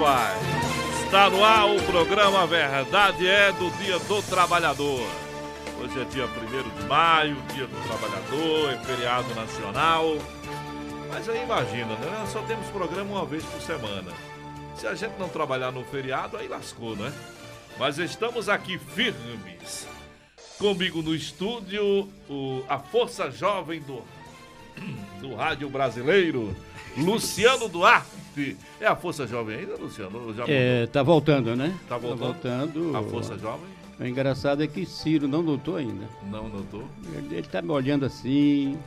Pai. Está no ar o programa Verdade é do Dia do Trabalhador. Hoje é dia 1 de maio, Dia do Trabalhador, é feriado nacional. Mas aí imagina, né? Nós só temos programa uma vez por semana. Se a gente não trabalhar no feriado, aí lascou, né? Mas estamos aqui firmes. Comigo no estúdio, o, a Força Jovem do, do Rádio Brasileiro, Luciano Duarte. É a Força Jovem ainda, Luciano? Já É, tá voltando, né? Tá voltando? voltando. A Força Jovem? O engraçado é que Ciro não notou ainda. Não notou? Ele, ele tá me olhando assim.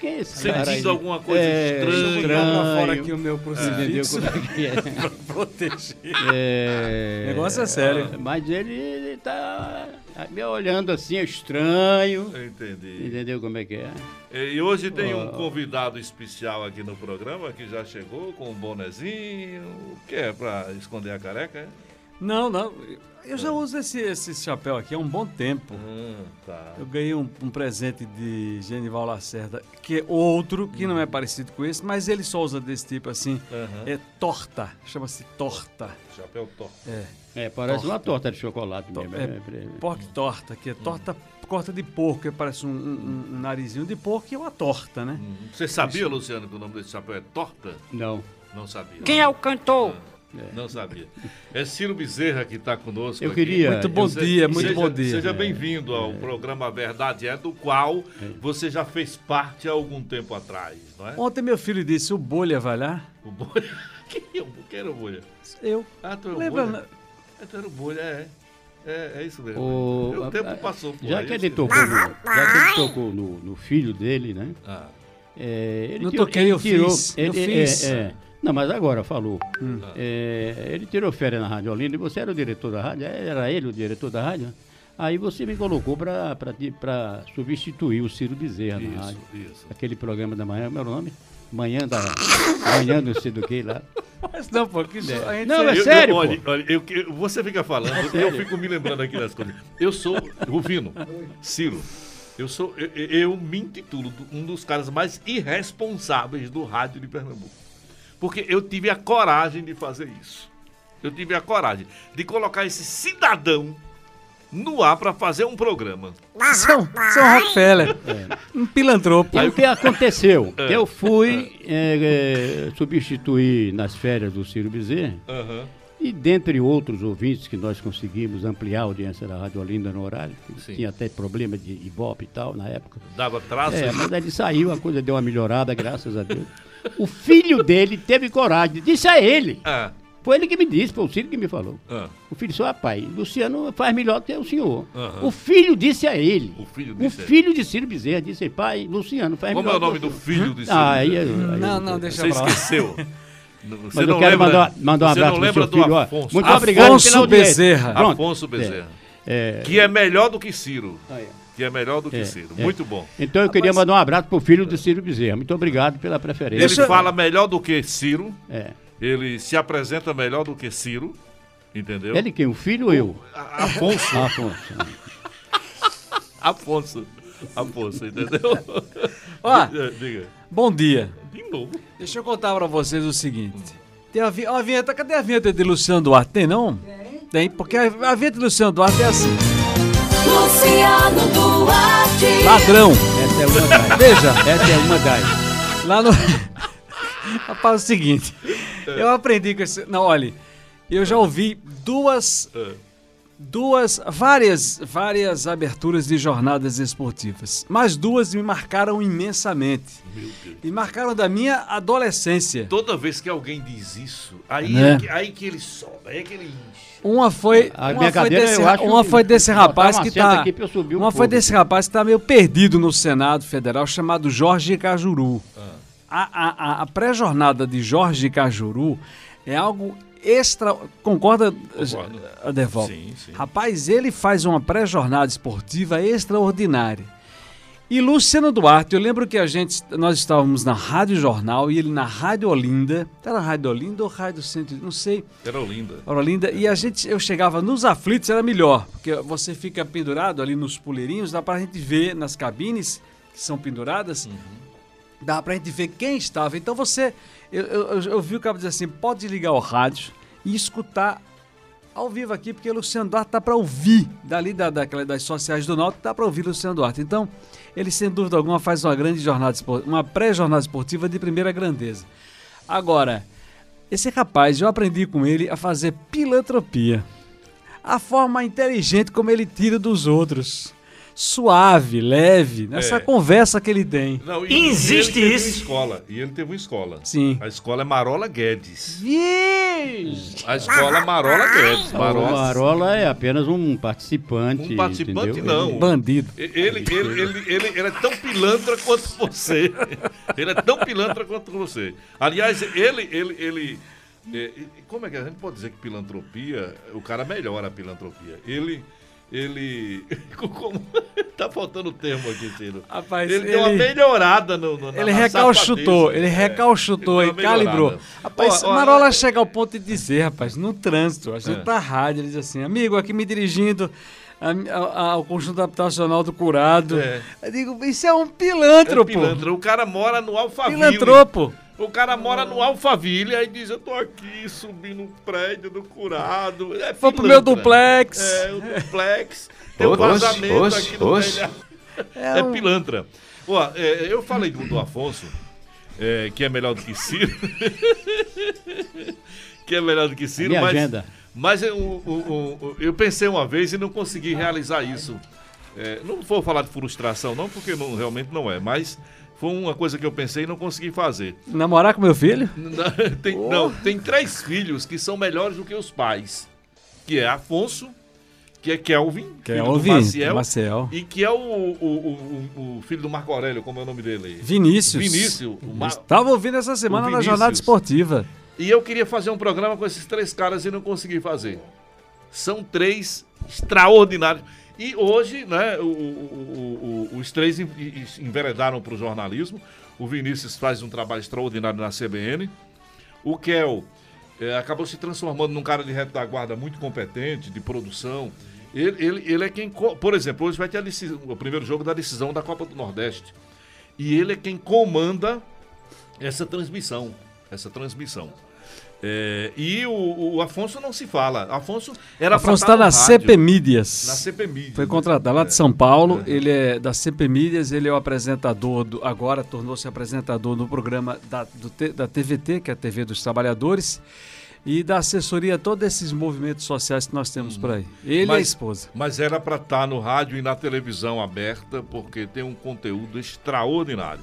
Quem é esse Sentindo cara aí? alguma coisa É, estranha. estranho. Pra fora aqui o meu Entendeu crucifixo. como é que é? proteger. É, O negócio é sério. Mas ele, ele tá me olhando assim, estranho. Eu entendi. Entendeu como é que é? E hoje tem um Ah. convidado especial aqui no programa que já chegou com um bonezinho. O que é? Pra esconder a careca? É? Não, não. Eu já uso esse, esse chapéu aqui há um bom tempo. Hum, tá. Eu ganhei um, um presente de Genival Lacerda, que é outro, que não é parecido com esse, mas ele só usa desse tipo assim. Aham. É torta. Chama-se torta. Chapéu torto. É. É, parece Torta. uma torta de chocolate To- mesmo. é, é, é, Pork torta, que é torta, corta de porco, que parece um, um- um narizinho de porco e uma torta, né? Hum. Você sabia, Luciano, que o nome desse chapéu é torta? Não. Não sabia. Quem é o cantor? Não sabia. É Ciro Bezerra que está conosco. Eu aqui. queria- Muito bom Você- dia, muito seja- bom dia. Seja bem-vindo ao programa Verdade é, do qual você já fez parte há algum tempo atrás, não é? Ontem meu filho disse, o bolha vai lá? O Bolha. Quem, é quem era o Bolha? Eu. Ah, tu era o Lembra? Bolha? É, tu era o Bolha, é. É, é isso mesmo. O- o tempo passou por Já aí, que ele tocou, no, já que ele tocou no, no filho dele, né? Ah, É, ele Não tirou- toquei, ele eu tirou- fiz, ele- eu é, fiz. é. Não, mas agora falou. Hum. É, ele tirou férias na Rádio Olinda e você era o diretor da rádio, era ele o diretor da rádio. Aí você me colocou para substituir o Ciro Bezerra na isso, rádio. isso. Aquele programa da manhã, era o nome? Manhã da. manhã não sei do que lá. Mas não, porque isso a gente Não, é Eu- eu- sério, olha, pô. olha, eu- eu- você fica falando, eu fico me lembrando aqui das coisas. Eu sou, Rufino, Ciro, eu sou, eu, eu- eu me intitulo um dos caras mais irresponsáveis do rádio de Pernambuco. Porque eu tive a coragem de fazer isso. Eu tive a coragem de colocar esse cidadão no ar para fazer um programa. São, são Rockefeller. Um pilantropo. Aí o que aconteceu? É. Eu fui é, é, substituir nas férias do Ciro Bezerra. Aham. E dentre outros ouvintes que nós conseguimos ampliar a audiência da Rádio Olinda no horário, tinha até problema de ibope e tal na época. Dava traço. É, mas ele saiu, a coisa deu uma melhorada, graças a Deus. O filho dele teve coragem, disse a ele. Ah, Foi ele que me disse, foi o Ciro que me falou. ah, O filho disse, ah, pai, Luciano faz melhor do que o senhor. Aham. O filho disse a ele. o filho O disse. filho de Ciro Bezerra disse, pai, Luciano faz Como é melhor o nome do filho de Ciro? Ah, aí, aí, Não, não, deixa Você esqueceu. Você Mas não eu quero lembra- mandar, mandar um abraço pro lembra seu do filho. Afonso. Muito Afonso obrigado pela audiência. Bezerra. Pronto. Afonso Bezerra. É, Que é melhor do que Ciro. Aí, Que é melhor do que É, Ciro. é. Muito bom. Então eu queria mandar um abraço pro filho do Ciro Bezerra. Muito obrigado pela preferência. Ele fala melhor do que Ciro. É. Ele se apresenta melhor do que Ciro. Entendeu? Ele quem? O filho ou eu? A- Afonso. Ah, Afonso. Afonso. Afonso, entendeu? Ó, Diga. bom dia. De novo. Deixa eu contar pra vocês o seguinte. Tem a, vi- a vinheta, cadê a vinheta de Luciano Duarte? Tem não? Tem, porque a, a vinheta de Luciano Duarte é assim. Luciano Duarte. Ladrão. Essa é uma das. Veja, Essa é uma das. lá no... Rapaz, é o seguinte. Eu aprendi com esse... Não, olha, eu já ouvi duas... É. Duas, várias, várias aberturas de jornadas esportivas. Mas duas me marcaram imensamente. Meu Deus. E marcaram da minha adolescência. Toda vez que alguém diz isso, aí, Né? é, que, aí que ele sobe, aí é que ele enche. Uma foi, A uma minha foi cadeira, desse, eu acho uma que- foi desse rapaz uma que tá, aqui pra eu subir um uma foi pouco. desse rapaz que tá meio perdido no Senado Federal, chamado Jorge Cajuru. Ah. A, a, a- a pré-jornada de Jorge Cajuru é algo extra. Concorda, Concordo. Adeval? Sim, sim. Rapaz, ele faz uma pré-jornada esportiva extraordinária. E Luciano Duarte, eu lembro que a gente, nós estávamos na Rádio Jornal e ele na Rádio Olinda. Era Rádio Olinda ou Rádio Centro? Não sei. Era linda. Olinda, e a gente, eu chegava nos aflitos, era melhor, porque você fica pendurado ali nos puleirinhos, dá pra gente ver nas cabines que são penduradas, dá pra gente ver quem estava. Então você, eu, eu, eu- vi o cara dizer assim, pode ligar o rádio, e escutar ao vivo aqui, porque o Luciano Duarte tá para ouvir, dali da, daquela, das sociais do Náutico, tá para ouvir o Luciano Duarte. Então, ele sem dúvida alguma faz uma grande jornada, uma pré-jornada esportiva de primeira grandeza. Agora, esse rapaz, eu aprendi com ele a fazer pilantropia. A forma inteligente como ele tira dos outros. Suave, leve, nessa É. conversa que ele tem. Não, e- Existe e ele teve isso? Uma escola, e ele teve uma escola. Sim. A escola é Marola Guedes. Vixe! A escola Marola Guedes. O Marola. Marola é apenas um participante. Um participante, entendeu? não. Ele- Bandido. Ele, ele, ele, ele, ele é tão pilantra quanto você. Ele é tão pilantra quanto você. Aliás, ele, ele, ele. é, como é que a gente pode dizer que pilantropia, o cara melhora a pilantropia. Ele. Ele. Tá faltando termo aqui, Ciro. Rapaz, ele, deu uma ele- melhorada no, no, na- Ele na recalchutou, ele É, recalchutou ele e calibrou. Rapaz, Ó, ó, Marola ó, chega ao ponto de dizer, rapaz, no trânsito, a gente É. tá rádio, ele diz assim, amigo, aqui me dirigindo a- a- ao conjunto habitacional do curado. É. Eu digo, isso é um É pilântropo. pilantra. O cara mora no Alphaville. Pilantropo. O cara mora no Alphaville, aí diz, eu tô aqui subindo um prédio do curado. É Vou pro meu duplex. É, o duplex. Tem um vazamento oxe, aqui no oxe. É É, pilantra. Ó, é, eu falei do, do Afonso, é, que é melhor do que Ciro. que é melhor do que Ciro, Minha mas, agenda. mas eu, o- o- eu pensei uma vez e não consegui realizar isso. É, não vou falar de frustração, não, porque não- realmente não é, mas foi uma coisa que eu pensei e não consegui fazer. Namorar com meu filho? Não, tem, não, tem três filhos que são melhores do que os pais. Que é Afonso, que é Kelvin, Que é filho do ouvir, Maciel, Maciel. e que é o, o, o- o- filho do Marco Aurélio, como é o nome dele? Vinícius. Vinícius. Estava ouvindo essa semana na jornada esportiva. E eu queria fazer um programa com esses três caras e não consegui fazer. São três extraordinários. E hoje, né, o- o- o- os três en- en- enveredaram para o jornalismo. O Vinícius faz um trabalho extraordinário na CBN. O Kel eh, acabou se transformando num cara de retaguarda muito competente, de produção. Ele, ele, ele é quem. Por exemplo, hoje vai ter decisão- o primeiro jogo da decisão da Copa do Nordeste. E ele é quem comanda essa transmissão. Essa transmissão. É, e o, o Afonso não se fala. Afonso era Afonso está no na rádio, CP Mídias. Na CP Mídia. Foi contratado lá de São Paulo, ele é da CP Mídias, ele é o apresentador, do, agora tornou-se apresentador no programa da, do da TVT, que é a TV dos Trabalhadores, e da assessoria a todos esses movimentos sociais que nós temos por aí. Ele e a Mas- esposa. Mas era para estar no rádio e na televisão aberta, porque tem um conteúdo extraordinário.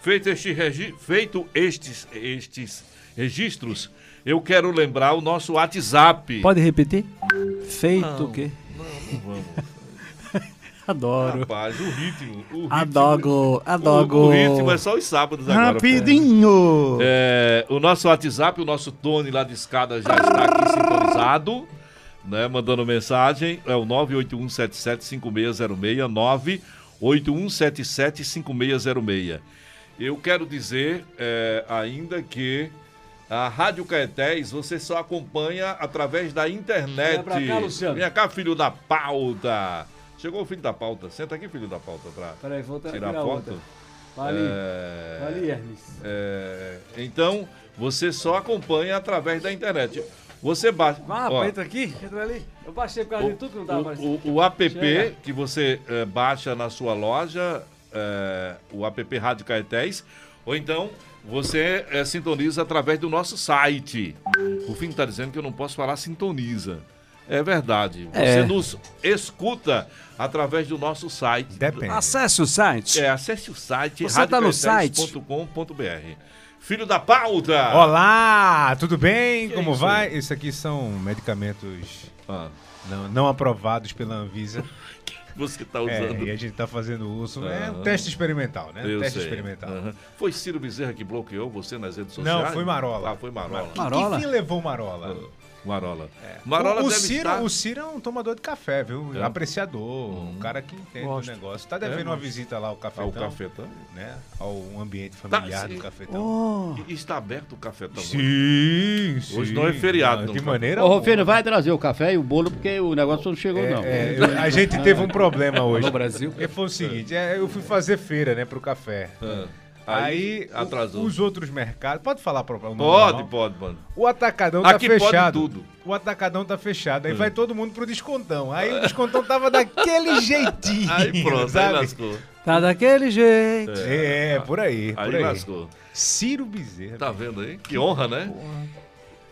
Feito, este regi- feito estes, estes registros, eu quero lembrar o nosso WhatsApp. Pode repetir? Feito Não. o quê? Não, não vamos. Adoro. Rapaz, o ritmo. O ritmo Adogo, o, adogo. o ritmo é só os sábados agora. Rapidinho! É, o nosso WhatsApp, o nosso Tony lá de escada já está aqui sintonizado, né? Mandando mensagem, é o 981775606, 981775606. Eu quero dizer é, ainda que a Rádio Caetés você só acompanha através da internet. Vem pra cá, Luciano. Vem cá, filho da pauta. Chegou o filho da pauta. Senta aqui, filho da pauta, pra Peraí, vou tirar foto. outra. Vale, É, vale, Hermes. é, então, você só acompanha através da internet. Você baixa. Vá, ó, entra aqui, entra ali. Eu baixei por causa o, de tudo que não aparecendo. o, o, o app Chega. que você é, baixa na sua loja, é, o app Rádio Caetés, ou então você é, sintoniza através do nosso site. O fim está dizendo que eu não posso falar sintoniza. É verdade. Você É. nos escuta através do nosso site. Depende. Acesse o site. É, acesse o site Você tá no site? radiocaetés.com.br. Filho da pauta! Olá, tudo bem? Que Como isso vai? Isso aqui são medicamentos Ah, não, não aprovados pela Anvisa. você tá É, usando. e a gente tá fazendo uso. É Aham. um teste experimental, né? Eu teste sei. experimental. Aham. Foi Ciro Bezerra que bloqueou você nas redes Não, sociais? foi Marola. Ah, foi Marola. Marola? Que fim levou Marola? Marola. Marola o, o deve Ciro, estar... o Ciro é um tomador de café, viu? É. Apreciador, um cara que entende Gosto. o negócio. Tá devendo É, uma visita lá ao cafetão, o cafetão. né? Ao ambiente familiar sim. do cafetão. Oh, E Está aberto o cafetão. Sim, sim. Hoje não é feriado, Não, de maneira Ô. Rofino, vai trazer o café e o bolo, porque o negócio não chegou, É, não. é, eu- a gente teve um problema hoje. no Brasil. Porque foi o seguinte, é, eu fui fazer feira, né, pro café. Ah, Aí, Aí, atrasou. o- os outros mercados. Pode falar para o Pode, normal? pode, pode. O atacadão Aqui tá pode fechado. tudo. O atacadão tá fechado. Aí vai todo mundo pro descontão. Aí o descontão tava daquele jeitinho. Aí pronto, aí sabe? lascou. Tá daquele jeito. É, é, por aí. Por Aí aí. lascou. Ciro Bezerra. Tá vendo aí? Que honra, né?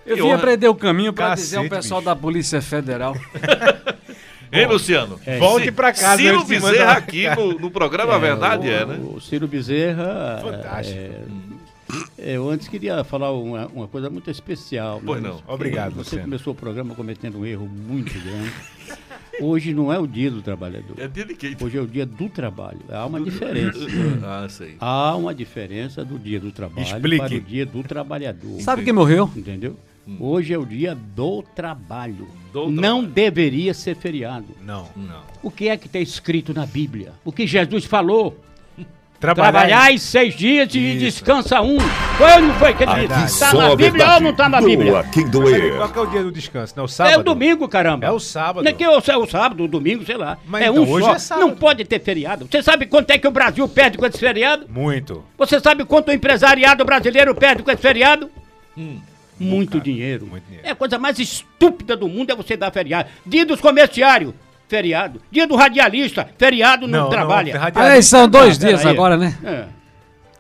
Eu Que vim honra. aprender o caminho pra Cacete, dizer ao pessoal bicho. da Polícia Federal. Hein, Luciano? Volte Ci- pra casa Ciro Bezerra mandar- aqui no, no programa A Verdade é, né? O Ciro Bezerra. Fantástico. é, eu antes queria falar uma, uma coisa muito especial. Pois não. Obrigado, Você Luciano. começou o programa cometendo um erro muito grande. Hoje não é o dia do trabalhador. É dia de quem? Hoje é o dia do trabalho. Há uma diferença. Ah, sei. Há uma diferença do dia do trabalho Explique. para o dia do trabalhador. Sabe quem morreu? Entendeu? Hoje é o dia do trabalho. Do não trabalho. deveria ser feriado. Não, não. O que é que está escrito na Bíblia? O que Jesus falou? Trabalhar, Trabalhar em seis dias e Isso. descansa um. Foi ou não foi que ele disse? Está na Bíblia ou não está na Bíblia? Mas doer. Qual que é o dia do descanso? Não, o sábado? É o domingo, caramba. É o sábado. Não é que é o, é o sábado, o domingo, sei lá. Mas é então, um hoje só. é sábado. Não pode ter feriado. Você sabe quanto é que o Brasil perde com esse feriado? Muito. Você sabe quanto o empresariado brasileiro perde com esse feriado? Muito dinheiro. muito dinheiro. É a coisa mais estúpida do mundo é você dar feriado. Dia dos comerciários, feriado. Dia do radialista, feriado não, trabalha. radialista Aliás, são dois pera dias aí. agora, né? É.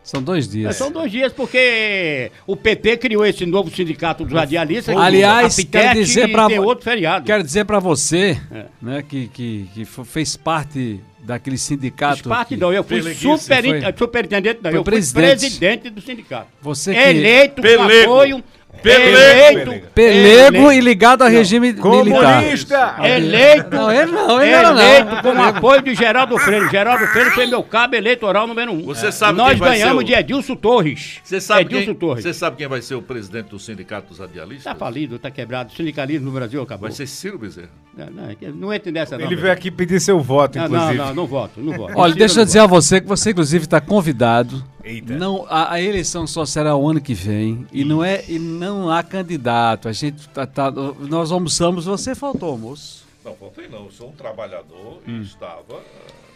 São dois É, dias. são dois dias porque o PT criou esse novo sindicato dos radialistas. Aliás, quero Pitete dizer vo- outro feriado. Quero dizer pra você, É. né, que, que, que fez parte daquele sindicato. Fiz parte que- não, eu fui super, foi? superintendente, não, Foi eu presidente. fui presidente do sindicato. Você que- Eleito com apoio, Pelego. eleito, Pelego eleito- e ligado ao regime militar. Comunista! eleito, Não, ele não, ele não. eleito com apoio de Geraldo Freire. Geraldo Freire foi meu cabo eleitoral número um. Você sabe Nós quem vai ganhamos ser o- de Edilson Torres. Você sabe, Edilson quem, Torres. você sabe quem vai ser o presidente do Sindicato dos Radialistas? Tá falido, tá quebrado. O sindicalismo no Brasil acabou. Vai ser Ciro Bezerra. Não, não, não entre nessa, não. Ele veio aqui pedir seu voto, Não, não, inclusive. não, não voto, não voto. Olha, Ciro deixa eu não dizer a você que você, inclusive, está convidado. Eita. Não, a, a eleição só será o ano que vem e não é e não há candidato. A gente tá, tá- nós almoçamos, você faltou almoço. Não, faltei não. Eu sou um trabalhador Hum. e estava...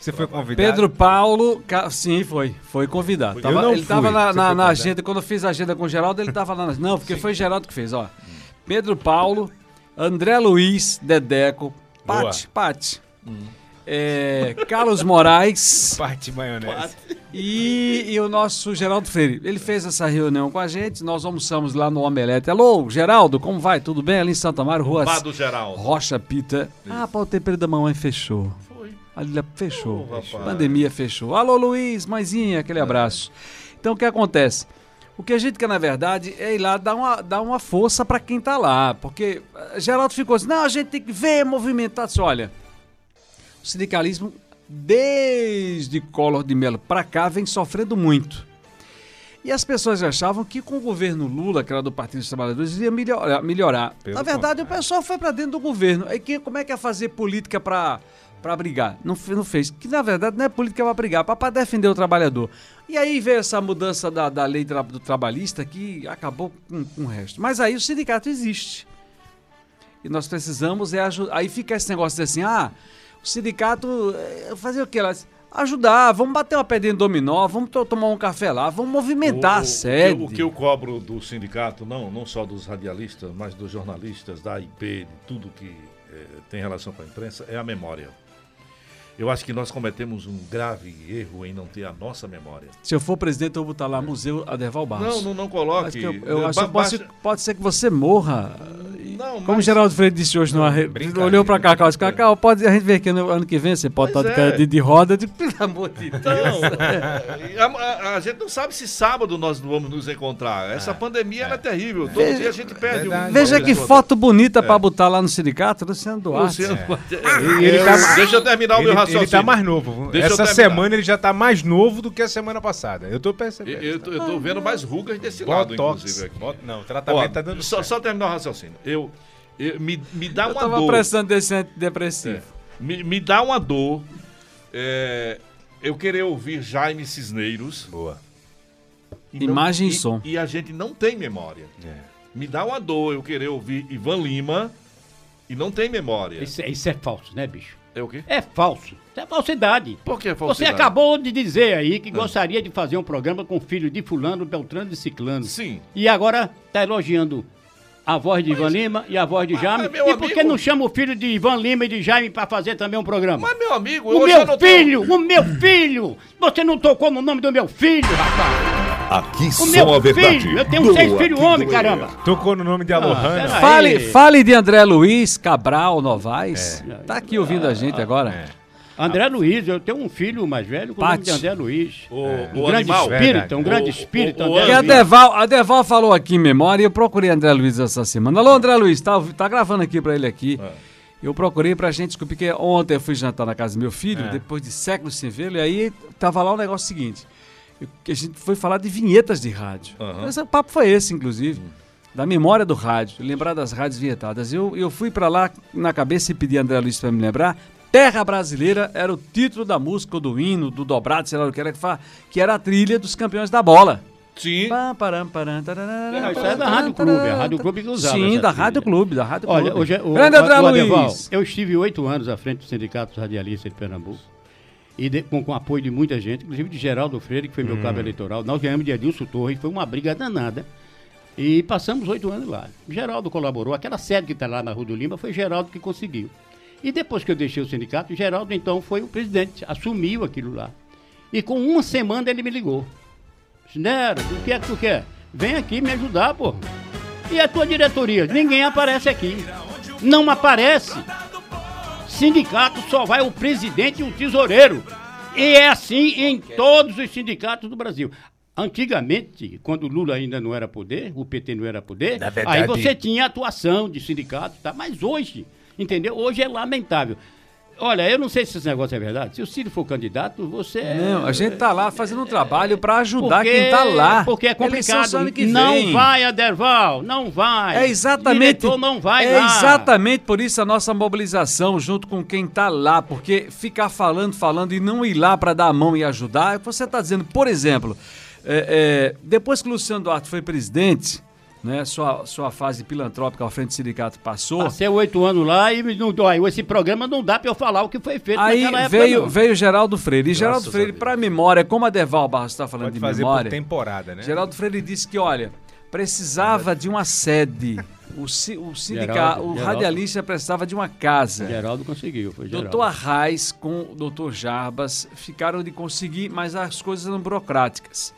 Você foi convidado? Pedro Paulo, sim, foi, foi convidado. Eu Tava- não ele estava na, na- na agenda, quando eu fiz a agenda com o Geraldo, ele estava lá. Na, não, porque foi Geraldo que fez, ó. Pedro Paulo, André Luiz, Dedeco. Pati, Pati. É, Carlos Moraes Parte maionese. e, e o nosso Geraldo Freire. Ele fez essa reunião com a gente, nós almoçamos lá no Omelete. Alô, Geraldo, como vai? Tudo bem? Ali em Santa Maria, rua Pá do Geraldo. Rocha Pita. Ah, pau tempero da mamãe fechou. Foi. Ali fechou. Rapaz. Pandemia fechou. Alô, Luiz, mãezinha, aquele abraço. Então, o que acontece? O que a gente quer, na verdade, é ir lá dar uma, dar uma força para quem tá lá. Porque eh, Geraldo ficou assim, não, a gente tem que ver, movimentar. Disse, Olha, o sindicalismo, desde Collor de Mello para cá, vem sofrendo muito. E as pessoas achavam que com o governo Lula, que era do Partido dos Trabalhadores, ia melhorar. melhorar. Na verdade, o pessoal foi para dentro do governo. Aí que, como é que ia fazer política para para brigar? Não, não fez. Que na verdade não é política para brigar, para defender o trabalhador. E aí veio essa mudança da, da lei tra- do trabalhista que acabou com, com o resto. Mas aí o sindicato existe. E nós precisamos é ajudar. Aí fica esse negócio de assim, ah, o sindicato eh, fazer o quê? Lá? Ajudar, vamos bater uma pedrinha de dominó, vamos to- tomar um café lá, vamos movimentar a O- o- sede. O que, eu, o que eu cobro do sindicato, não, não só dos radialistas, mas dos jornalistas, da IP, de tudo que eh, tem relação com a imprensa, é a memória. Eu acho que nós cometemos um grave erro em não ter a nossa memória. Se eu for presidente, eu vou botar lá Museu Aderval Barros. Não, não, não coloque. Eu, eu acho que pode, baixa- pode ser que você morra. Não, Como o mas- Geraldo Freire disse hoje, brincadeira. olhou pra Cacau e disse: Cacau, pode, a gente vê que no ano que vem você pode estar de, é. de, de roda. Digo, pelo amor de Deus. Então, a, a- a gente não sabe se sábado nós vamos nos encontrar. Essa pandemia ela é terrível. Todo dia a gente perde um. Veja que foto bonita pra botar lá no sindicato, Luciano Duarte. Luciano, E ele tá- Deixa eu terminar o meu raciocínio. Ele tá mais novo. Deixa eu Essa semana ele já tá mais novo do que a semana passada. Eu tô percebendo. Eu, eu tô, eu tô vendo mais rugas desse lado, Botox. inclusive. Aqui. Bot- Não, o Ó, tratamento tá dando só, certo. só terminar o raciocínio. Eu, eu- me, me dá Eu uma tava dor. precisando desse antidepressivo. É. Me, me dá uma dor. é, eu querer ouvir Jaime Cisneiros. Boa. e Imagem e e- som. E a gente não tem memória. É. Me dá uma dor eu querer ouvir Ivan Lima e não tem memória. Isso, é- isso é falso, né, bicho? É o quê? É falso. Isso é falsidade. Por que Você falsidade? acabou de dizer aí Ah. que gostaria de fazer um programa com o filho de fulano, Beltrano e Ciclano. Sim. E agora tá elogiando a voz de Ivan Lima e a voz de Jaime. mas, e por que não chama o filho de Ivan Lima e de Jaime pra fazer também um programa? Mas, meu amigo, o eu meu filho, o meu filho! Você não tocou no nome do meu filho, rapaz! Aqui O só a verdade. filho! Eu tenho Doa seis filhos doer. caramba! Tocou no nome de Alohana. pera aí. Fale, fale de André Luiz, Cabral, Novaes. Tá aqui ouvindo a gente agora. André Luiz, eu tenho um filho mais velho com o nome Pati. de André Luiz. O, Um o grande animal. espírito, um grande O- espírito, o- o André a Luiz. Deval, a Deval falou aqui em memória e eu procurei André Luiz essa semana. Alô, André Luiz, tá, tá gravando aqui pra ele aqui. É. Eu procurei pra gente descobrir, porque ontem eu fui jantar na casa do meu filho, É. depois de séculos sem vê-lo, e aí tava lá o negócio seguinte. Que a gente foi falar de vinhetas de rádio. Aham. Esse papo foi esse, inclusive. Da memória do rádio, lembrar das rádios vinhetadas. Eu, eu fui pra lá na cabeça e pedi a André Luiz pra me lembrar. Terra Brasileira era o título da música, do hino, do dobrado, sei lá o que era, que, era a trilha dos campeões da bola. Sim. Pam, param, param, Não, isso é da Rádio Clube, a Rádio Clube que usava Sim, da. Rádio Clube, da Rádio Olha, Clube. hoje, é o, Grande André Luiz. eu estive oito anos à frente do Sindicato Radialista de Pernambuco. E de- com, com apoio de muita gente, inclusive de Geraldo Freire, que foi meu cabo eleitoral. Nós ganhamos de Adilson Torres, foi uma briga danada. E passamos oito anos lá. Geraldo colaborou. Aquela sede que está lá na Rua do Lima foi Geraldo que conseguiu. E depois que eu deixei o sindicato, Geraldo então foi o presidente, assumiu aquilo lá. E com uma semana ele me ligou. Nero, o que é que tu quer? Vem aqui me ajudar, pô. E a tua diretoria? Ninguém aparece aqui. Não aparece. Sindicato só vai o presidente e o tesoureiro. E é assim em todos os sindicatos do Brasil. Antigamente, quando o Lula ainda não era poder, o PT não era poder, verdade- aí você tinha atuação de sindicato, tá? Mas hoje, entendeu? Hoje é lamentável. Olha, eu não sei se esse negócio é verdade. Se o Ciro for candidato, você. Não, a gente tá lá fazendo um trabalho pra ajudar Porque- quem tá lá. Porque é complicado. não vai, Aderval, não vai. É exatamente. Diretor não vai é lá. exatamente por isso a nossa mobilização junto com quem tá lá, porque ficar falando, falando e não ir lá para dar a mão e ajudar. Você tá dizendo, por exemplo, é, é, depois que o Luciano Duarte foi presidente, né, sua, sua fase pilantrópica ao frente do sindicato passou. Passei oito anos lá e não, aí esse programa não dá pra eu falar o que foi feito Aí naquela época. veio, não. veio Geraldo Freire. E Geraldo a Freire, para memória, como a Deval Barros está falando Pode de fazer memória, por temporada, né? Geraldo Freire disse que, olha, precisava de uma sede. O, si- o sindicato, Geraldo, o Geraldo. radialista precisava de uma casa. Geraldo conseguiu, foi Geraldo. Doutor Arraes com o doutor Jarbas ficaram de conseguir, mas as coisas eram burocráticas.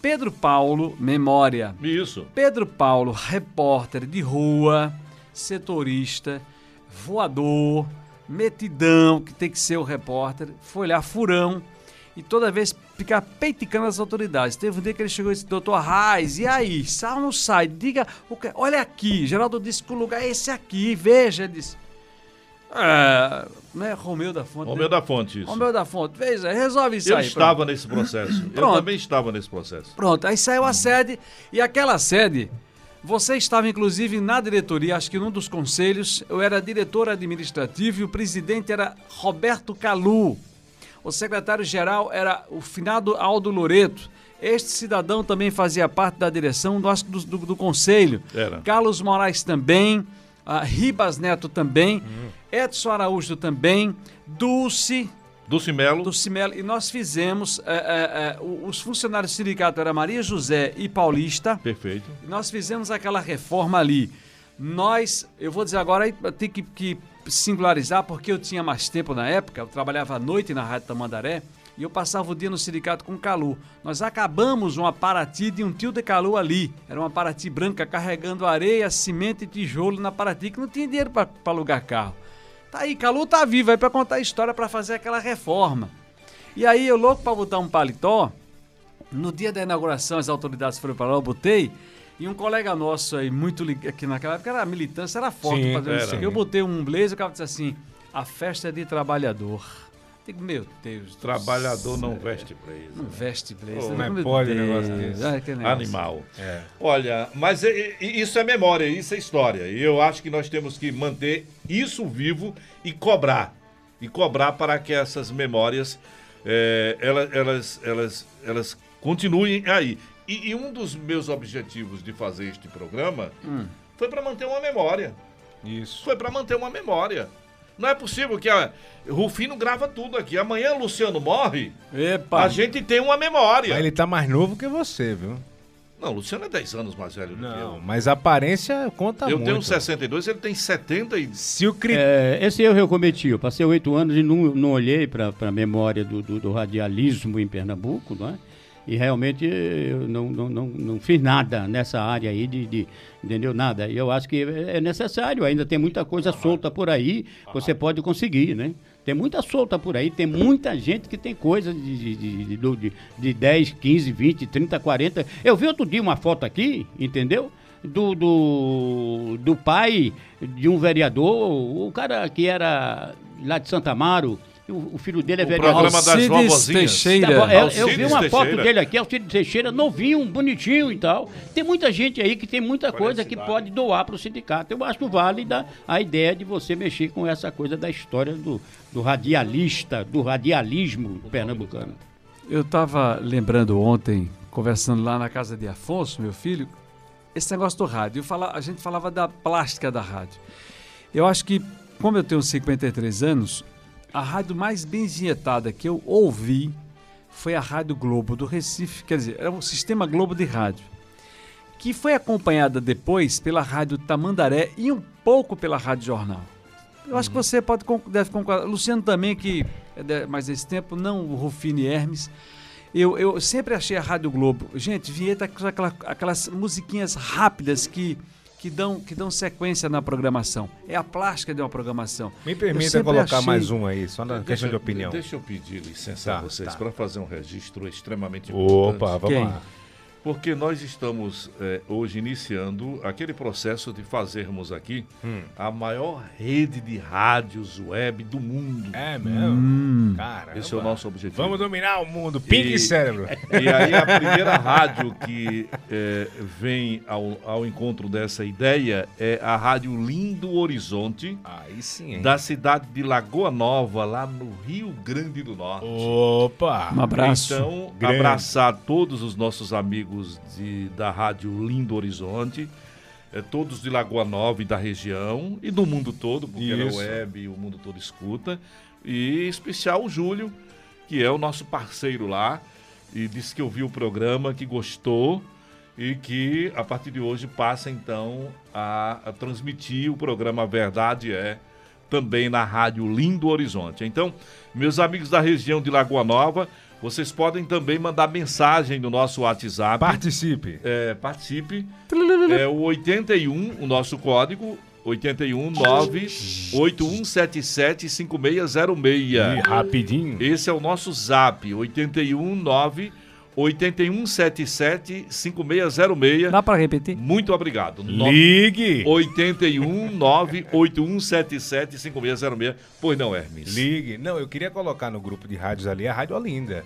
Pedro Paulo, memória. Isso. Pedro Paulo, repórter de rua, setorista, voador, metidão, que tem que ser o repórter, foi lá, furão, e toda vez ficar peiticando as autoridades. Teve um dia que ele chegou e disse, doutor Raiz, e aí, sai ou não sai? Diga, o que, olha aqui, Geraldo disse que o lugar é esse aqui, veja, ele disse. É, né, Romeu da Fonte. Romeu né? da Fonte, isso. Romeu da Fonte, veja, resolve isso Eu aí. estava pronto. nesse processo. Eu Pronto. também estava nesse processo. Pronto, aí saiu a sede e aquela sede, você estava inclusive na diretoria, acho que num dos conselhos, eu era diretor administrativo e o presidente era Roberto Calu. O secretário-geral era o finado Aldo Loreto. Este cidadão também fazia parte da direção do, do, do, do conselho. Era. Carlos Moraes também, ah, Ribas Neto também, Edson Araújo também, Dulce, Dulce Melo. do Cimelo e nós fizemos, é, é, é, os funcionários do sindicato era Maria José e Paulista, Perfeito. e nós fizemos aquela reforma ali. Nós, eu vou dizer agora, tenho que, que singularizar porque eu tinha mais tempo na época, eu trabalhava à noite na Rádio Tamandaré e eu passava o dia no sindicato com Calu. Nós acabamos uma Paraty de um tio de Calu ali. Era uma Paraty branca carregando areia, cimento e tijolo na Paraty, que não tinha dinheiro para alugar carro. Tá aí, Calu tá vivo aí para contar a história para fazer aquela reforma. E aí eu louco para botar um paletó, no dia da inauguração, as autoridades foram para lá, eu botei. E um colega nosso aí, muito ligado, aqui naquela época, era militância, era forte. Sim, era. aqui. Eu botei um blazer, o cara disse assim, a festa é de trabalhador. Digo, meu Deus do Trabalhador não veste blazer. Não veste blazer. Meu não é pode um Deus. negócio desse. Ai, negócio. Animal. É. Olha, mas isso é memória, isso é história. E eu acho que nós temos que manter isso vivo e cobrar. E cobrar para que essas memórias é, elas, elas, elas, elas continuem aí. E, e um dos meus objetivos de fazer este programa Hum. foi para manter uma memória. Isso. Foi para manter uma memória. Não é possível que a Rufino grava tudo aqui. Amanhã Luciano morre, Epa! a gente tem uma memória. Mas ele tá mais novo que você, viu? Não, Luciano é 10 anos mais velho do que Não, eu. mas a aparência conta Eu muito. tenho 62, ele tem 70 e... Se o critério... É, esse erro eu cometi. Eu passei oito anos e não, não olhei para a memória do, do- do radialismo em Pernambuco, não é? E realmente eu não, não, não, não fiz nada nessa área aí de, de- entendeu? Nada. E eu acho que é necessário, ainda tem muita coisa solta por aí, você pode conseguir, né? Tem muita solta por aí, tem muita gente que tem coisa de, de, de, de, do- de, de 10, 15, 20, 30, 40. Eu vi outro dia uma foto aqui, entendeu? Do, do, do pai de um vereador, o cara que era lá de Santa Amaro, o, o filho dele é O vereador. programa das vovozinhas. Teixeira. Tá eu, eu Alcides vi uma foto Teixeira. dele aqui, Alcides Teixeira, novinho, bonitinho e tal. Tem muita gente aí que tem muita coisa que pode doar para o sindicato. Eu acho válida a ideia de você mexer com essa coisa da história do, do radialista, do radialismo pernambucano. Eu estava lembrando ontem, conversando lá na casa de Afonso, meu filho, esse negócio do rádio. Eu fala- a gente falava da plástica da rádio. Eu acho que, como eu tenho 53 anos, a rádio mais bem vinhetada que eu ouvi foi a Rádio Globo do Recife, quer dizer, era um sistema Globo de rádio, que foi acompanhada depois pela Rádio Tamandaré e um pouco pela Rádio Jornal. Eu acho que você pode, deve concordar. Luciano também, que é mais esse tempo, não o Rufino e Hermes. Eu, eu sempre achei a Rádio Globo, gente, vinheta com aquela- aquelas musiquinhas rápidas que, que, dão, que dão sequência na programação. É a plástica de uma programação. Me permita colocar achei- mais um aí, só na questão Deixa- de opinião. Deixa eu pedir licença Tá, a vocês tá. para fazer um registro extremamente importante. Opa, vamos Quem? lá. Porque nós estamos eh, hoje iniciando aquele processo de fazermos aqui Hum. a maior rede de rádios web do mundo. É mesmo? Cara. Esse é o nosso objetivo. Vamos dominar o mundo. Pink E- cérebro. E aí a primeira rádio que eh, vem ao, ao encontro dessa ideia é a Rádio Lindo Horizonte, Aí sim, hein? da cidade de Lagoa Nova, lá no Rio Grande do Norte. Opa! Um abraço. Então, Grande. abraçar todos os nossos amigos de, da Rádio Lindo Horizonte, eh, todos de Lagoa Nova e da região, e do mundo todo, porque é Isso. web e o mundo todo escuta. E em especial o Júlio, que é o nosso parceiro lá, e disse que ouviu o programa, que gostou e que a partir de hoje passa então a, a transmitir o programa Verdade é também na Rádio Lindo Horizonte. Então, meus amigos da região de Lagoa Nova, vocês podem também mandar mensagem no nosso WhatsApp. Participe. É, participe. É o 81, o nosso código, 81 98177 5606. E rapidinho. Esse é o nosso zap, 819 8177 5606. Dá para repetir? Muito obrigado. Ligue. 81 98177 5606. Pois não, Hermes. Ligue. Não, eu queria colocar no grupo de rádios ali a Rádio Olinda.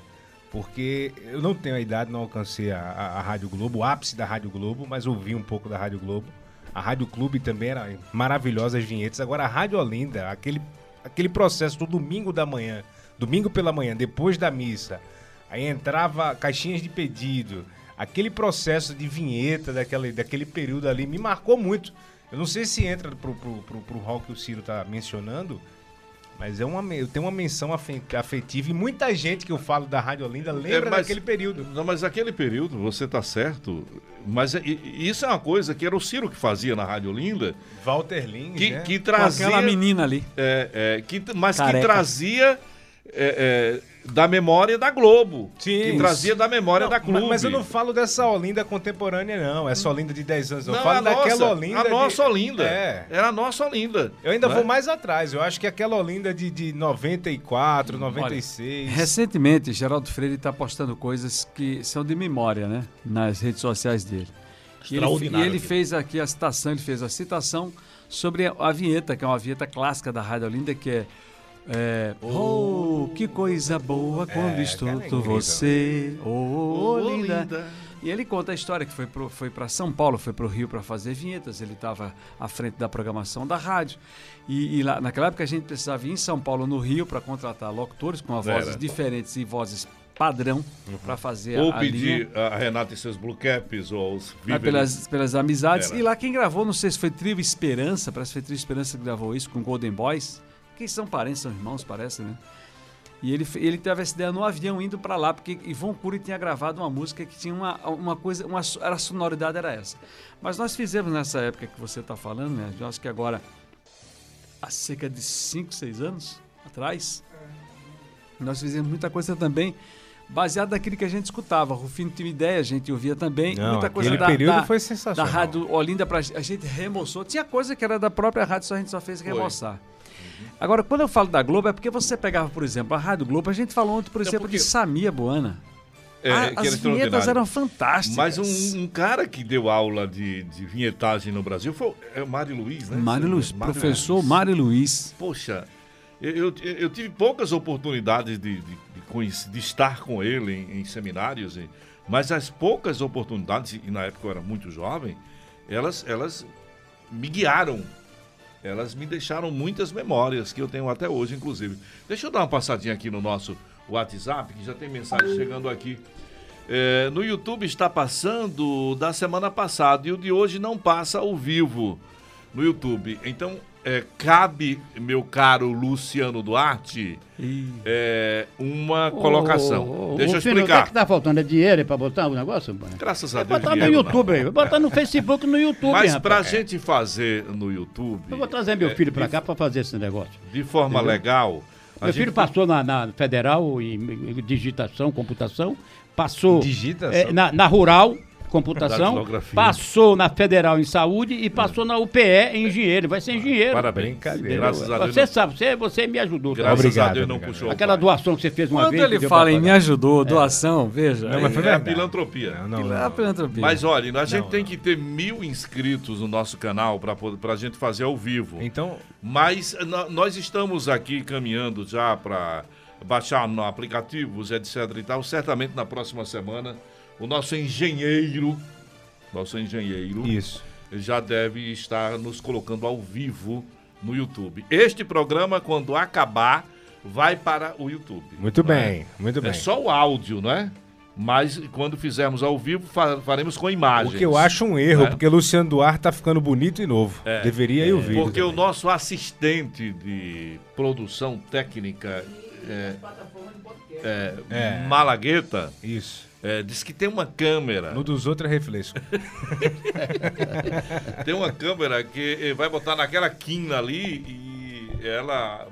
Porque eu não tenho a idade, não alcancei a, a- a Rádio Globo, o ápice da Rádio Globo, mas ouvi um pouco da Rádio Globo. A Rádio Clube também era maravilhosas vinhetas. Agora a Rádio Olinda, aquele, aquele processo do domingo da manhã, domingo pela manhã, depois da missa, aí entrava caixinhas de pedido, aquele processo de vinheta daquele, daquele período ali me marcou muito. Eu não sei se entra pro, pro, pro, pro hall que o Ciro tá mencionando, mas é uma, eu tenho uma menção afe- afetiva e muita gente que eu falo da Rádio Olinda lembra É, mas- daquele período. Não, mas aquele período, você tá certo. Mas é- isso é uma coisa que era o Ciro que fazia na Rádio Linda, Walter Lins, que, né? que Com trazia. aquela menina ali. é, é, que, mas que Careca. trazia é, é, da memória da Globo. Sim. Que trazia da memória Não, da Clube. Mas eu não falo dessa Olinda contemporânea, não. Essa Olinda de 10 anos. Eu Não, falo a daquela nossa, Olinda. A de- nossa Olinda. É. Era a nossa Olinda. Eu ainda né? vou mais atrás. Eu acho que aquela Olinda de, de 94, 96. Recentemente, Geraldo Freire está postando coisas que são de memória, né? Nas redes sociais dele. E ele, Extraordinário e ele fez aqui a citação, ele fez a citação sobre a, a vinheta, que é uma vinheta clássica da Rádio Olinda, que é. É, oh, que coisa boa quando É, estou é com incrível. você, oh, linda. Olinda. E ele conta a história que foi pro, foi para São Paulo, foi para o Rio para fazer vinhetas. Ele estava à frente da programação da rádio. E, e lá, naquela época a gente precisava ir em São Paulo, no Rio, para contratar locutores com vozes diferentes e vozes padrão para fazer Ou a, a pedir linha. a Renata e seus Blue Caps, ou os Ah, pelas, pelas amizades. Era. E lá quem gravou, não sei se foi Trio Esperança, parece que foi Trio Esperança que gravou isso com Golden Boys, que são parentes, são irmãos, parece, né? E ele, ele teve essa ideia no avião indo pra lá, porque Ivon Cury tinha gravado uma música que tinha uma, uma coisa, uma, a sonoridade era essa. Mas nós fizemos nessa época que você está falando, né? Eu acho que agora, há cerca de 5, 6 anos atrás, nós fizemos muita coisa também baseada naquilo que a gente escutava. Rufino tinha ideia, a gente ouvia também. Não, muita coisa da, período da- foi da sensacional. Rádio Olinda pra, a gente remoçou. Tinha coisa que era da própria rádio, só a gente só fez Foi. Agora, quando eu falo da Globo, é porque você pegava, por exemplo, a Rádio Globo, a gente falou ontem, por exemplo, porque- de Samia Boana. É, A- que as vinhetas eram fantásticas. Mas um, um cara que deu aula de, de vinhetagem no Brasil foi é o Mário Luiz, né? Mário Luiz, Mário professor Luiz. Mário Luiz. Poxa, eu, eu, eu tive poucas oportunidades de, de, de de estar com ele em, em seminários, e- mas as poucas oportunidades, e na época eu era muito jovem, elas, elas me guiaram. Elas me deixaram muitas memórias que eu tenho até hoje, inclusive. Deixa eu dar uma passadinha aqui no nosso WhatsApp, que já tem mensagem chegando aqui. É, no YouTube está passando da semana passada e o de hoje não passa ao vivo no YouTube. Então, é, cabe, meu caro Luciano Duarte, é, uma colocação. Ô, ô, ô, Deixa eu filho, O que, é explicar. que tá faltando? É dinheiro para botar o negócio? mano? Graças a Vai Deus. botar no dinheiro não. YouTube aí. Botar no Facebook no YouTube, Mas rapaz. pra gente fazer no YouTube, Eu vou trazer meu é, filho de- cá pra fazer esse negócio. de forma Entendeu? legal. a Meu filho passou na, na Federal em, digitação, computação, passou Digitação? é, na, na Rural, computação, passou na Federal em Saúde e passou na UPE em engenheiro. Vai ser engenheiro. Parabéns. Brincadeira. Graças a Deus. Você não- sabe, você, você me ajudou. Graças a Obrigado, Deus não obrigado. puxou. Aquela doação que você fez uma Quando vez. que ele fala em me ajudou, doação, veja. Não, mas foi É a verdade. filantropia. Não, não, é não. a filantropia. Mas olha, a gente Não, tem não. que ter mil inscritos no nosso canal para a gente fazer ao vivo. Então, Mas nós estamos aqui caminhando já para baixar no aplicativos, etc e tal. Certamente na próxima semana o nosso engenheiro, nosso engenheiro, isso. já deve estar nos colocando ao vivo no YouTube. Este programa, quando acabar, vai para o YouTube. Muito é? bem, muito bem. É só o áudio, não é? Mas quando fizermos ao vivo, fa- faremos com O imagens. que eu acho um erro, É. porque Luciano Duarte tá ficando bonito e novo. É. Deveria ir o vídeo. Porque o também. nosso assistente de produção técnica, é, é, É. Malagueta, Isso. É, diz que tem uma câmera. No dos outros é reflexo. Tem uma câmera que vai botar naquela quina ali e ela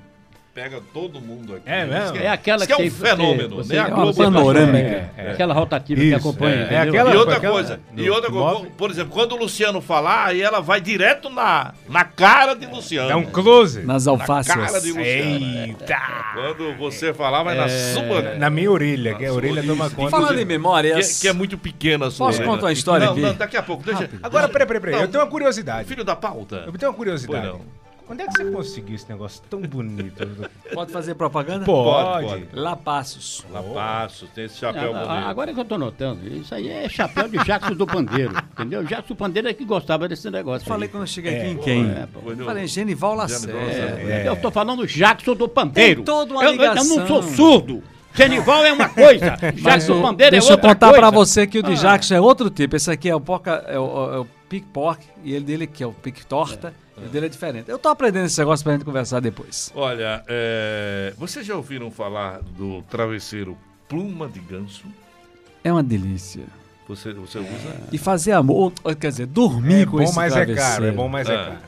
pega todo mundo aqui. É mesmo? que É aquela Diz que é um fenômeno, você- né? A é uma Globo panorâmica. é- É. Aquela rotativa que Isso, acompanha. é. É aquela- E outra aquela- coisa, e do- outra que coisa, por exemplo, quando o Luciano falar, aí ela vai direto na, na cara de Luciano. Dá um close. Nas na alfaces. cara de Luciano. Eita! Quando você falar, vai na sua. Na minha orelha, que a orelha toma isso. conta. Falando em Que, memórias. que é muito pequena a sua Posso orelha. contar uma história não, aqui? Não, daqui a pouco. Deixa, Agora, peraí, peraí, peraí. Eu tenho uma curiosidade. Filho da pauta. Eu tenho uma curiosidade. Onde é que você conseguiu esse negócio tão bonito? Pode fazer propaganda? Pode. pode. Lá Passos. Lá passo, tem esse chapéu Ah, bonito. Agora que eu tô notando, isso aí é chapéu de Jacques do Pandeiro, entendeu? Jacques do Pandeiro é que gostava desse negócio. Falei aí. quando eu cheguei aqui É. em quem? É, não. Falei, Genival Genival Lacerda. Lacerda. É, Eu tô falando Jackson do Pandeiro. Tem toda uma eu, eu não ligação. sou surdo. Genival é uma coisa, Jackson o- Pandeiro é deixa eu outra contar coisa. pra você que o de Ah. Jackson é outro tipo. Esse aqui é o, porca, é o, é o pick pork e ele dele que é o pick torta. E o dele é diferente. Eu tô aprendendo esse negócio pra gente conversar depois. Olha, é, vocês já ouviram falar do travesseiro pluma de ganso? É uma delícia. Você, você usa? E fazer amor, quer dizer, dormir É com bom, esse mas é travesseiro. caro. É bom, mas é É. caro.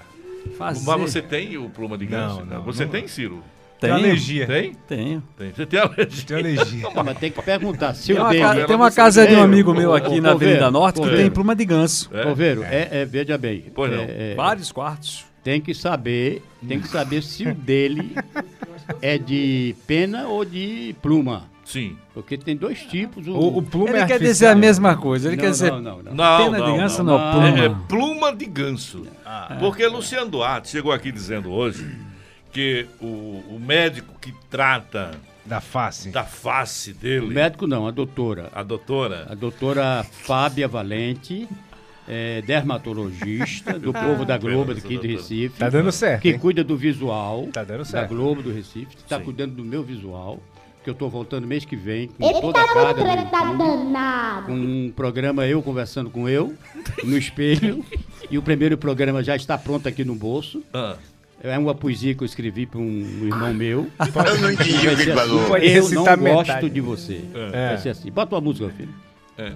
Fazer. Mas você tem o pluma de ganso? Não, não, Você não. tem, Ciro? Tem alergia. Tem? Tenho. Tem. Você tem alergia? Tem alergia. Não, mas tem que perguntar se Tem o uma, ca- tem uma casa de um amigo meu aqui ô, na Avenida Coveiro, Norte que tem pluma de ganso. É? Veiro, é, é, veja bem. Pois não. é, é, Vários quartos. tem que saber, tem que saber se o dele é de pena ou de pluma. Sim. Porque tem dois tipos. O, o pluma Ele é quer artificial. dizer a mesma coisa. Ele Não, quer dizer não, não, não. Não, pena não, de ganso, não. não, não. pluma. É, é pluma de ganso. Ah. Porque Luciano Duarte chegou aqui dizendo hoje que o, o médico que trata Da face. da face O dele, médico não, a doutora. a doutora, A doutora Fábia Valente, é, dermatologista do povo da Globo aqui de Recife. Tá dando certo, Que hein? cuida do visual Tá dando da certo. Globo do Recife. Está Sim. cuidando do meu visual. Que eu tô voltando mês que vem com Ele toda a tá carga do no tá YouTube, danado. com um programa eu conversando com eu no espelho. e o primeiro programa já está pronto aqui no bolso. ah, É uma poesia que eu escrevi para um irmão meu. Eu não entendi o que ele falou. Pode Eu não recitar gosto metade. de você. É. Vai ser assim. Bota uma música, filho. É.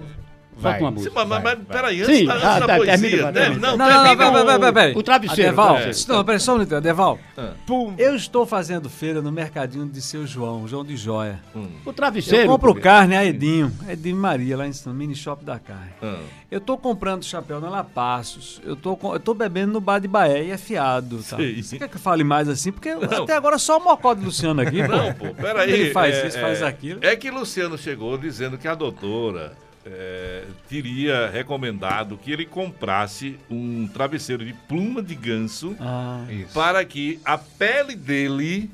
Bota uma música. mas, mas, vai, mas peraí, antes, Sim, da- antes ah, da tá, poesia. termina, né? termina. Não, Não, não, não, termina peraí, o- peraí. O travesseiro. Adeval, o travesseiro. não, peraí só um minuto, Adeval. Pum. Eu estou fazendo feira no mercadinho de seu João, João de Joia. O Eu travesseiro. compro pô. carne a Edinho, Edinho Maria, lá no mini shop da carne. Ah. Eu tô comprando chapéu na Lapassos. Eu tô, com- eu tô bebendo no bar de Baé e é fiado. Tá? Você quer que eu fale mais assim? Porque até agora só o mocó de Luciano aqui. pô. Não, pô, peraí. Ele faz é, isso, faz é, aquilo. É que Luciano chegou dizendo que a doutora é, teria recomendado que ele comprasse um travesseiro de pluma de ganso Ah, Isso. para que a pele dele.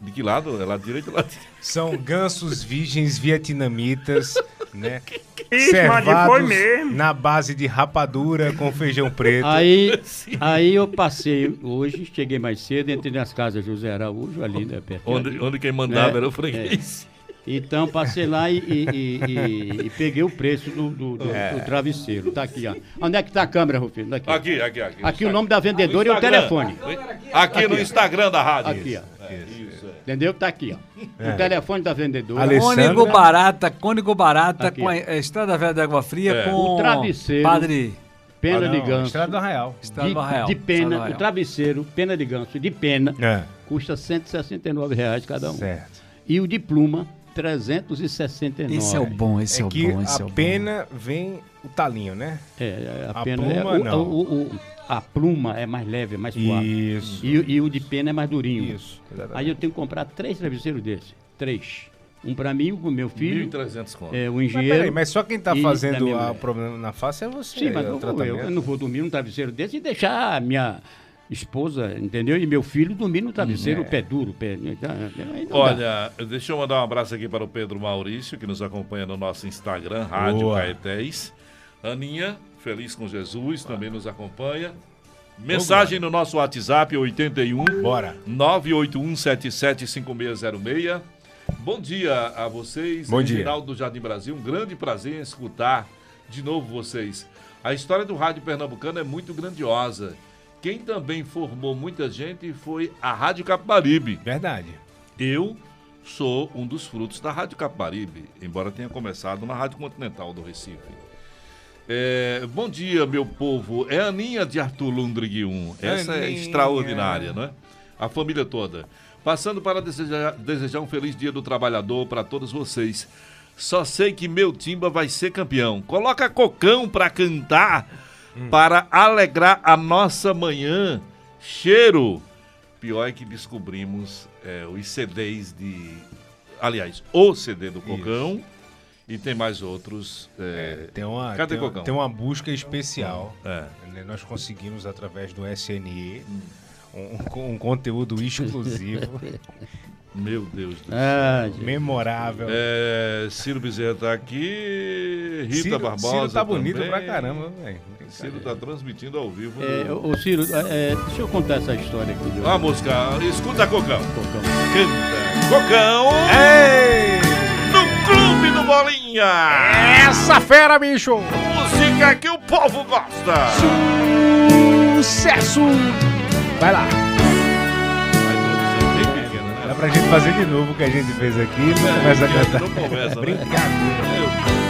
De que lado? É lado direito ou lado direito? São gansos virgens vietnamitas, né? Foi Servados mesmo. na base de rapadura com feijão preto. Aí, aí eu passei hoje, cheguei mais cedo, entrei nas casas José Araújo, ali, né, perto. Onde, onde quem mandava É, era o freguês. Então passei lá e, e- e- e- e peguei o preço do, do- do- É. do travesseiro. Tá aqui, ó. Onde é que tá a câmera, Rufino? Aqui. Aqui, aqui, aqui. Aqui o nome da vendedora e o Instagram. telefone. Aqui no Instagram da rádio. Aqui, ó. Isso, é. Entendeu? Tá aqui, ó. O telefone da vendedora. Alessandra. Cônigo Barata, Cônigo Barata Aqui, com a, Estrada Velha da Água Fria É. com O travesseiro. Padre Pena Ah, de ganso. Estrada do Arraial. Estrada De, do Arraial. de pena, Arraial. o travesseiro, pena de ganso, de pena, É. custa 169 reais cada um. Certo. E o de pluma, 369. Esse é o bom, esse é, É o que bom, esse é a o bom. pena vem o talinho, né? É, é, a, A pena pluma, é, o- não. o- o- a pluma é mais leve, é mais suave. Isso. E, e o de pena é mais durinho. Isso. exatamente. Aí eu tenho que comprar três travesseiros desses. Três. Um pra mim, um pro meu filho, 1.300 conto. é, o Mas engenheiro. peraí, mas só quem tá e da fazendo o problema na face é você. Sim, mas é o não vou eu. tratamento. Eu não vou dormir num travesseiro desse e deixar a minha esposa, entendeu? E meu filho dormir num travesseiro é. pé duro. Pé, então, aí não dá. Olha, deixa eu mandar um abraço aqui para o Pedro Maurício, que nos acompanha no nosso Instagram, Rádio Boa. Caetés. Aninha, feliz com Jesus, também nos acompanha. Mensagem no nosso WhatsApp, 81 Bora. 981775606. Bom dia a vocês. Bom dia. Reginaldo do Jardim Brasil, um grande prazer em escutar de novo vocês. A história do rádio pernambucano é muito grandiosa. Quem também formou muita gente foi a Rádio Capibaribe. Verdade. Eu sou um dos frutos da Rádio Capibaribe, embora tenha começado na Rádio Continental do Recife. É, bom dia, meu povo. É a Aninha de Arthur Lundrig 1. Essa é Aninha. extraordinária, não é? A família toda. Passando para desejar, desejar um feliz dia do trabalhador para todos vocês. Só sei que meu timba vai ser campeão. Coloca cocão para cantar, para alegrar a nossa manhã. Cheiro. Pior é que descobrimos é, os CDs de. Aliás, o CD do Cocão. E tem mais outros. é, Tem uma, Cadê tem, uma- Cocão? tem uma busca especial. é. né? Nós conseguimos, através do SNE, um, um conteúdo exclusivo, Meu Deus do céu. Ah, memorável. É, Ciro Bezerra tá aqui. Rita Ciro, Barbosa. Ciro tá bonito também. pra caramba, velho. Ciro tá transmitindo ao vivo. É, no- ô, Ciro, é, deixa eu contar essa história aqui. Do A música, escuta Cocão. Cocão. Canta. Cocão Ei! no Clube do Bolinha. Essa fera, bicho! Música que o povo gosta. Sucesso! Vai lá! Introdução é né? Dá pra gente fazer de novo o que a gente fez aqui e não começa a gente cantar. não né? Brincadeira. Meu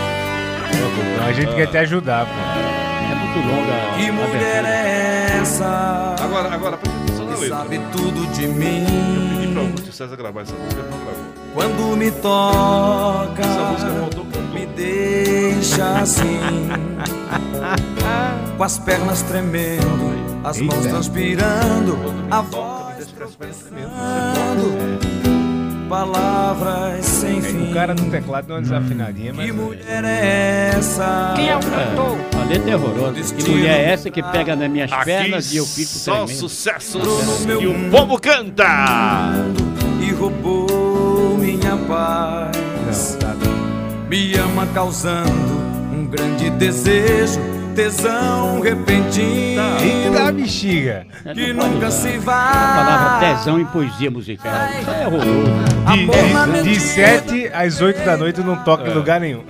Então a gente quer te ajudar, pô. É muito longa. Que a mulher é essa Agora, agora, presta atenção na que letra. sabe tudo de mim? Eu pedi pra Augusto César gravar essa música, ele não gravou. Quando me toca, Essa música faltou cantor. me deixa assim, com as pernas tremendo, as mãos Eita. transpirando, a Toca, voz me deixa com as pernas tremendo. Palavras sem fim. O cara no teclado deu uma desafinadinha, mas. Que mulher é essa? É, a letra é horrorosa. Que mulher é essa que pega nas minhas pernas e eu fico só tremendo? meu que o povo canta. E roubou minha Não, paz. tá. Me ama causando um grande desejo tesão repentino Eita bexiga. É, que nunca usar se A palavra vai. tesão em poesia musical. Isso é horroroso. De, de, de 7 às 8 da noite não toca em lugar nenhum.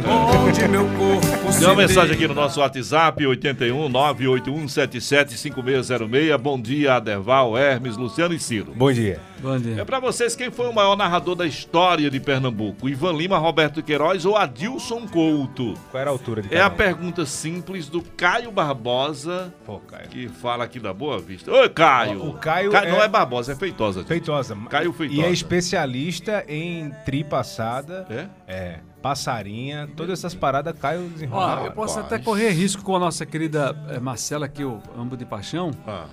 Onde meu corpo se Tem uma mensagem aqui no nosso WhatsApp, 81 981 77 5606. Bom dia, Aderval, Hermes, Luciano e Ciro. Bom dia. Bom É dia. pra vocês quem foi o maior narrador da história de Pernambuco? Ivan Lima, Roberto Queiroz ou Adilson Couto? Qual era a altura de É a pergunta simples do Caio Barbosa, Pô, Caio. que fala aqui da Boa Vista. Oi, Caio! O Caio Não é- é Barbosa, é Feitosa. Feitosa. Caio Feitosa. E é especialista em tri passada. É? É. Passarinha, todas essas paradas Caio desenrola. Ó, eu posso rapaz. até correr risco com a nossa querida eh, Marcela, que eu amo de paixão, Ah,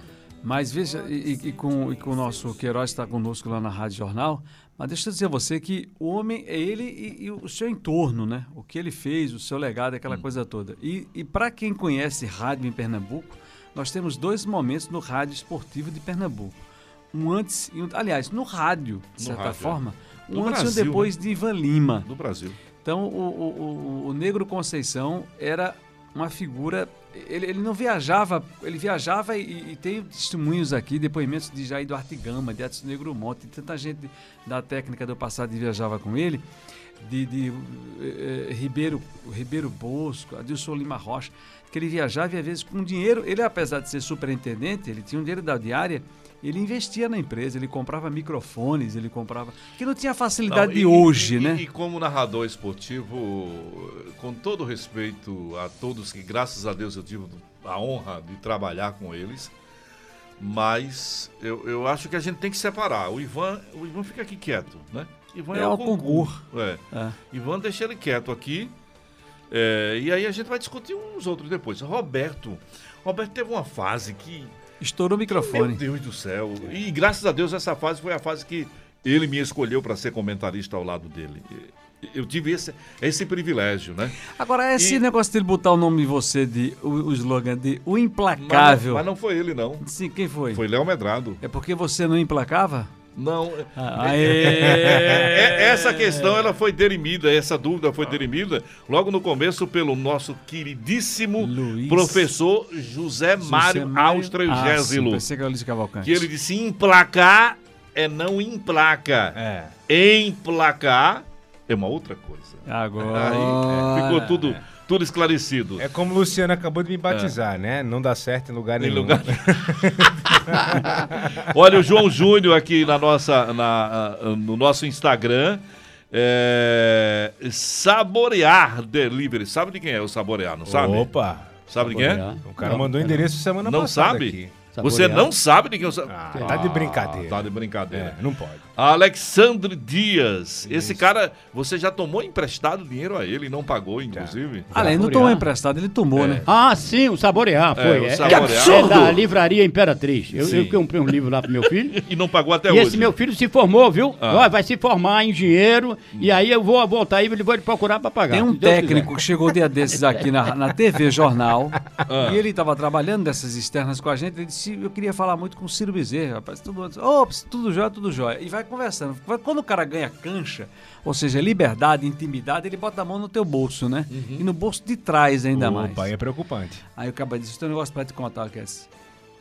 mas veja, e, e- e com, e com o nosso Queiroz está conosco lá na Rádio Jornal, mas deixa eu dizer a você que o homem é ele e, e o seu entorno, né? O que ele fez, o seu legado, aquela coisa toda. E, e para quem conhece rádio em Pernambuco, nós temos dois momentos no rádio esportivo de Pernambuco. Um antes e um. Aliás, no rádio, de No certa rádio, é. forma. No Um antes e Brasil, um depois de Ivan Lima. do Brasil. Então, o, o, o- o Negro Conceição era uma figura. Ele, ele não viajava, ele viajava e, e tem testemunhos aqui, depoimentos de Jair Duarte Gama, de Edson Negro Monte, de tanta gente da técnica do passado que viajava com ele, de, de eh, eh, Ribeiro, Ribeiro Bosco, Adilson Lima Rocha, que ele viajava e às vezes com dinheiro, ele apesar de ser superintendente, ele tinha um dinheiro da diária, ele investia na empresa, ele comprava microfones, ele comprava. que não tinha a facilidade Não, de e- hoje, e- né? E como narrador esportivo, com todo respeito a todos que, graças a Deus, eu tive a honra de trabalhar com eles, mas eu, eu acho que a gente tem que separar. O Ivan, o Ivan fica aqui quieto, né? Ivan É o concurso. É. É. Ivan deixa ele quieto aqui. é, e aí a gente vai discutir uns outros depois. Roberto. Roberto teve uma fase que Estourou o meu microfone. Deus do céu. E graças a Deus essa fase foi a fase que ele me escolheu para ser comentarista ao lado dele. Eu tive esse, esse privilégio, né? Agora, esse E- negócio dele botar o nome de você, de, o, o slogan de O Mas Implacável. não, mas não foi ele, não. Sim, quem foi? Foi Léo Medrado. É porque você não implacava? Não. Ah, É, Aê! essa questão ela foi derimida, essa dúvida foi derimida logo no começo pelo nosso queridíssimo Luiz. professor José Mário Austro Ah, que ele disse emplacar é não emplaca. É. Emplacar é uma outra coisa. Agora... Aí é, ficou tudo, tudo esclarecido. É como o Luciano acabou de me batizar, né? Não dá certo em lugar Em nenhum. lugar- Olha, o João Júnior aqui na nossa, na, ah, no nosso Instagram. É, saborear Delivery. Sabe de quem é o Saborear, não sabe? Opa! Sabe de quem é? Saborear. O cara Não, mandou o endereço semana Não passada sabe? aqui. Você Saborear. não sabe de quem eu sabe? Ah, tá de brincadeira. Tá de brincadeira. É, não pode. Alexandre Dias. Esse cara, você já tomou emprestado dinheiro a ele e não pagou, inclusive? Ah, ele não Saborear. tomou emprestado, ele tomou, né? Ah, sim, o Saborear, É, foi. o É, Saborear. é da Livraria Imperatriz. Eu, eu comprei um livro lá pro meu filho. E não pagou até e hoje. esse meu filho se formou, viu? Ah. Vai se formar em engenheiro. E aí eu vou voltar aí e vou lhe procurar pra pagar. Tem um técnico que chegou dia desses aqui na, na TV Jornal Ah. e ele estava trabalhando dessas externas com a gente. Ele disse: Eu queria falar muito com o Ciro Bezerra, rapaz. Tudo, oh, tudo jóia, tudo jóia. E vai conversando. Quando o cara ganha cancha, ou seja, liberdade, intimidade, ele bota a mão no teu bolso, né? E no bolso de trás ainda mais. Opa, é preocupante. Aí o cara disse: Tem um negócio pra te contar, que é assim.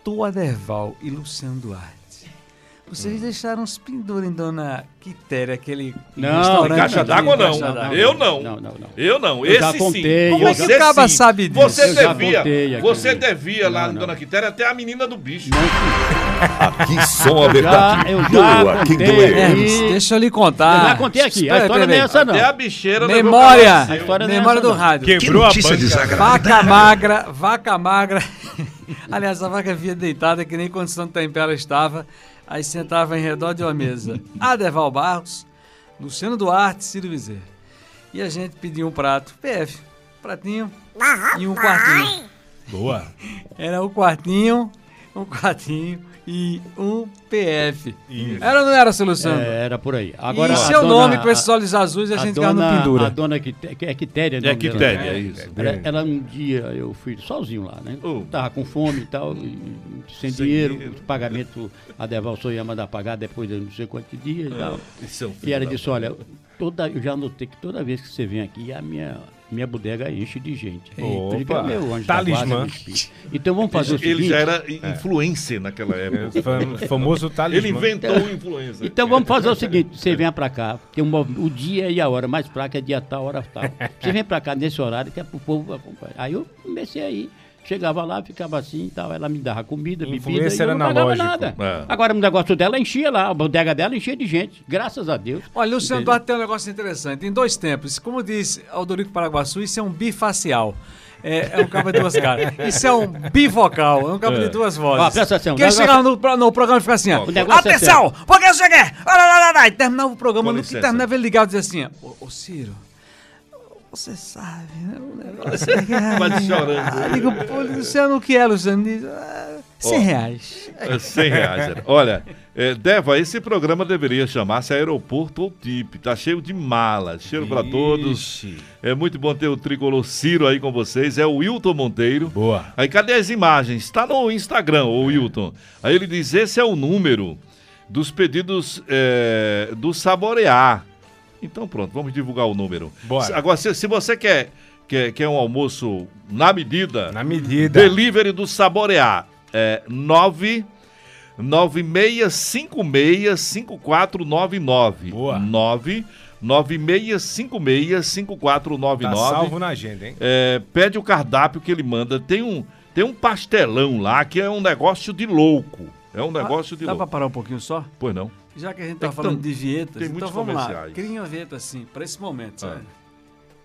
Tu, Aderval e Luciano Duarte. Vocês deixaram os penduros em Dona Quitéria, aquele Não, restaurante Caixa d'água não. Eu não. Não, não, não. Eu não. Eu Esse já sim. contei, Como é que o caba sabe disso? Você Eu já devia, contei você devia lá não. Dona Quitéria até a menina do bicho. Aqui som a verdade. eu já contei. Hermes, aqui. deixa eu lhe contar. Eu já contei aqui. A Espera, história não é essa, não. Até a bicheira Memória. A história não é Memória essa, do não. rádio. Quebrou a notícia banca. desagradável. Vaca magra, vaca magra. Aliás, a vaca via deitada, que nem condição de tempo ela estava. Aí sentava em redor de uma mesa. Adeval Barros, Luciano Duarte, Ciro Bezerra. E a gente pediu um prato. PF, pratinho e um quartinho. Boa. Era um quartinho, um quartinho e um PF. Era ou não era, seu Luciano? É, era por aí. Agora, e a seu dona- nome com esses olhos azuis a, gente ficava no dona- pendura. A dona que é Quitéria, É. Quitéria, é isso. Ela, ela um dia, eu fui sozinho lá, né? Oh. Tava com fome e tal, e sem, Sem dinheiro, dinheiro. o pagamento, a Deval só ia mandar pagar depois de não sei quantos dias e tal. Isso é E ela disse, olha, toda, eu já notei que toda vez que você vem aqui, a minha minha bodega enche de gente. Opa, Ele é meu anjo talismã. Então vamos fazer o Ele seguinte. já era influencer naquela época. Fam- famoso talismã. Ele inventou o influencer. Então vamos fazer o seguinte, você vem pra cá, tem um o dia e a hora, mais fraca é dia tal, hora tal. Você vem pra cá nesse horário que é pro povo acompanhar. Aí eu comecei aí, chegava lá, ficava assim e tal, ela me dava comida, bebida, e eu não pagava nada. É. Agora o negócio dela enchia lá, a bodega dela enchia de gente, graças a Deus. Olha, Luciano? Duarte tem um negócio interessante. Em dois tempos, como diz Aldorico Paraguaçu, isso é um bifacial. É, é um cabo de duas caras. Isso é um bivocal, é um cabo de duas vozes. Ó, presta atenção, Quem negócio- chegava no, no programa e ficava assim, ó, é atenção, porque eu cheguei, olha lá, lá, lá, e terminava o programa, Com no que terminava ele ligava e dizia assim, ó, ô, ô Ciro, você sabe, né, o negócio é que- Quase chorando. Aí digo, pô, Luciano, o que é, Luciano? Diz, ah, 100 Ó. reais. É 100 reais. era. Olha, é, Deva, esse programa deveria chamar-se Aeroporto ou TIP. Tá cheio de malas. Cheiro pra todos. É muito bom ter o tricolor Ciro aí com vocês. É o Wilton Monteiro. Boa. Aí cadê as imagens? Está no Instagram, o Wilton. Aí ele diz: esse é o número dos pedidos é, do Saborear. Então pronto, vamos divulgar o número. Bora. Agora, se, se você quer, quer, quer um almoço na medida, Na medida. delivery do Saborear é 9 96565499. Boa. 9 96565499. Tá salvo na agenda, hein? É, pede o cardápio que ele manda. Tem um, tem um pastelão lá que é um negócio de louco. É um negócio de Dá pra louco. parar um pouquinho só? Pois não. Já que a gente tá que falando tam- de vietas, tem então muitos vamos lá. comerciais. Cria uma vinheta assim, pra esse momento, Ah. sabe?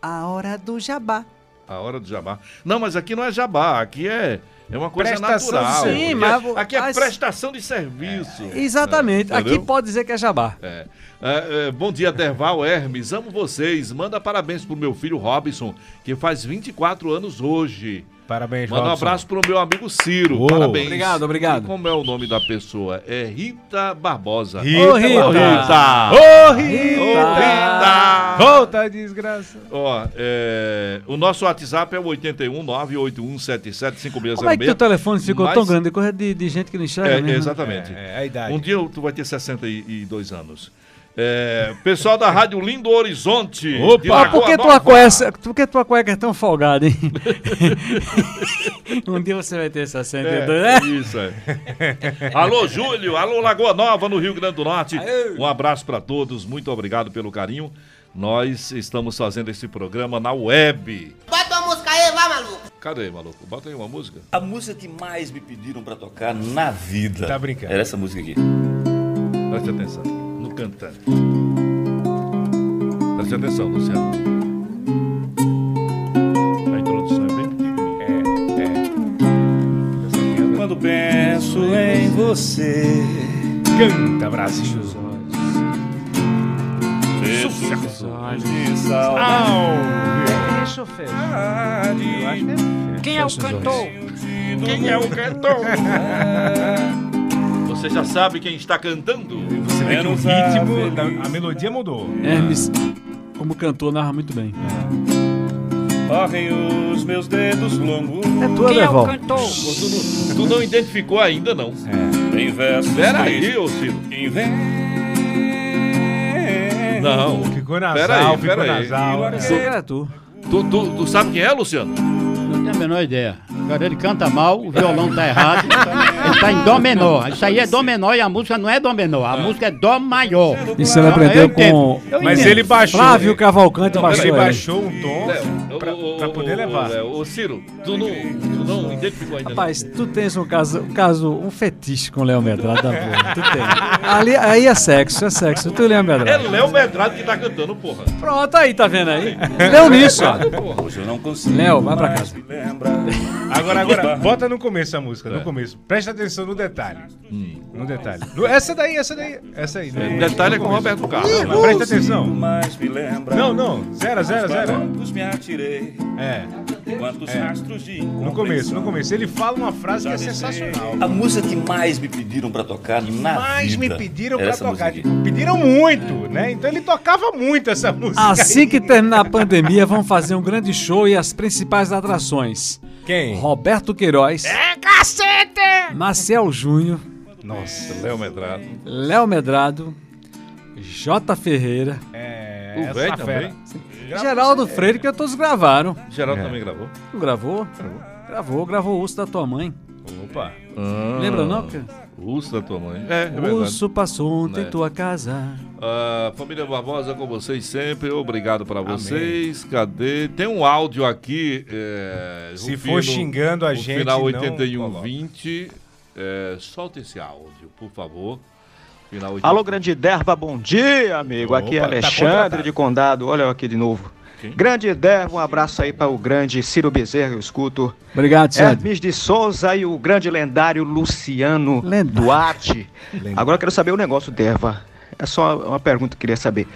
A hora do jabá. A hora do jabá. Não, mas aqui não é jabá, aqui é, é uma coisa Prestação natural. Sim, Aqui mas- é, aqui é mas- prestação de serviço. Exatamente. É, Aqui pode dizer que é jabá. É. É, é, bom dia, Derval Hermes. Amo vocês. Manda parabéns pro meu filho Robson, que faz 24 anos hoje. Parabéns, Manda um Robson. abraço pro meu amigo Ciro. Ô. Parabéns. Obrigado, obrigado. E como é o nome da pessoa? É Rita Barbosa. Rita Ô, Rita. Ô, Rita. Ô, Ô, Rita! Rita. Volta, desgraça. Ó, é, o nosso WhatsApp é o 81 98177 Como é que teu telefone ficou Mas- tão grande? Coisa de, de gente que não enxerga É, mesmo. né? exatamente. É, é a idade. Um dia tu vai ter 62 anos. É, pessoal da Rádio Lindo Horizonte. Opa! Ah, por que tua cueca, por que tua cueca é tão folgada, hein? um dia você vai ter 62, É, né? isso é. alô, Júlio. Alô, Lagoa Nova, no Rio Grande do Norte. Um abraço para todos. Muito obrigado pelo carinho. Nós estamos fazendo esse programa na web. Bota uma música aí, vai, maluco. Cadê, maluco? Bota aí uma música. A música que mais me pediram pra tocar na vida. Tá brincando. Era essa música aqui. Preste atenção. No cantante. Preste atenção, Luciano. A introdução é bem pequenininha. Quando penso em você, Canta, Brasil. vejo de saudade. Deixa eu fechar. Quem é o cantor? Quem é o cantor? Você já sabe quem está cantando? Você vê que o Menos a ritmo, da- a melodia mudou. Hermes, como cantor, narra muito bem. Correm os meus dedos longos. É tua, Quem é o cantor? Tu não, tu não identificou ainda, não. Em versos Pera aí, ô Ciro. Não. Ficou nasal, Pera aí, ficou pera aí. nasal. Pensei que era tu. Tu, tu, tu sabe quem é, Luciano? Não tenho a menor ideia. Cara, ele canta mal, o violão tá errado. Tá em dó menor. Isso aí é dó menor e a música não é dó menor. A música é dó maior. Isso ele Eu aprendeu com Mas entendo. ele baixou. Flávio Cavalcante Não, baixou Ele ele. baixou um tom Léo, pra, poder levar. Léo, Ô, Ciro, tu não, tu não identificou ainda. Rapaz, tu tens um caso, um caso, um fetiche com o Léo Medrado da porra. Tu tem. Ali, aí é sexo, é sexo. Tu Léo não. É Medrado. Léo Medrado que tá cantando, porra. Pronto, aí, tá vendo aí? Deu nisso, ó. Hoje eu não consigo. Léo, vai pra casa. Agora, agora, bota no começo a música, É. no começo. Presta atenção no detalhe. Hum. No detalhe. No- essa daí, essa daí, essa aí. no- Detalhe é com o. Roberto Carlos. Mas presta atenção. Mais me. Não, não, zero, zero, zero. Me É, quantos É. rastros de no começo, no começo. Ele fala uma frase que é sensacional. A música que mais me pediram pra tocar na me vida. pediram era pra essa tocar. Pediram muito, né? Então ele tocava muito essa música. Assim que terminar a pandemia, vão fazer um grande show e as principais atrações. Quem? Roberto Queiroz. É cacete! Marcel Júnior, Nossa, Léo Medrado. Léo Medrado, J. Ferreira, É, O velho também? Geraldo Freire, que todos gravaram. Geraldo É. também gravou. Não gravou? Gravou, gravou o urso da tua mãe. Opa. Ah, Lembra. O urso da tua mãe. É, é urso passou ontem Né. em tua casa. Ah, família Barbosa com vocês sempre. Obrigado pra vocês. Cadê? Tem um áudio aqui. é, Se Rufino, for xingando a o gente, Final não 8120. É, solta esse áudio, por favor. Final 81. Alô, Grande Derva, bom dia, amigo. Aqui é Opa, tá Alexandre contratado. de Condado. Olha eu aqui de novo. Grande Derva, um abraço aí para o grande Ciro Bezerra, eu escuto. Obrigado, Sérgio. Hermes de Souza e o grande lendário Luciano Lendário. Duarte. Agora eu quero saber o negócio, Derva. É só uma pergunta que eu queria saber.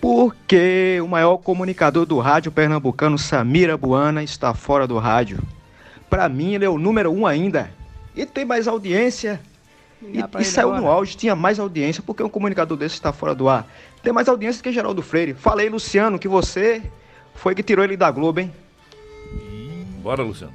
Por que o maior comunicador do rádio pernambucano, Samira Buana, está fora do rádio? Para mim, ele é o número um ainda. E tem mais audiência. E, e saiu agora. no auge, tinha mais audiência. Por que um comunicador desse está fora do ar? Tem mais audiência que Geraldo Freire. Falei, Luciano, que você foi que tirou ele da Globo, hein? Bora, Luciano.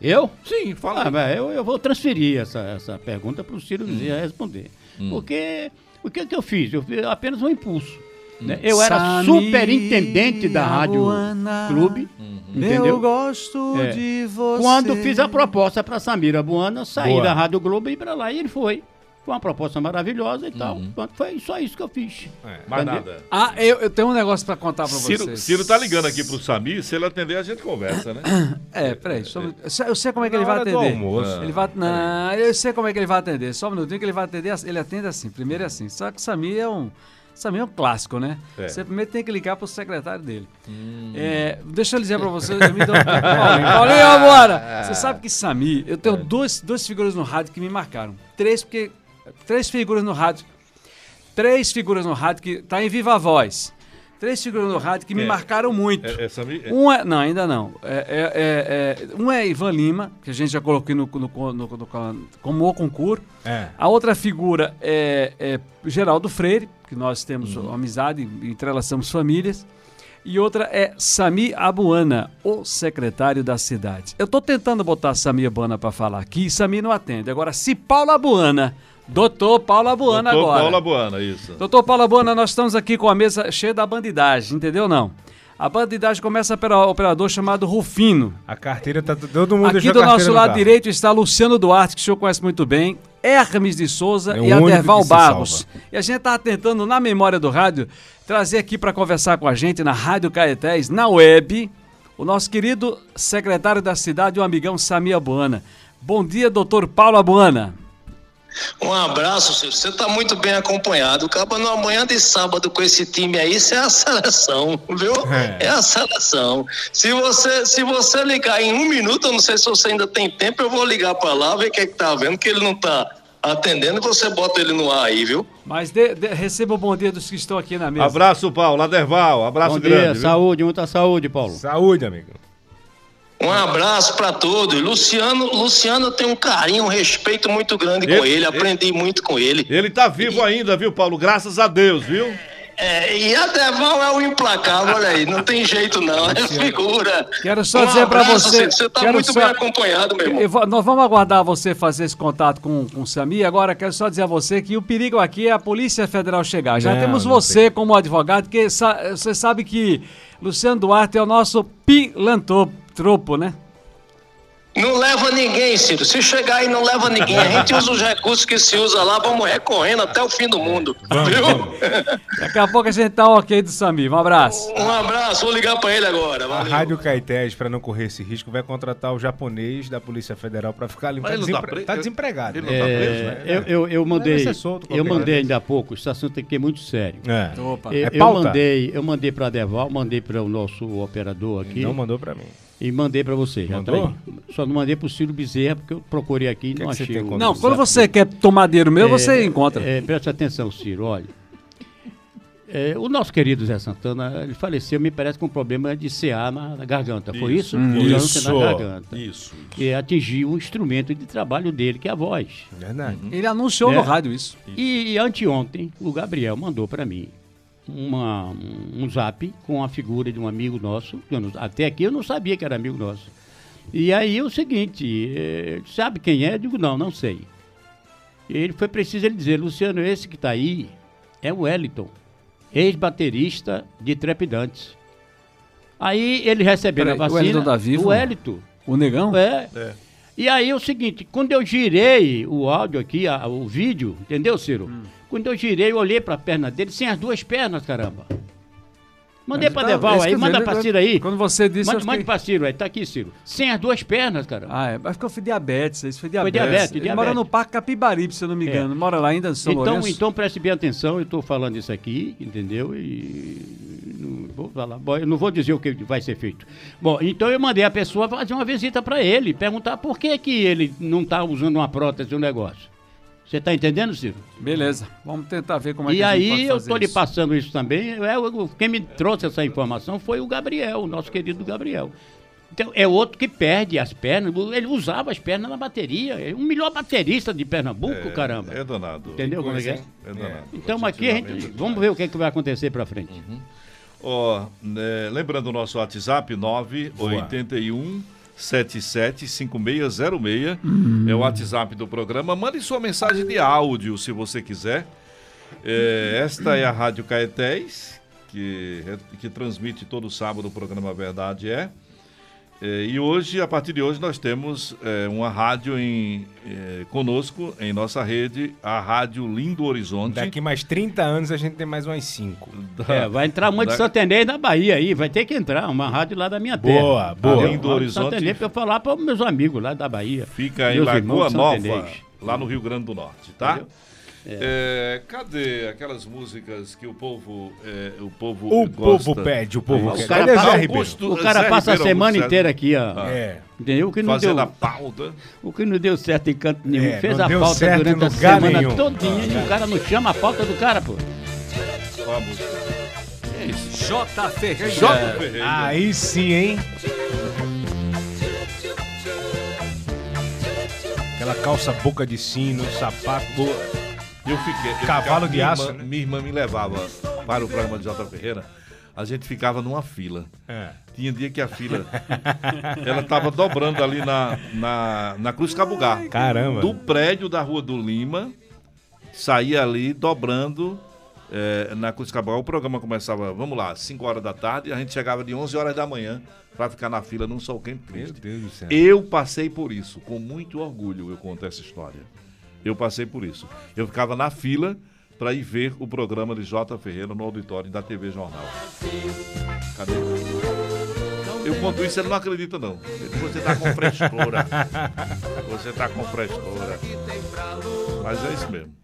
Eu? Sim, fala. Ah, eu, eu vou transferir essa, essa pergunta para o Ciro Hum. Responder. Porque o que, que eu fiz? Eu fiz apenas um impulso. né? Eu era superintendente da Rádio Buana. Clube, Eu entendeu? gosto É. de você. Quando fiz a proposta para Samira Buana sair Boa. da Rádio Globo e ir para lá, e ele foi. Foi uma proposta maravilhosa e tal. Uhum. Foi só isso que eu fiz. É. Mais nada. Ah, eu, eu tenho um negócio pra contar pra Ciro, vocês. Ciro tá ligando aqui pro Samir, se ele atender a gente conversa, né? É, peraí. Só, eu sei- como é que Na ele vai hora do atender. almoço. Ele vai, não, eu sei como é que ele vai atender. Só um minutinho que ele vai atender. Ele atende assim. Primeiro é assim. Só que o Samir é um. Samir é um clássico, né? É. Você primeiro tem que ligar pro secretário dele. É, deixa eu dizer pra você. eu me dou- Paulinho, Paulinho, bora! Você sabe que Samir, eu tenho duas, duas figuras no rádio que me marcaram. Três, porque. Três figuras no rádio. Três figuras no rádio que tá em viva voz. Três figuras no rádio que me É. marcaram muito. É, é Samir? É. Um é, não, ainda não. É, é- é- é- um é Ivan Lima, que a gente já colocou no, no, no, no- como o concurso. É. A outra figura é, é Geraldo Freire, que nós temos Uhum. amizade e entrelaçamos famílias. E outra é Sami Abuana, o secretário da cidade. Eu estou tentando botar Sami Abuana para falar aqui e Sami não atende. Agora, se Paulo Abuana, doutor Paulo Abuana Doutor agora. Paula Buana, isso. Doutor Paulo Bona, nós estamos aqui com a mesa cheia da bandidagem, entendeu não? A bandidagem começa pelo operador chamado Rufino. A carteira tá. Todo mundo Aqui do nosso no lado direito está Luciano Duarte, que o senhor conhece muito bem, Hermes de Souza É e Aderval Barros. E a gente está tentando, na memória do rádio, trazer aqui para conversar com a gente na Rádio Caetés, na web, o nosso querido secretário da cidade, o amigão Samia Buana. Bom dia, doutor Paulo Abuana. Um abraço, Ciro. Você está muito bem acompanhado. Acaba numa manhã de sábado com esse time aí, isso é a seleção, viu? É. É, a seleção. Se você, se você ligar em um minuto, eu não sei se você ainda tem tempo, eu vou ligar para lá, ver o que é que tá vendo, que ele não tá atendendo, e você bota ele no ar aí, viu? Mas dê- dê- receba o bom dia dos que estão aqui na mesa. Abraço, Paulo. Aderval. Abraço Bom grande. dia, viu? saúde, muita saúde, Paulo. Saúde, amigo. Um abraço para todos. Luciano, Luciano tem um carinho, um respeito muito grande com Ele- ele, aprendi muito com ele. Ele tá vivo ainda, viu, Paulo? Graças a Deus, viu? É, e a Deval é o implacável, olha aí, não tem jeito não, é figura. Quero só Um dizer para você. Você tá quero muito só- bem acompanhado, meu irmão. Vou- nós vamos aguardar você fazer esse contato com, com o Sami. Agora, quero só dizer a você que o perigo aqui é a Polícia Federal chegar. Já Não, temos não você como advogado, que sa- você sabe que Luciano Duarte é o nosso pilantropo, né? Não leva ninguém, Ciro. Se chegar aí, não leva ninguém. A gente usa os recursos que se usa lá, vamos recorrendo até o fim do mundo. viu? Daqui a pouco a gente tá ok do Sami. Um abraço. Um abraço, vou ligar pra ele agora. A Valeu. Rádio Caetés, para não correr esse risco, vai contratar o japonês da Polícia Federal para ficar ali. Tá, ele não tá desempre- preso? tá desempregado. Ele não tá preso, né? É, eu, eu, eu mandei, solto eu mandei ainda há pouco, esse assunto aqui é muito sério. É. Opa. Eu, É eu mandei, eu mandei para Deval, mandei para o nosso operador aqui Não mandou para mim. E mandei para você. Já Mandou? Só não mandei para o Ciro Bezerra porque eu procurei aqui e Que não que você achei. Não, quando você quer tomar dinheiro meu, você É, encontra. É, preste atenção, Ciro, olha. É, o nosso querido Zé Santana, ele faleceu, me parece, com um problema de CA na, na garganta. Foi isso? Hum, Câncer isso. na garganta. Isso. Que atingiu um instrumento de trabalho dele, que é a voz. Verdade. Ele anunciou É. no rádio isso. E, e anteontem, o Gabriel mandou para mim uma, um, zap com a figura de um amigo nosso. não- até aqui eu não sabia que era amigo nosso. E aí o seguinte, eh, sabe quem é? Eu digo, não, não sei. E ele foi preciso ele dizer, Luciano, esse que está aí é o Wellington. ex-baterista de Trepidantes. Aí ele recebendo Peraí, a o vacina. Wellington tá vivo? O Hélito. O negão? É. É. E aí é o seguinte, quando eu girei o áudio aqui, a- o vídeo, entendeu, Ciro? Hum. Quando eu girei, eu olhei pra perna dele sem as duas pernas, caramba. Mandei pra tá- Deval aí, manda pra Ciro aí. Quando você disse, Manda, manda pra Ciro aí, tá aqui, Ciro. Sem as duas pernas, cara. Ah, é. Mas foi diabetes, isso foi diabetes. diabetes, Ele diabetes. mora no Parque Capibaribe, se eu não me É. engano. Mora lá ainda, São então, Lourenço. então preste bem atenção, eu estou falando isso aqui, entendeu? E não vou falar, bom, eu não vou dizer o que vai ser feito. Bom, então eu mandei a pessoa fazer uma visita para ele, perguntar por que que ele não está usando uma prótese no negócio. Você está entendendo, Ciro? Beleza, vamos tentar ver como é e que a gente aí pode eu estou lhe passando isso também. É, o- quem me trouxe essa informação foi o Gabriel, o nosso querido Gabriel. Então, é outro que perde as pernas. Ele usava as pernas na bateria. É o melhor baterista de Pernambuco, caramba. É danado. Entendeu como é que é? É danado. Então aqui a gente, vamos ver o que, é que vai acontecer pra frente. Ó, né, lembrando o nosso WhatsApp, 981 775606. É o WhatsApp do programa. Mande sua mensagem de áudio, se você quiser. É, esta é a Rádio Caetés, que, que transmite todo sábado o programa Verdade é. É, e hoje, a partir de hoje, nós temos é, uma rádio em, é, conosco, em nossa rede, a Rádio Lindo Horizonte. Daqui mais 30 anos a gente tem mais umas 5. É, vai entrar de Da- Santenês na Bahia aí, vai ter que entrar, uma rádio lá da minha terra. Boa, boa. Além do Uma de Horizonte. Santenês pra eu falar para meus amigos lá da Bahia. Fica em Lagoa Nova, lá no Rio Grande do Norte, tá? Entendeu? É, cadê aquelas músicas que o povo, é, o povo O gosta? povo pede, o povo Aí, quer. O cara passa- Ribeiro? Augusto- O cara passa a semana Augusto inteira aqui, ó. Ah. É. Entendeu? O que não Fazendo deu, a pauta. o que não deu certo em canto nenhum. É, Fez a pauta durante a semana nenhum. todinha e o cara não chama a pauta do cara, pô. Música. É. J. Ferreira. J. Ferreira. Aí sim, hein? Aquela calça boca de sino, sapato. Eu fiquei. eu Cavalo ficava- de minha aço, irmã- né? Minha irmã me levava para o programa de J. Ferreira. A gente ficava numa fila. É. Tinha dia que a fila. ela tava dobrando ali na, na, na Cruz Cabugá. Caramba. Do prédio da Rua do Lima, saía ali dobrando eh, na Cruz Cabugá. O programa começava, vamos lá, 5 horas da tarde, e a gente chegava de 11 horas da manhã para ficar na fila num sol quente Meu. Deus do céu. Eu passei por isso, com muito orgulho eu conto essa história. Eu passei por isso. Eu ficava na fila para ir ver o programa de J. Ferreira no auditório da TV Jornal. Cadê? Eu conto isso, ele não acredita não. Você tá com frescura. Você tá com frescura. Mas é isso mesmo.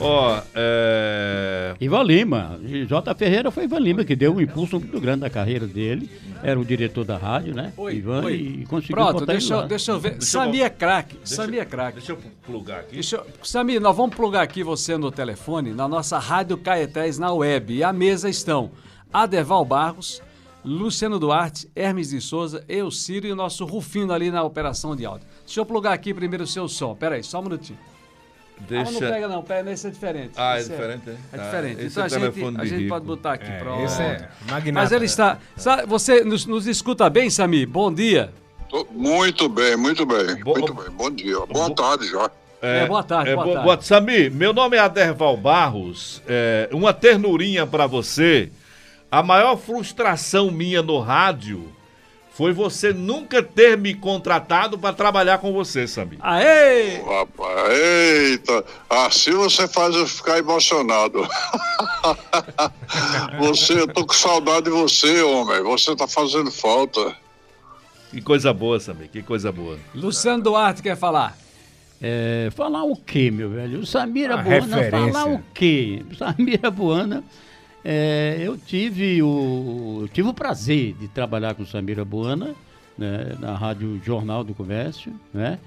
Ó, é... Ivan Lima. J. Ferreira foi Ivan Lima que deu um impulso muito grande na carreira dele. Era o diretor da rádio, né? Oi, Ivan oi. e conseguiu Pronto, deixa, eu- lá. deixa eu ver. Deixa Samir é craque. Deixa- Samir é craque. Deixa eu plugar aqui. Deixa eu... Samir, nós vamos plugar aqui você no telefone, na nossa Rádio Caetés na web. E à mesa estão Adeval Barros, Luciano Duarte, Hermes de Souza, eu, Ciro e o nosso Rufino ali na operação de áudio. Deixa eu plugar aqui primeiro o seu som. Pera aí, só um minutinho. Ah, não pega não, pega, esse é diferente. Ah, é Esse diferente, é? É Ah, diferente. esse então é a gente, a gente pode botar aqui, É, pronto. esse é magnata. Mas ele está... Sabe, você nos, nos escuta bem, Samir? Bom dia. Tô- Muito bem, muito bem. Bom- muito bem. Bom dia. Boa tarde já. É, boa tarde, boa bo- tarde. Samir, meu nome é Aderval Barros. É, uma ternurinha pra você. A maior frustração minha no rádio foi você nunca ter me contratado pra trabalhar com você, Samir. Aê! Rapaz, eita. Assim você faz eu ficar emocionado. você, eu tô com saudade de você, homem. Você tá fazendo falta. Que coisa boa, Samir, que coisa boa. Luciano Duarte quer falar. É, falar o quê, meu velho? O Samira Uma Buana, referência. falar o quê? Samira Buana, é, eu tive o eu tive o prazer de trabalhar com Samira Buana, né, na Rádio Jornal do Comércio, né?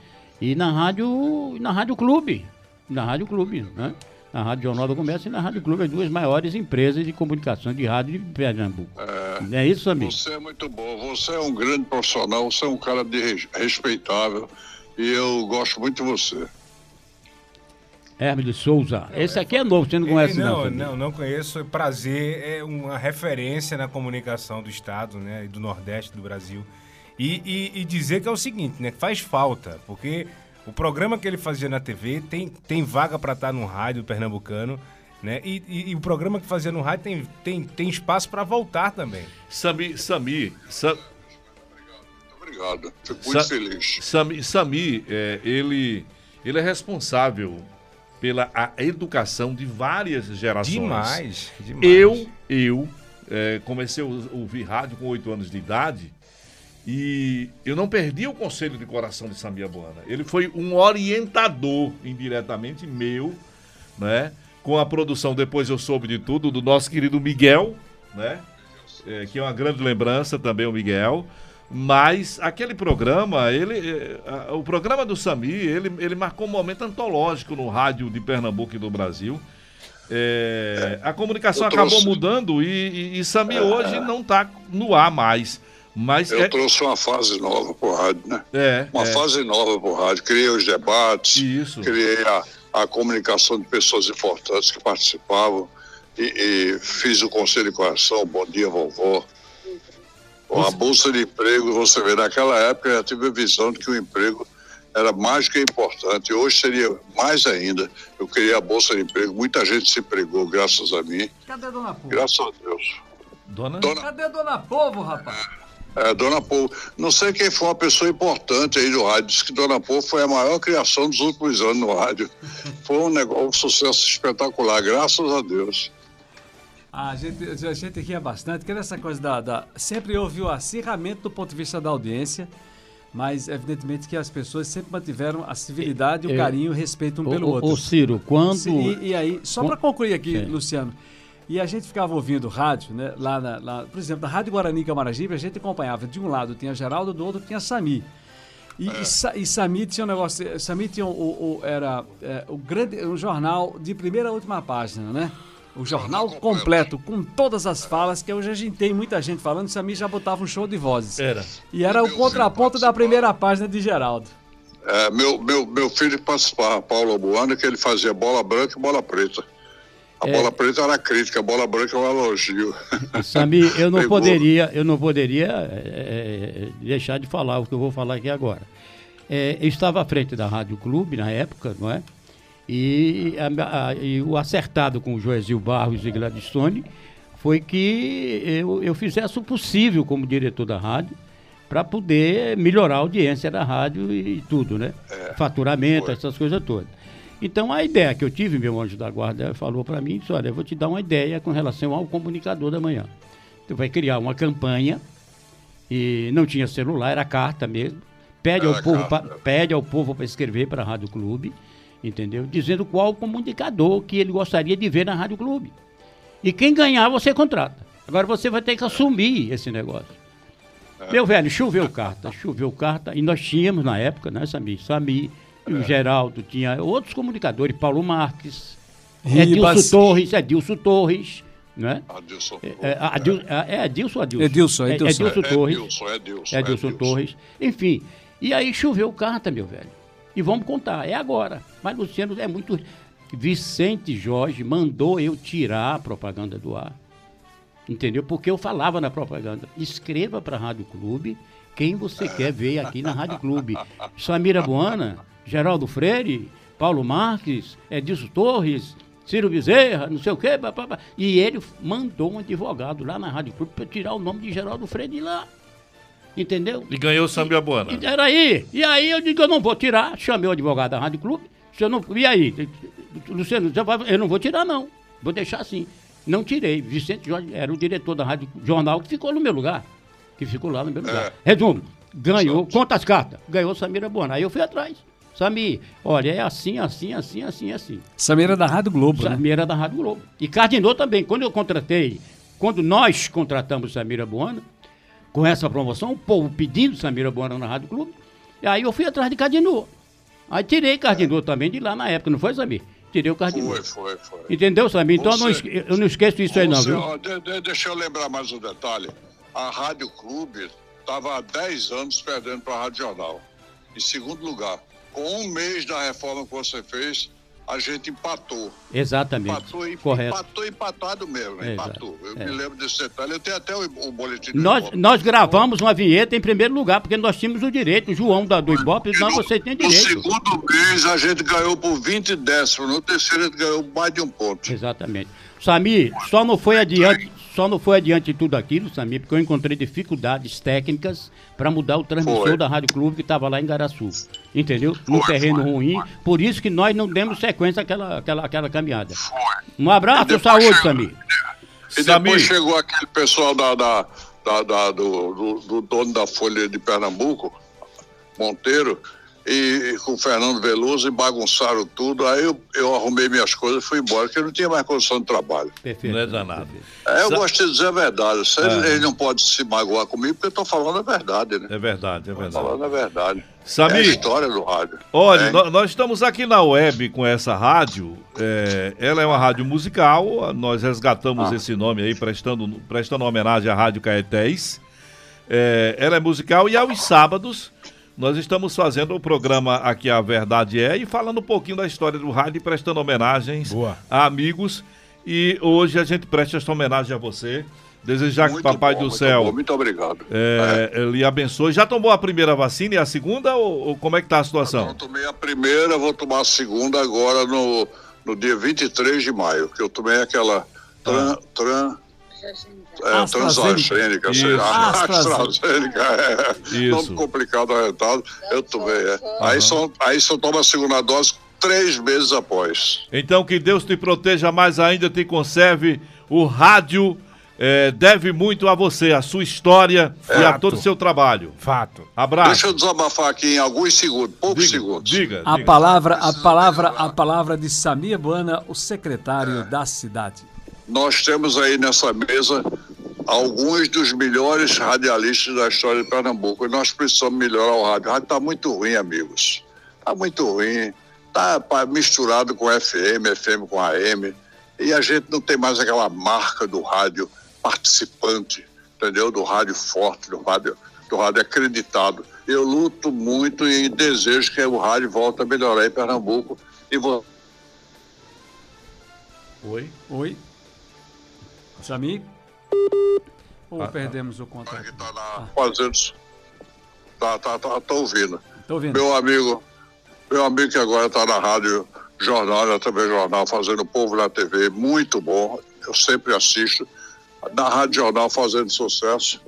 E na Rádio, na Rádio Clube, na Rádio Clube, né? Na Rádio Jornal do Comércio e na Rádio Clube, as duas maiores empresas de comunicação de rádio de Pernambuco. Não é isso, Samir? Você é muito bom. Você é um grande profissional. Você é um cara de res- respeitável. E eu gosto muito de você. Hermes de Souza. Esse aqui é novo, você não conhece não, não, não, não conheço. Prazer é uma referência na comunicação do estado, né, e do Nordeste do Brasil. E, e- e dizer que é o seguinte, né, faz falta, porque o programa que ele fazia na TV tem, tem vaga para estar no rádio pernambucano. Né? E, e- e o programa que fazia no rádio tem, tem, tem espaço para voltar também. Sami, Sami, Sa- Obrigado. Fico muito Sa- feliz. Sami, Sami, é, ele, ele é responsável pela a educação de várias gerações. Demais, demais. Eu, eu é, comecei a ou- ouvir rádio com 8 anos de idade e eu não perdi o conselho de coração de Samia Boana. Ele foi um orientador indiretamente meu, né? Com a produção, depois eu soube de tudo, do nosso querido Miguel, né? É, que é uma grande lembrança também, o Miguel. Mas aquele programa, ele, é, a- o programa do Sami, ele, ele marcou um momento antológico no rádio de Pernambuco e do Brasil. É, a comunicação acabou mudando e, e, e Sami hoje não está no ar mais. Mas Eu é, trouxe uma fase nova pro rádio, né? é, Uma é, fase nova pro rádio. Criei os debates, Isso. criei a, a comunicação de pessoas importantes que participavam e, e fiz o Conselho de Coração, Bom Dia Vovó. A Bolsa de Emprego, você vê, naquela época eu já tive a visão de que o emprego era mais que importante. Hoje seria mais ainda. Eu criei a Bolsa de Emprego, muita gente se empregou, graças a mim. Cadê Dona Povo? Graças a Deus. Dona? Dona, Cadê Dona Povo, rapaz? é, Dona Pô, não sei quem foi uma pessoa importante aí do rádio, disse que Dona Pô foi a maior criação dos últimos anos no rádio. Foi um negócio, um sucesso espetacular, graças a Deus. A gente, a gente ria bastante, que era essa coisa da, da- Sempre houve o acirramento do ponto de vista da audiência, mas evidentemente que as pessoas sempre mantiveram a civilidade, o É, carinho e o respeito um Ô, pelo outro. ô, Ciro, quando. E, e aí, só para concluir aqui, Sim. Luciano, e a gente ficava ouvindo rádio, né? Lá, na, lá, por exemplo, na Rádio Guarani Camaragibe, a gente acompanhava de um lado tinha Geraldo, do outro tinha Sami. E, e, Sa- e Sami tinha um negócio. Sami tinha o, o- o- era é, o grande um jornal de primeira a última página, né? O jornal completo, com todas as falas, que hoje a gente tem muita gente falando, Sami já botava um show de vozes. Era. E era o contraponto da primeira página de Geraldo. É, meu, meu, meu filho participava, Paulo Albuana, que ele fazia bola branca e bola preta. A É. bola preta era crítica, a bola branca era um elogio. Sami, eu não poderia, eu não poderia é, é, deixar de falar o que eu vou falar aqui agora. É, eu estava à frente da Rádio Clube na época, não é? E, a- a- e o acertado com o Joesil Barros e Gladstone foi que eu, eu fizesse o possível como diretor da rádio para poder melhorar a audiência da rádio e tudo, né? Faturamento, essas coisas todas. Então a ideia que eu tive, meu anjo da guarda falou para mim, disse, olha, eu vou te dar uma ideia com relação ao comunicador da manhã. Tu vai criar uma campanha e não tinha celular, era carta mesmo. Pede ao Era povo, carta. pra, pede ao povo para escrever para a Rádio Clube, entendeu? Dizendo qual o comunicador que ele gostaria de ver na Rádio Clube. E quem ganhar, você contrata. Agora você vai ter que assumir esse negócio. Meu velho, choveu carta, choveu carta. E nós tínhamos na época, né, Sami? Sami, e o Geraldo, tinha outros comunicadores, Paulo Marques, Ribas. Edilson Torres, Edilson Torres, né? Adilson. É, Adil, é Edilson ou Adilson? Edilson, É, Edilson. Edilson Torres. Edilson, Edilson. Edilson Torres. Enfim, e aí choveu carta, meu velho. E vamos contar, é agora. Mas Luciano é muito. Vicente Jorge mandou eu tirar a propaganda do ar. Entendeu? Porque eu falava na propaganda. Escreva para a Rádio Clube quem você quer ver aqui na Rádio Clube. Samira Buana, Geraldo Freire, Paulo Marques, Edilson Torres, Ciro Bezerra, não sei o quê. pá, pá, pá. E ele mandou um advogado lá na Rádio Clube para tirar o nome de Geraldo Freire de lá. Entendeu? E ganhou o Sambia Buana. E era aí. E aí eu digo, eu não vou tirar. Chamei o advogado da Rádio Clube. Se eu não, e aí? Luciano, você vai- eu não vou tirar, não. Vou deixar assim. Não tirei. Vicente Jorge era o diretor da Rádio Jornal que ficou no meu lugar. Que ficou lá no meu lugar. Resumo, ganhou, conta as cartas. Ganhou Samira Buana. Aí eu fui atrás. Samir, olha, é assim, assim, assim, assim, assim. Samira da Rádio Globo, né? Samira da Rádio Globo. E Cardinou também. Quando eu contratei, quando nós contratamos Samira Buana, com essa promoção, o povo pedindo Samira Buana na Rádio Clube, e aí eu fui atrás de Cardinou. Aí tirei Cardinou também de lá na época, não foi, Samir? Tirei o Cardinou. Foi, foi, foi. Entendeu, Samir? Então eu não, Você- eu não esqueço isso aí não, Você- viu? ó, de- de- deixa eu lembrar mais um detalhe. A Rádio Clube estava há 10 anos perdendo para a Rádio Jornal. Em segundo lugar, com um mês da reforma que você fez, a gente empatou. Exatamente. Empatou, e- Correto. empatou empatado mesmo, né? Exato. empatou. Eu É. me lembro desse detalhe, eu tenho até o, o boletim Nós, Ibope. nós gravamos uma vinheta em primeiro lugar, porque nós tínhamos o direito. O João da, do Ibope, não, você tem No direito. segundo mês a gente ganhou por 20 décimos, no terceiro a gente ganhou mais de um ponto. Exatamente. Samir, só não foi adiante, só não foi adiante de tudo aquilo, Samir, porque eu encontrei dificuldades técnicas para mudar o transmissor Foi. da Rádio Clube que estava lá em Garaçu. Entendeu? Num terreno ruim. Por isso que nós não demos sequência àquela, àquela, àquela caminhada. Um abraço, saúde, Samir. E Samir. depois chegou aquele pessoal da, da, da- da- do, do- do dono da Folha de Pernambuco, Monteiro, e, e com o Fernando Veloso e bagunçaram tudo. Aí eu, eu arrumei minhas coisas e fui embora, porque eu não tinha mais condição de trabalho. Perfeito. Não é danado. É, eu Sa- gosto de dizer a verdade. Se É. eles não podem se magoar comigo, porque eu estou falando a verdade, né? É verdade, é Tô verdade. falando a verdade. Samir. É a história do rádio. Olha, É. nó- nós estamos aqui na web com essa rádio. é, ela é uma rádio musical. Nós resgatamos esse nome aí, prestando, prestando homenagem à Rádio Caetés. É, ela é musical e aos sábados nós estamos fazendo o programa Aqui a Verdade É e falando um pouquinho da história do rádio e prestando homenagens Boa. a amigos. E hoje a gente presta essa homenagem a você. Desejar que o Muito Papai bom, do muito Céu bom, muito obrigado. é, lhe abençoe. Já tomou a primeira vacina e a segunda? Ou, ou como é que tá a situação? Eu tomei a primeira, vou tomar a segunda agora no, no dia 23 de maio, que eu tomei aquela tran, tran, é, lá, AstraZeneca. É, Isso. nome complicado arretado, eu tomei, é. Aí, só, aí só toma a segunda dose três meses após. Então que Deus te proteja mais ainda, te conserve. O rádio eh, deve muito a você, a sua história e a todo o seu trabalho. Fato. Abraço. Deixa eu desabafar aqui em alguns segundos, poucos diga, segundos. diga, A diga. palavra, a palavra, a palavra de Samir Buana, o secretário da cidade. Nós temos aí nessa mesa alguns dos melhores radialistas da história de Pernambuco e nós precisamos melhorar o rádio. O rádio está muito ruim, amigos. Está muito ruim. Está misturado com FM, FM com AM. E a gente não tem mais aquela marca do rádio participante, entendeu? Do rádio forte, do rádio, do rádio acreditado. Eu luto muito e desejo que o rádio volte a melhorar em Pernambuco. E vou Oi? Oi? Samir? Ou perdemos o contato? que tá na, fazendo. Tá, tá, tá, tá ouvindo. Tô ouvindo. Meu amigo, meu amigo que agora está na Rádio Jornal, na TV Jornal, fazendo o Povo na TV, muito bom. Eu sempre assisto. Na Rádio Jornal fazendo sucesso.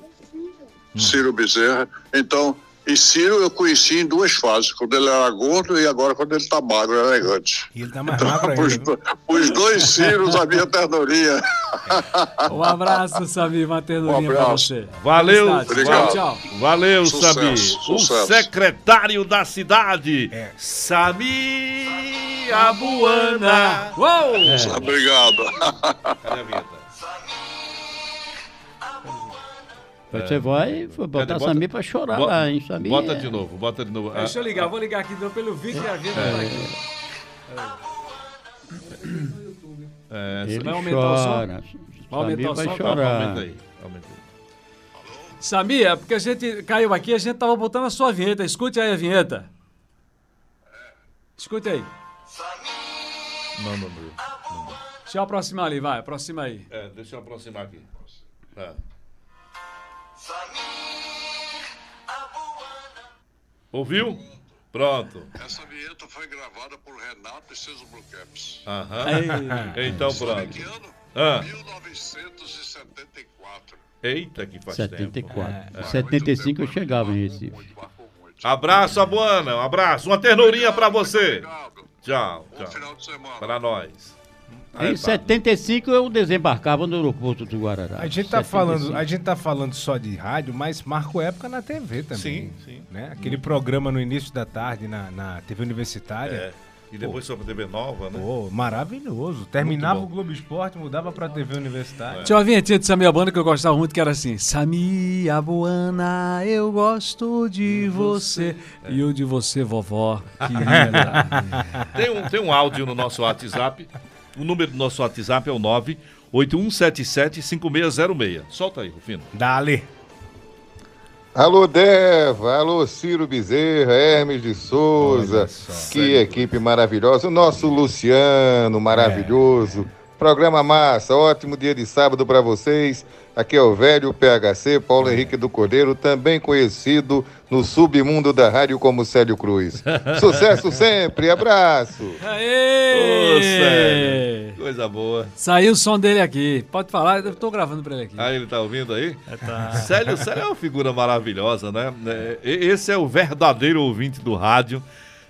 Ciro Bezerra. Então, e Ciro eu conheci em duas fases, quando ele era gordo e agora quando ele está magro, elegante. E ele tá mais magro ainda. Os, os dois Ciros, a minha ternuria. Um abraço, Samir, uma ternurinha Um pra abraço. você. Valeu. Obrigado. Tchau, tchau. Valeu, Sucesso, Samir. sucesso. O secretário da cidade, É. Samir Abuana. Uou! Obrigado. Cadê a vinheta? Você vai foi botar Cadê? Bota- Samir pra chorar Bo- lá, hein, Samir? Bota é- de novo, bota de novo. Deixa eu ligar, vou ligar aqui então, pelo vídeo e a vida tá aqui. É, Ele Vai aumentar o som? chora. Vai aumentar Samir o vai som? chorar. Aumenta aí, aumenta aí. Samir, é porque a gente caiu aqui, a gente tava botando a sua vinheta. Escute aí a vinheta. Escute aí. Não, não, não. Deixa eu aproximar ali, vai, aproxima aí. É, deixa eu aproximar aqui. É. Ouviu? Pronto. Essa vinheta foi gravada por Renato e seus Blue Caps. Aham. Então Sabe que pronto. ano? Ah. 1974. Eita, que faz tempo. 74. 75 eu chegava em Recife. Abraço, Abuana. Um abraço. Uma ternurinha pra você. Tchau, Bom tchau. final de semana. Pra nós. Em 75 eu desembarcava no aeroporto do Guarará. A gente, tá 75. falando, a gente tá falando só de rádio, mas marcou época na TV também. Sim, sim. Né? Aquele programa no início da tarde na, na TV Universitária. É. E depois sobre a TV Nova, né? Pô, maravilhoso. Terminava o. Globo Esporte, mudava pra TV Universitária. Tinha uma vinhetinha de Samir Abuana que eu gostava muito, que era assim: Samir Abuana, eu gosto de você. E o de você, vovó. Querida. Tem um, tem um áudio no nosso WhatsApp. O número do nosso WhatsApp é o 981775606. Solta aí, Rufino. Dale. Alô, Deva, alô, Ciro Bezerra, Hermes de Souza, que equipe maravilhosa. O nosso Luciano, maravilhoso. Programa massa, ótimo dia de sábado para vocês. Aqui é o velho PHC, Paulo Henrique do Cordeiro, também conhecido no submundo da rádio como Célio Cruz. Sucesso sempre, abraço. Ô, Célio, coisa boa. Saiu o som dele aqui. Pode falar, eu tô gravando pra ele aqui. Ah, ele tá ouvindo aí? tá. Célio, Célio é uma figura maravilhosa, né? É, Esse é o verdadeiro ouvinte do rádio,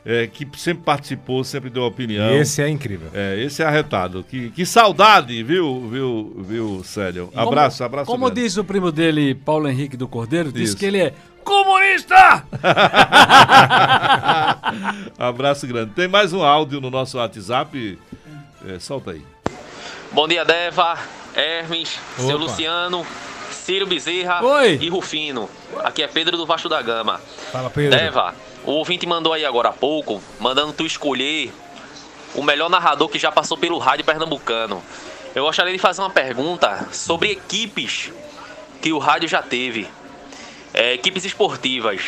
é, que sempre participou, sempre deu opinião. Esse é incrível. É, esse é arretado. Que, que saudade, viu, viu, viu, Célio? Abraço, como, abraço. Como grande. diz o primo dele, Paulo Henrique do Cordeiro, diz que ele é comunista! abraço grande. Tem mais um áudio no nosso WhatsApp. É, solta aí. Bom dia, Deva, Hermes, seu Opa. Luciano, Ciro Bezerra Oi. e Rufino. Aqui é Pedro do Vasco da Gama. Fala, Pedro. Deva, o ouvinte mandou aí agora há pouco, mandando tu escolher o melhor narrador que já passou pelo rádio pernambucano. Eu gostaria de fazer uma pergunta sobre equipes que o rádio já teve. É, equipes esportivas.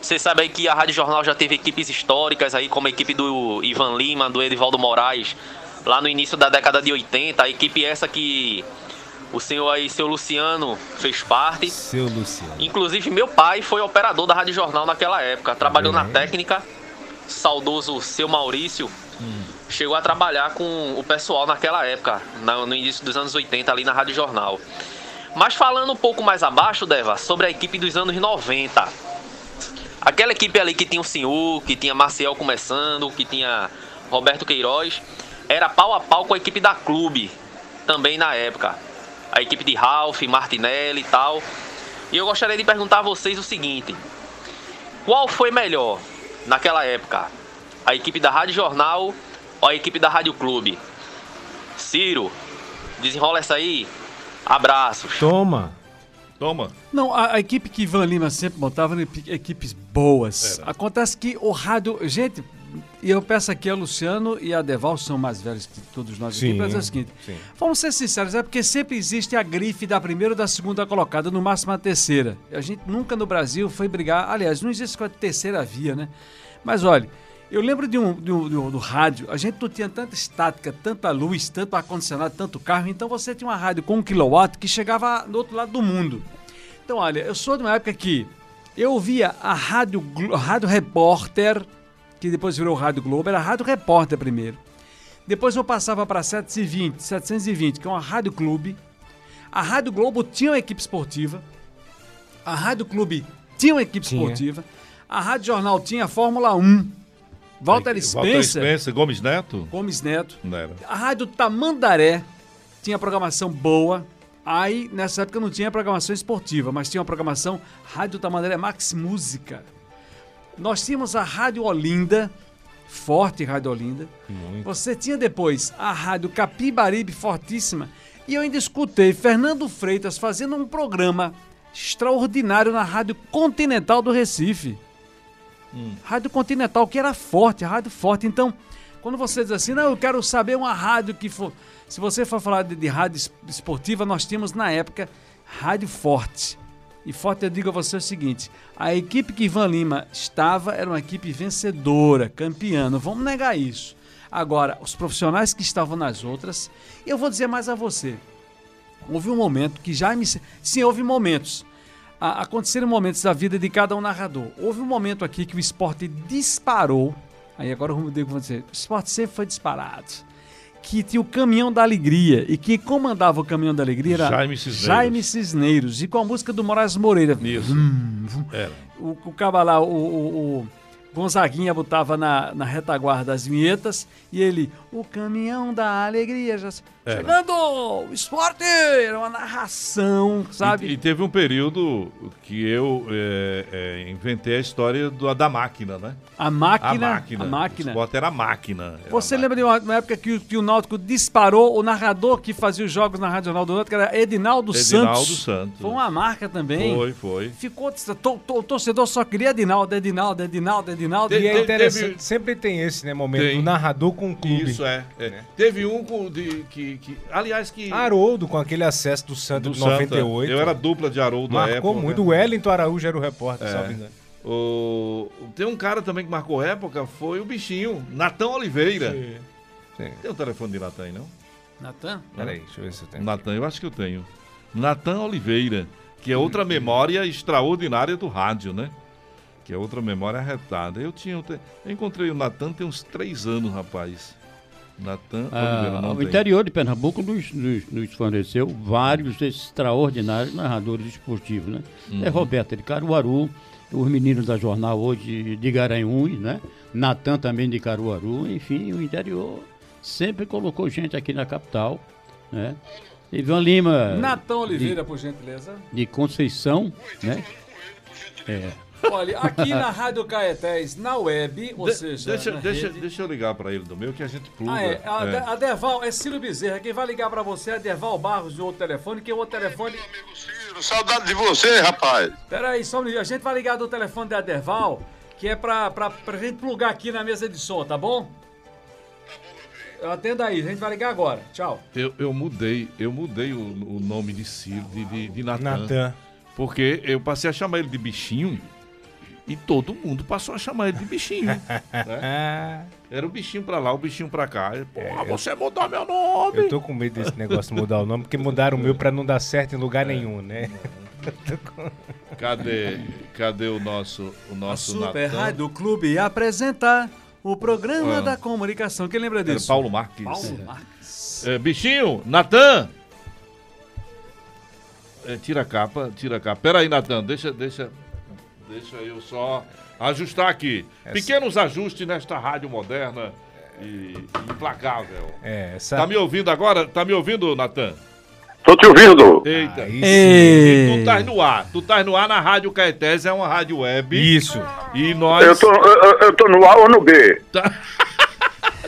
Você sabe aí que a Rádio Jornal já teve equipes históricas aí, como a equipe do Ivan Lima, do Edivaldo Moraes, lá no início da década de 80. A equipe essa que o senhor aí, seu Luciano, fez parte. Seu Luciano. Inclusive, meu pai foi operador da Rádio Jornal naquela época. Trabalhou na técnica. Saudoso seu Maurício chegou a trabalhar com o pessoal naquela época, no início dos anos 80, ali na Rádio Jornal. Mas falando um pouco mais abaixo, Deva, sobre a equipe dos anos 90. Aquela equipe ali que tinha o senhor, que tinha Maciel começando, que tinha Roberto Queiroz, era pau a pau com a equipe da Clube, também na época. A equipe de Ralph, Martinelli e tal. E eu gostaria de perguntar a vocês o seguinte: qual foi melhor naquela época? A equipe da Rádio Jornal ou a equipe da Rádio Clube? Ciro, desenrola essa aí. Abraços. Toma. Toma. Não, a, a equipe que Ivan Lima sempre montava eram epi- equipes boas. Acontece que o rádio. Gente, e eu peço aqui a Luciano e a Deval, são mais velhos que todos nós aqui, Sim, para dizer o seguinte: sim. vamos ser sinceros, é porque sempre existe a grife da primeira ou da segunda colocada, no máximo a terceira. A gente nunca no Brasil foi brigar. Aliás, não existe com a terceira via, né? Mas olha. Eu lembro de um, de um- de um- do rádio, a gente não tinha tanta estática, tanta luz, tanto ar-condicionado, tanto carro, então você tinha uma rádio com um kilowatt que chegava do outro lado do mundo. Então, olha, eu sou de uma época que eu ouvia a Rádio, Rádio Repórter, que depois virou Rádio Globo, era Rádio Repórter primeiro. Depois eu passava para 720, 720, que é uma Rádio Clube. A Rádio Globo tinha uma equipe esportiva. A Rádio Clube tinha uma equipe Tinha. esportiva. A Rádio Jornal tinha a Fórmula 1. Walter Walter Spencer, Spencer, Gomes Neto? Gomes Neto. Não era. A Rádio Tamandaré tinha programação boa. Aí, nessa época, não tinha programação esportiva, mas tinha uma programação Rádio Tamandaré Max Música. Nós tínhamos a Rádio Olinda, forte Rádio Olinda. Você tinha depois a Rádio Capibaribe, fortíssima. E eu ainda escutei Fernando Freitas fazendo um programa extraordinário na Rádio Continental do Recife. Rádio Continental, que era forte, a rádio forte. Então, quando você diz assim, não, eu quero saber uma rádio que for. Se você for falar de, de rádio es- esportiva, nós tínhamos na época Rádio Forte. E forte eu digo a você o seguinte: a equipe que Ivan Lima estava era uma equipe vencedora, campeã. Não vamos negar isso. Agora, os profissionais que estavam nas outras, eu vou dizer mais a você. Houve um momento que já me. Sim, houve momentos. Aconteceram momentos da vida de cada um narrador. Houve um momento aqui que o esporte disparou. Aí agora eu digo com você: o esporte sempre foi disparado. Que tinha o caminhão da alegria. E quem comandava o caminhão da alegria era Jaime Cisneiros. Jaime Cisneiros. E com a música do Moraes Moreira. Isso. Vum. Era. O, o caba lá, o, o, o Gonzaguinha botava na, na retaguarda as vinhetas e ele, o caminhão da alegria já Era. chegando, o esporte, era uma narração, sabe? E, e teve um período que eu é, é, inventei a história do, da máquina, né? A máquina, A máquina. a máquina. O esporte era a máquina. Era Você lembra de uma, uma época que, o- que o Náutico disparou, o narrador que fazia os jogos na Rádio Jornal do Náutico era Edinaldo, Edinaldo Santos. Santos. Foi uma marca também. Foi, foi. Ficou, to- to- o torcedor só queria Edinaldo, Edinaldo, Edinaldo, Edinaldo. E é Te- interessante, teve- sempre tem esse, né, momento Tem. do narrador com o clube. Isso é. é. Teve um com, de, que, que. Aliás, que. Haroldo, com aquele acesso do Santos do de Santa. 98. Eu era dupla de Haroldo Marcou época. muito. O Wellington Araújo era o repórter, É. engano. O... Tem um cara também que marcou época, foi o bichinho, Natan Oliveira. Sim. Tem o telefone de Natan aí, não? Natan? Peraí, deixa eu ver se eu tenho. Natan, eu acho que eu tenho. Natan Oliveira, que é outra memória extraordinária do rádio, né? Que é outra memória arretada. Eu tinha. Eu encontrei o Natan tem uns três anos, rapaz. Natan Oliveira, Ah, o interior de Pernambuco nos, nos- nos forneceu vários extraordinários narradores esportivos, né? Uhum. É Roberto de Caruaru, os meninos da jornal hoje de Garanhuns, né? Natan também de Caruaru, enfim, o interior sempre colocou gente aqui na capital, né? Ivan Lima Natan Oliveira, de, por gentileza. de Conceição, né? É. Olha, aqui na Rádio Caetés, na web, ou De- seja, deixa, na deixa, rede- deixa eu ligar pra ele do meu que a gente pluga. Ah, é. A, É. a Derval, é Ciro Bezerra. Quem vai ligar pra você é Derval Barros de outro telefone, que o outro telefone. Saudade de você, rapaz. Peraí, só um. A gente vai ligar do telefone da Derval, que é pra, pra, pra gente plugar aqui na mesa de som, tá bom? Atenda aí, a gente vai ligar agora. Tchau. Eu, eu mudei, eu mudei o, o nome de Ciro, de, de, de. Natan. Porque eu passei a chamar ele de bichinho e todo mundo passou a chamar ele de bichinho. né? Era o bichinho pra lá, o bichinho pra cá. Pô, você mudou meu nome. Eu tô com medo desse negócio de mudar o nome, porque mudaram o meu pra não dar certo em lugar nenhum, né? Cadê, cadê o nosso, o A nosso Super Natan? Rádio Clube apresentar o programa Ah. da comunicação. Quem lembra Era disso? Paulo Marques. Paulo Marques. É, bichinho, Natan! É, tira a capa, tira a capa. Pera aí, Natan, deixa, deixa, deixa eu só ajustar aqui. Pequenos ajustes nesta rádio moderna e implacável. É, essa... Tá me ouvindo agora? Tá me ouvindo, Natan? Tô te ouvindo. Eita. Aí Ei. Tu estás no ar. Tu estás no ar na Rádio Caetés, é uma rádio web. Isso. E nós... Eu tô, eu, eu tô no A ou no B?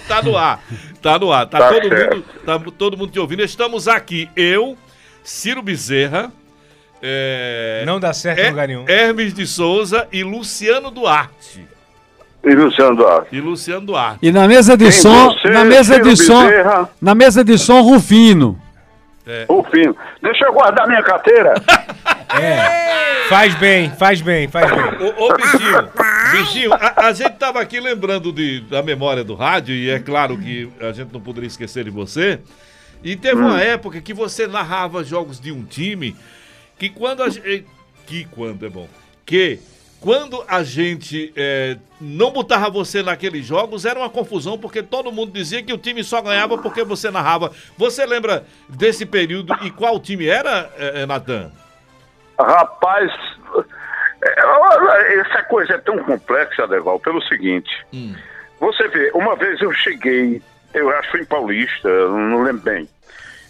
Tá no ar. Tá no ar. Tá, Tá todo, certo. mundo, tá todo mundo te ouvindo. Estamos aqui, eu, Ciro Bezerra. É, Não dá certo em é- lugar nenhum. Hermes de Souza e Luciano Duarte. E Luciano Duarte. E Luciano Duarte. E na mesa de Tem som, você, na mesa Ciro de som, Bezerra. na mesa de som Rufino. O fino. Deixa eu guardar minha carteira. É. Faz bem, faz bem, faz bem. Ô, ô bichinho, bichinho, a, a gente tava aqui lembrando de, da memória do rádio, e é claro que a gente não poderia esquecer de você. E teve uma época que você narrava jogos de um time que quando a gente. Que quando é bom. Que quando a gente é, não botava você naqueles jogos, era uma confusão, porque todo mundo dizia que o time só ganhava porque você narrava. Você lembra desse período e qual time era, é, é, Natan? Rapaz, é, essa coisa é tão complexa, Deval, pelo seguinte. Você vê, uma vez eu cheguei, eu acho em Paulista, não lembro bem.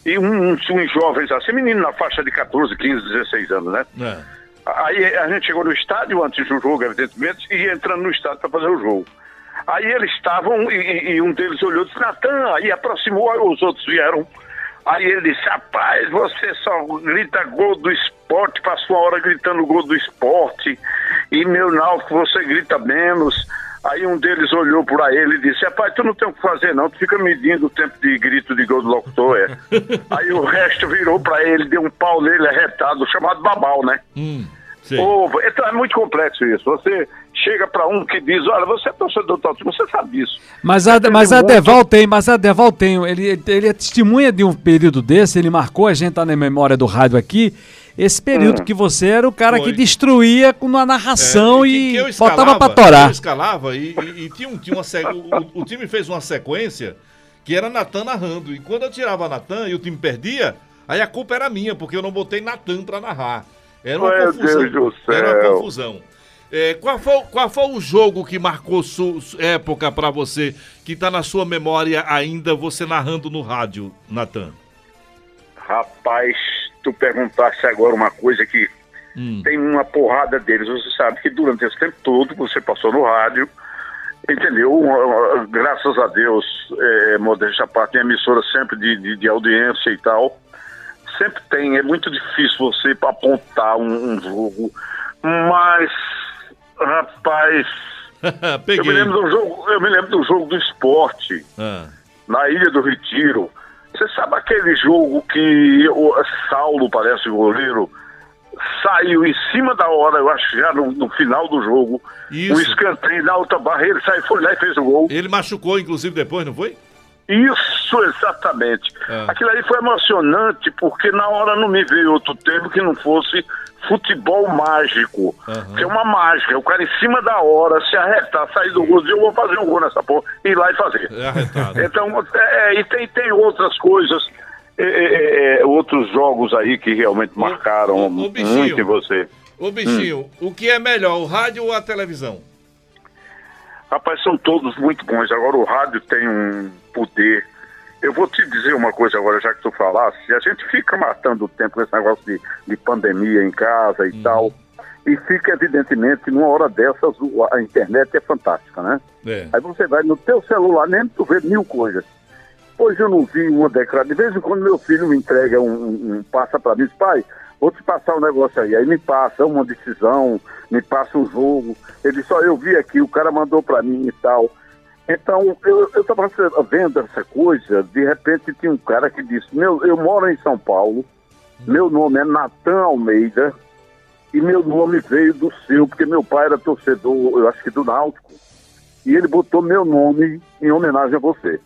E uns, uns jovens assim, menino na faixa de 14, 15, 16 anos, né? É. Aí a gente chegou no estádio antes do jogo, evidentemente, e entrando no estádio para fazer o jogo. Aí eles estavam, e, e- um deles olhou e disse, Natan, aí aproximou, os outros vieram. Aí ele disse, rapaz, você só grita gol do esporte, passou uma hora gritando gol do esporte, e meu Náutico você grita menos. Aí um deles olhou para ele e disse, rapaz, tu não tem o que fazer não, tu fica medindo o tempo de grito de gol do locutor, é. Aí o resto virou para ele, deu um pau nele arretado, chamado babau, né? Hum, Ô, então é muito complexo isso. Você chega para um que diz, olha, você é torcedor do tal time, você sabe disso. Mas a, mas a Deval tem, mas a Deval tem, ele, ele é testemunha de um período desse, ele marcou, a gente tá na memória do rádio aqui, esse período Hum. que você era o cara Foi. que destruía com uma narração É, que- e que eu botava pra Eu torar. escalava e, e- e tinha, um, tinha uma se- o, o- o time fez uma sequência que era Natan narrando. E quando eu tirava Natan e o time perdia, aí a culpa era minha, porque eu não botei Natan pra narrar. Era uma Meu confusão. Deus do céu. Era uma confusão. É, qual, foi, qual foi o jogo que marcou sua época pra você, que tá na sua memória ainda, você narrando no rádio, Natan? Rapaz, tu perguntasse agora uma coisa que Hum. tem uma porrada deles. Você sabe que durante esse tempo todo você passou no rádio, entendeu? Graças a Deus, é, modéstia parte, tem emissora sempre de, de, de audiência e tal. Sempre tem, é muito difícil você apontar um, um jogo. Mas, rapaz. Eu me, lembro do jogo, eu me lembro do jogo do esporte, Ah. na Ilha do Retiro. Você sabe aquele jogo que o Saulo, parece o goleiro, saiu em cima da hora, eu acho já no, no final do jogo, Isso. um escanteio na outra barra, ele saiu, foi lá e fez o gol. Ele machucou, inclusive, depois, não foi? Isso, exatamente. Ah. Aquilo aí foi emocionante, porque na hora não me veio outro termo que não fosse futebol mágico. Que é uma mágica. O cara em cima da hora, se arretar, sair do gol, eu vou fazer um gol nessa porra, ir lá e fazer. É. Então, é, e tem, tem outras coisas, é, é, é, outros jogos aí que realmente marcaram bichinho. muito em você. Ô, bichinho, o que é melhor, o rádio ou a televisão? Rapaz, são todos muito bons. Agora o rádio tem um poder. Eu vou te dizer uma coisa agora, já que tu falasse. A gente fica matando o tempo com esse negócio de, de pandemia em casa e tal. E fica, evidentemente, numa hora dessas, a internet é fantástica, né? É. Aí você vai no teu celular, nem tu vê mil coisas. Hoje eu não vi uma declaração. De vez em quando meu filho me entrega um, um- um- passa para mim, diz, pai, vou te passar um negócio aí. Aí me passa uma decisão, me passa um jogo. Ele só eu vi aqui, o cara mandou para mim e tal. Então, eu, eu tava vendo essa coisa, de repente tinha um cara que disse, meu, eu moro em São Paulo, meu nome é Natan Almeida, e meu nome veio do seu, porque meu pai era torcedor, eu acho que do Náutico, e ele botou meu nome em homenagem a você.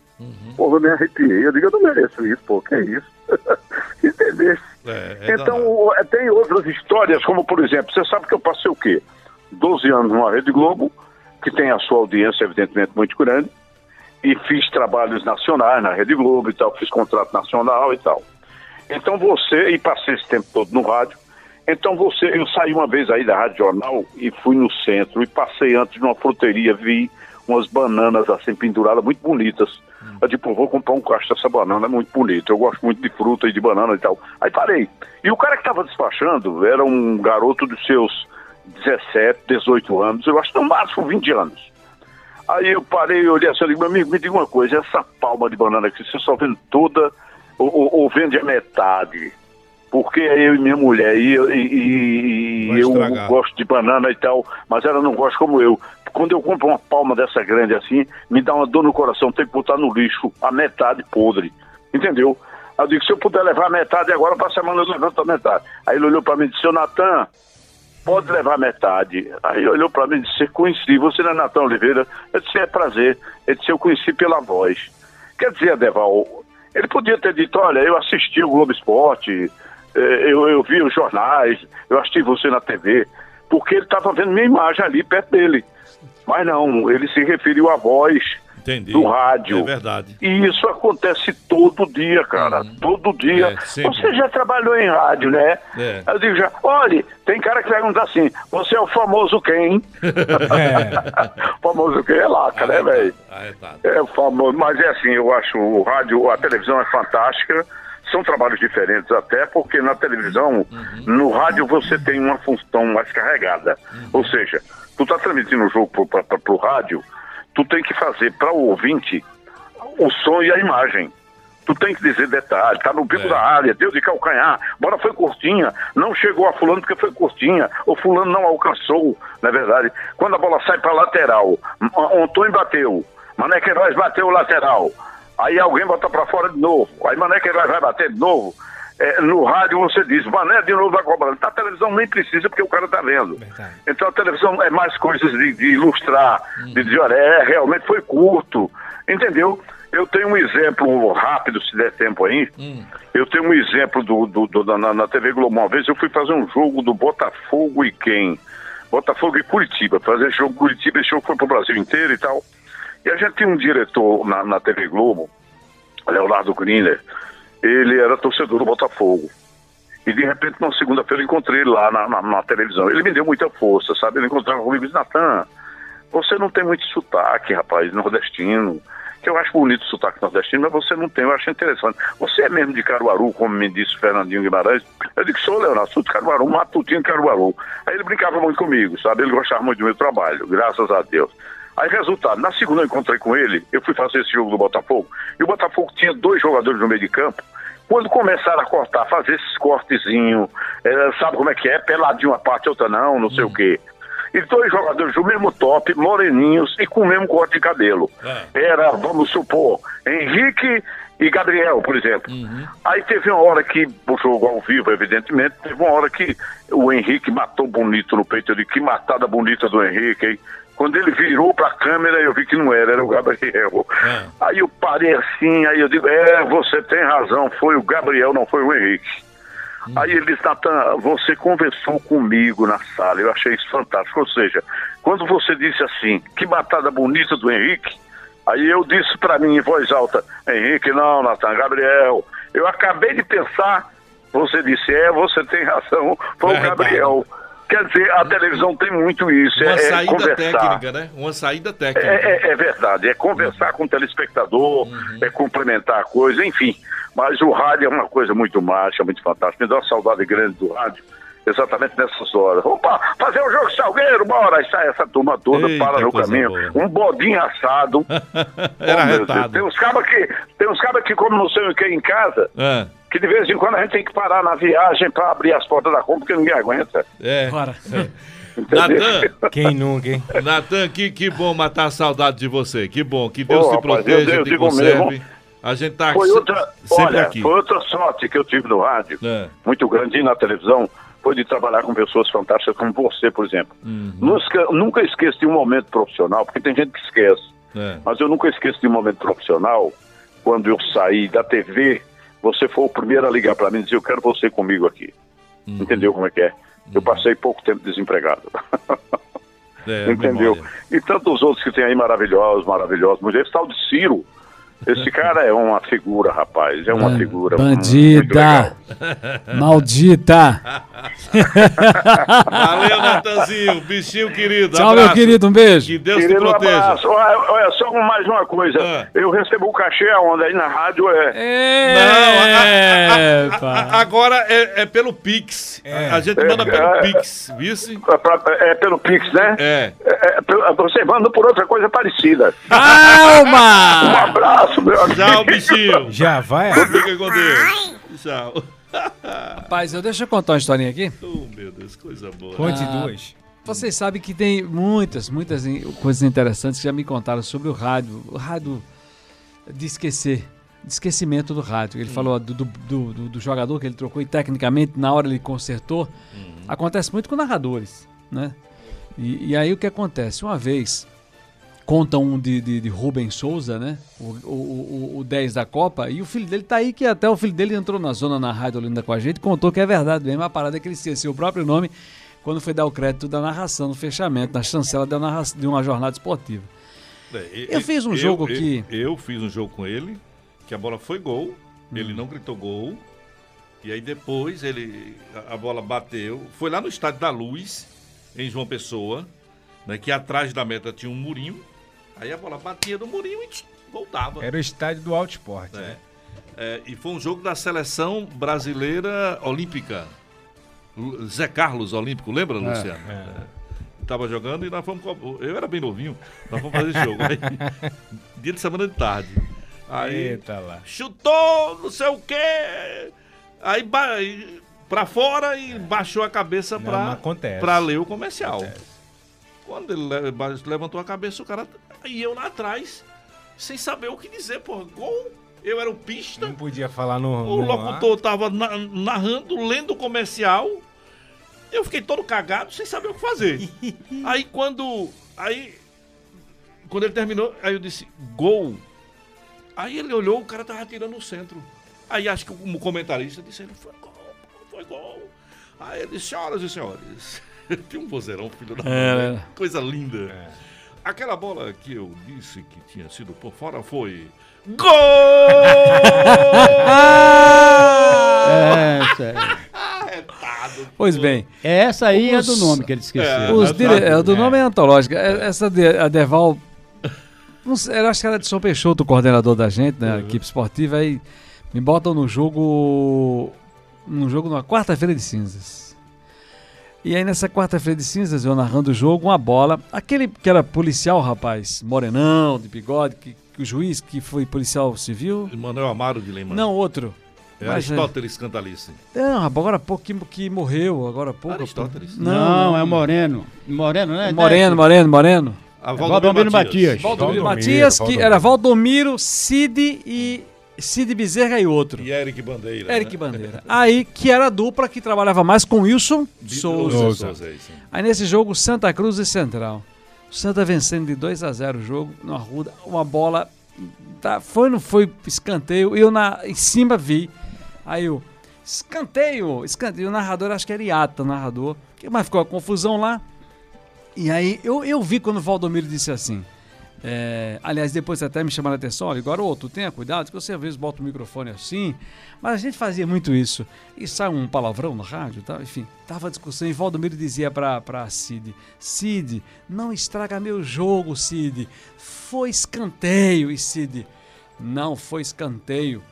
Pô, eu me arrepiei. Eu digo, eu não mereço isso, pô, que é isso? Entendeu? É, é então, o- é, tem outras histórias, como por exemplo, você sabe que eu passei o quê? 12 anos numa Rede Globo, que tem a sua audiência, evidentemente, muito grande, e fiz trabalhos nacionais na Rede Globo e tal, fiz contrato nacional e tal. Então você, e passei esse tempo todo no rádio, então você, eu saí uma vez aí da Rádio Jornal e fui no centro e passei antes numa fruteria, vi umas bananas assim penduradas, muito bonitas. Eu digo, pô, vou comprar um cacho dessa banana, é muito bonito. Eu gosto muito de fruta e de banana e tal. Aí parei. E o cara que estava despachando era um garoto dos seus 17, 18 anos, eu acho que no máximo 20 anos. Aí eu parei e olhei assim, eu digo, meu amigo, me diga uma coisa, essa palma de banana aqui, você só vende toda ou, ou- ou vende a metade? Porque eu e minha mulher, e, eu- e- e- eu gosto de banana e tal, mas ela não gosta como eu. Quando eu compro uma palma dessa grande assim, me dá uma dor no coração, tem que botar no lixo a metade podre. Entendeu? Aí eu digo, se eu puder levar a metade agora, para semana eu levanto a metade. Aí ele olhou para mim e disse, seu Natan, pode levar metade. Aí olhou para mim e disse, conheci, você não é Natan Oliveira? Eu disse, é prazer. Ele disse, eu conheci pela voz. Quer dizer, Adeval, ele podia ter dito, olha, eu assisti o Globo Esporte, eh, eu, eu vi os jornais, eu assisti você na TV, porque ele estava vendo minha imagem ali perto dele. Mas não, ele se referiu à voz Entendi. do rádio. É verdade. E isso acontece todo dia, cara. Todo dia. É. Você já trabalhou em rádio, né? É. Eu digo já, olha, tem cara que pergunta assim, você é o famoso quem? o famoso quem é laca, né, velho? Arretado. É o famoso, mas é assim, eu acho o rádio, a televisão é fantástica. São trabalhos diferentes até, porque na televisão, no rádio você tem uma função mais carregada. Ou seja, tu tá transmitindo o jogo para o rádio, tu tem que fazer para o ouvinte o som e a imagem. Tu tem que dizer detalhe, tá no bico da área, deu de calcanhar, bola foi curtinha, não chegou a fulano porque foi curtinha, ou fulano não alcançou, na é verdade. Quando a bola sai para lateral, Antônio bateu, Mané Queiroz bateu o lateral, aí alguém bota para fora de novo, aí Mané Queiroz vai bater de novo. É, no rádio você diz, Mané de novo vai cobrar. Na televisão nem precisa porque o cara tá vendo. Então a televisão é mais coisas de, de ilustrar, de dizer, olha, é, realmente foi curto, entendeu? Eu tenho um exemplo rápido, se der tempo aí. Eu tenho um exemplo do, do- do- na, na TV Globo. Uma vez eu fui fazer um jogo do Botafogo e quem? Botafogo e Curitiba. Fazer jogo Curitiba, esse jogo foi pro Brasil inteiro e tal. E a gente tinha um diretor na, na TV Globo, Leonardo Griner. Ele era torcedor do Botafogo. E de repente, na segunda-feira, eu encontrei ele lá na, na- na televisão. Ele me deu muita força, sabe? Ele encontrava comigo e disse: Natan, você não tem muito sotaque, rapaz, nordestino. Que eu acho bonito o sotaque nordestino, mas você não tem, eu acho interessante. Você é mesmo de Caruaru, como me disse Fernandinho Guimarães? Eu disse: sou Leonardo, sou de Caruaru, matutinho de Caruaru. Aí ele brincava muito comigo, sabe? Ele gostava muito do meu trabalho, graças a Deus. Aí, resultado, na segunda eu encontrei com ele, eu fui fazer esse jogo do Botafogo, e o Botafogo tinha dois jogadores no meio de campo. Quando começaram a cortar, fazer esses cortezinhos, eh, sabe como é que é? Peladinho uma parte, outra não, não sei o quê. e dois jogadores do mesmo top, moreninhos e com o mesmo corte de cabelo. Era, vamos supor, Henrique e Gabriel, por exemplo. Aí teve uma hora que, o jogo ao vivo, evidentemente, teve uma hora que o Henrique matou bonito no peito. Disse, que matada bonita do Henrique, hein? Quando ele virou pra câmera, eu vi que não era, era o Gabriel. Aí eu parei assim, aí eu digo, é, você tem razão, foi o Gabriel, não foi o Henrique. Aí ele disse, Natan, você conversou comigo na sala, eu achei isso fantástico. Ou seja, quando você disse assim, que matada bonita do Henrique, aí eu disse pra mim em voz alta, Henrique, não, Natan, Gabriel. Eu acabei de pensar, você disse, é, você tem razão, foi o Verdade. Gabriel. Quer dizer, a televisão tem muito isso, Uma é, é saída conversar. técnica, né? Uma saída técnica. É, é- é verdade, é conversar com o telespectador, é complementar a coisa, enfim. Mas o rádio é uma coisa muito mágica, muito fantástica. Me dá uma saudade grande do rádio, exatamente nessas horas. Opa, fazer um jogo de salgueiro, bora! Aí sai essa turma toda, Eita, para no caminho. boa. Um bodinho assado. Era Oh. Tem uns cabas que, tem uns cabas que comem não sei o que em casa, É. que de vez em quando a gente tem que parar na viagem para abrir as portas da compra, porque ninguém aguenta. É. Entendeu? Natan. Quem nunca, hein? Natan, que, que bom matar a saudade de você. Que bom. Que Deus te rapaz, proteja, eu- eu te conserve. mesmo. A gente tá Foi se- outra, sempre olha, aqui. foi outra sorte que eu tive no rádio, É. muito grande e na televisão, foi de trabalhar com pessoas fantásticas como você, por exemplo. Uhum. Nunca, nunca esqueço de um momento profissional, porque tem gente que esquece, É. mas eu nunca esqueço de um momento profissional, quando eu saí da TV, você foi o primeiro a ligar para mim e dizer, eu quero você comigo aqui. Uhum. Entendeu como é que é? Eu passei pouco tempo desempregado. É, Entendeu? E tantos outros que tem aí maravilhosos, maravilhosos. Esse tal de Ciro, esse cara é uma figura, rapaz. É uma Ban- figura. Bandida! Maldita! Valeu, Natanzinho. Bichinho querido. Tchau, meu abraço. querido, um beijo. Que Deus te Querido, um proteja. abraço. Olha, olha, só mais uma coisa. Eu recebo o cachê aonde? Aí na rádio é. Não, a- a- a- a- agora é, é pelo Pix. A, a gente manda pelo É, é. Pix, vice? É, é pelo Pix, né? É. É, pelo- você manda por outra coisa parecida. Calma! Um abraço, meu amigo. Tchau, bichinho. Já vai? Fica com Deus. Tchau. Rapaz, eu, deixa eu contar uma historinha aqui. Oh, meu Deus, coisa boa. Conte Ah, duas. Vocês sabem que tem muitas, muitas coisas interessantes que já me contaram sobre o rádio. O rádio de esquecer, de esquecimento do rádio. Ele falou do, do, do- do- do jogador que ele trocou e tecnicamente na hora ele consertou. Acontece muito com narradores, né? E, e aí o que acontece? Uma vez, conta um de, de, de Rubens Souza, né? O, o, o, o 10 da Copa, e o filho dele tá aí, que até o filho dele entrou na zona na Rádio Olinda com a gente, contou que é verdade mesmo, a parada é que ele esqueceu o próprio nome quando foi dar o crédito da narração, no fechamento, na chancela da narra- de uma jornada esportiva. É, Eu fiz um jogo eu- aqui. Eu, fiz um jogo com ele, que a bola foi gol, ele não gritou gol. E aí depois ele a, a bola bateu, foi lá no estádio da Luz, em João Pessoa, né, que atrás da meta tinha um murinho. Aí a bola batia no murinho e tch, voltava. Era o estádio do Alto Esporte. É. né? É, e foi um jogo da seleção brasileira olímpica. Zé Carlos Olímpico, lembra, É, Luciano? É. Tava jogando e nós fomos. Eu era bem novinho, nós fomos fazer esse jogo. Aí, dia de semana de tarde. Aí Eita lá. chutou, não sei o quê. Aí pra fora e baixou a cabeça Não, pra, não acontece. pra ler o comercial. Quando ele levantou a cabeça, o cara. E eu lá atrás, sem saber o que dizer, porra. Gol. Eu era o pista. Não podia falar no. O no locutor tava na- narrando, lendo o comercial. Eu fiquei todo cagado, sem saber o que fazer. aí quando. Aí. Quando ele terminou, aí eu disse, gol. Aí ele olhou, o cara tava tirando no centro. Aí acho que o comentarista disse, ele foi gol, foi gol. Aí ele disse, senhoras e senhores. Tem um vozeirão, filho da É, mãe, né? né? Coisa linda. Aquela bola que eu disse que tinha sido por fora foi. Gol! É, sério. Pois bem. Essa aí é Os- do nome que ele esqueceu. Os dire... é, do nome é antológica. É, Essa de, a Deval. Não sei, eu acho que era de São Peixoto, o coordenador da gente, né? A equipe esportiva. Aí me botam no jogo. Num jogo numa quarta-feira de cinzas. E aí nessa quarta-feira de cinzas, eu narrando o jogo, uma bola. Aquele que era policial, rapaz, morenão, de bigode, que, que o juiz que foi policial civil. Manuel Amaro de Lima. Não, outro. Mas, é- Aristóteles Cantalice. Não, agora há pouco que, que morreu, agora há pouco. Aristóteles? Não, é o Moreno. Moreno, né? Moreno, Moreno, Moreno. A Valdomiro Matias. Valdomiro Valdomiro, Matias, que Valdomiro. era Valdomiro, Cid e Cid Bezerra e outro. E Eric Bandeira. Eric né? Bandeira. Aí, que era a dupla que trabalhava mais com Wilson Souza. Souza. Souza, é isso. Aí nesse jogo, Santa Cruz e Central. O Santa vencendo de 2 a 0 o jogo, no Arruda, uma bola. Tá, foi não foi escanteio? Eu na, em cima vi. Aí eu. Escanteio! Escanteio. O narrador, acho que era Iata, o narrador. Mas ficou a confusão lá. E aí eu, eu vi quando o Valdomiro disse assim. É, aliás, depois até me chamaram a atenção, olha, garoto, tenha cuidado, que você às vezes bota o microfone assim. Mas a gente fazia muito isso. E sai um palavrão no rádio, tá? enfim, tava a discussão e Valdomiro dizia pra, pra Cid: Cid, não estraga meu jogo, Cid. Foi escanteio. E Cid, não foi escanteio.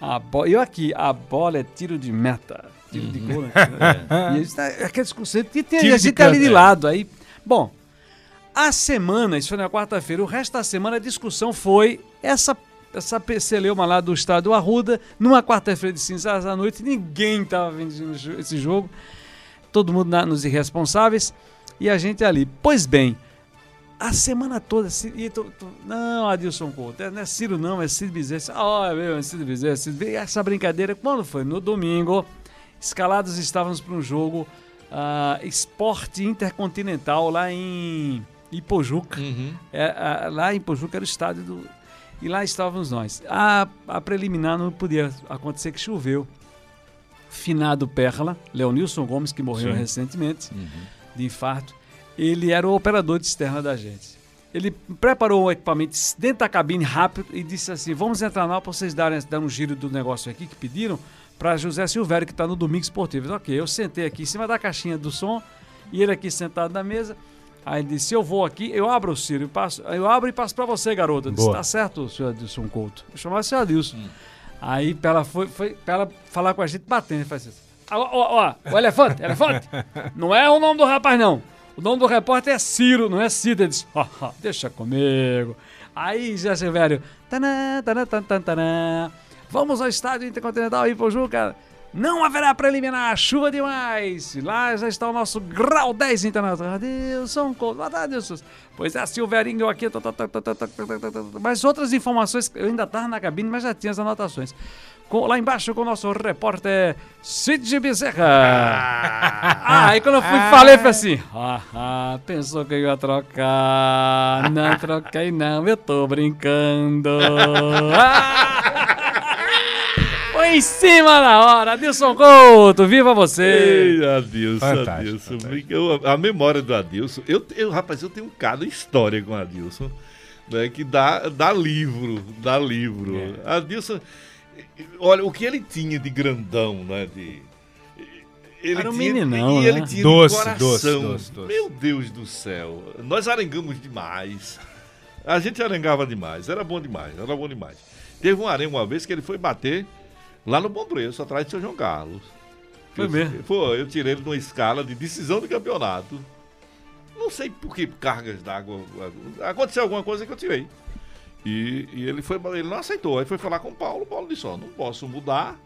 A bo... Eu aqui, a bola é tiro de meta. Tiro de gol. né? E eles, é, aquela discussão. E tem a gente ali de é. lado. Aí, bom, a semana, isso foi na quarta-feira, o resto da semana a discussão foi essa essa peceleuma lá do estado do Arruda, numa quarta-feira de cinzas à noite, ninguém tava vendo esse jogo, todo mundo na- nos irresponsáveis, e a gente ali. Pois bem, a semana toda, e não, Adilson Couto, é- não é Ciro não, é Cid Bezerra, é mesmo, é Cid Bezerra, é Bezerra. essa brincadeira, quando foi? No domingo, escalados estávamos para um jogo ah, esporte intercontinental lá em Ipojuca. É, ah, lá em Ipojuca era o estádio do. E lá estávamos nós. A, a preliminar não podia acontecer que choveu. Finado Perla, Leonilson Gomes, que morreu Sim. recentemente de infarto, ele era o operador de externa da gente. Ele preparou o equipamento dentro da cabine rápido e disse assim: Vamos entrar lá para vocês darem, darem um giro do negócio aqui que pediram para José Silvério, que está no Domingo Esportivo. Ok, eu sentei aqui em cima da caixinha do som e ele aqui sentado na mesa. Aí ele disse: Eu vou aqui, eu abro o Ciro, eu, passo, eu abro e passo para você, garoto. Eu disse: Boa. Tá certo, senhor Adilson Couto. Eu chamava o senhor Adilson. Aí pra ela foi, foi pra ela falar com a gente batendo. Ele faz assim: Ó, ó, ó, o elefante, elefante. Não é o nome do rapaz, não. O nome do repórter é Ciro, não é Cida. Ele disse, "Ah, deixa comigo. Aí, já velho, tanã, tanã, tanã, tanã, vamos ao estádio Intercontinental Ipojuca. Não haverá preliminar, chuva demais. Lá já está o nosso grau 10 internacional. Adilson Couto, Adilson. Pois é, Silverinho aqui. Mas outras informações, eu ainda estava na cabine, mas já tinha as anotações. Com, lá embaixo com o nosso repórter Cid Bezerra. Ah, aí quando eu fui, falei, foi assim: ah, ah, pensou que eu ia trocar. Não troquei, não, eu tô brincando. Ah! Em cima da hora. Adilson Couto, viva você! Ei, Adilson, Fantástico, Adilson. Eu- a memória do Adilson. Eu, eu, rapaz, eu tenho um cada história com o Adilson. Né, que dá, dá livro, dá livro. É. Adilson, olha, o que ele tinha de grandão, né? De, ele Era um tinha, meninão, E ele né? tinha Doce, de coração. doce, doce, doce. Meu Deus do céu. Nós arengamos demais. A gente arengava demais. Era bom demais, era bom demais. Teve um arenga uma vez que ele foi bater lá no Bom Preço, atrás de seu João Carlos. Foi Eu- mesmo? Foi, eu tirei ele numa escala de decisão do campeonato. Não sei por que cargas d'água. Aconteceu alguma coisa que eu tirei. E, e ele foi ele não aceitou. Aí foi falar com o Paulo. O Paulo disse: Ó, não posso mudar.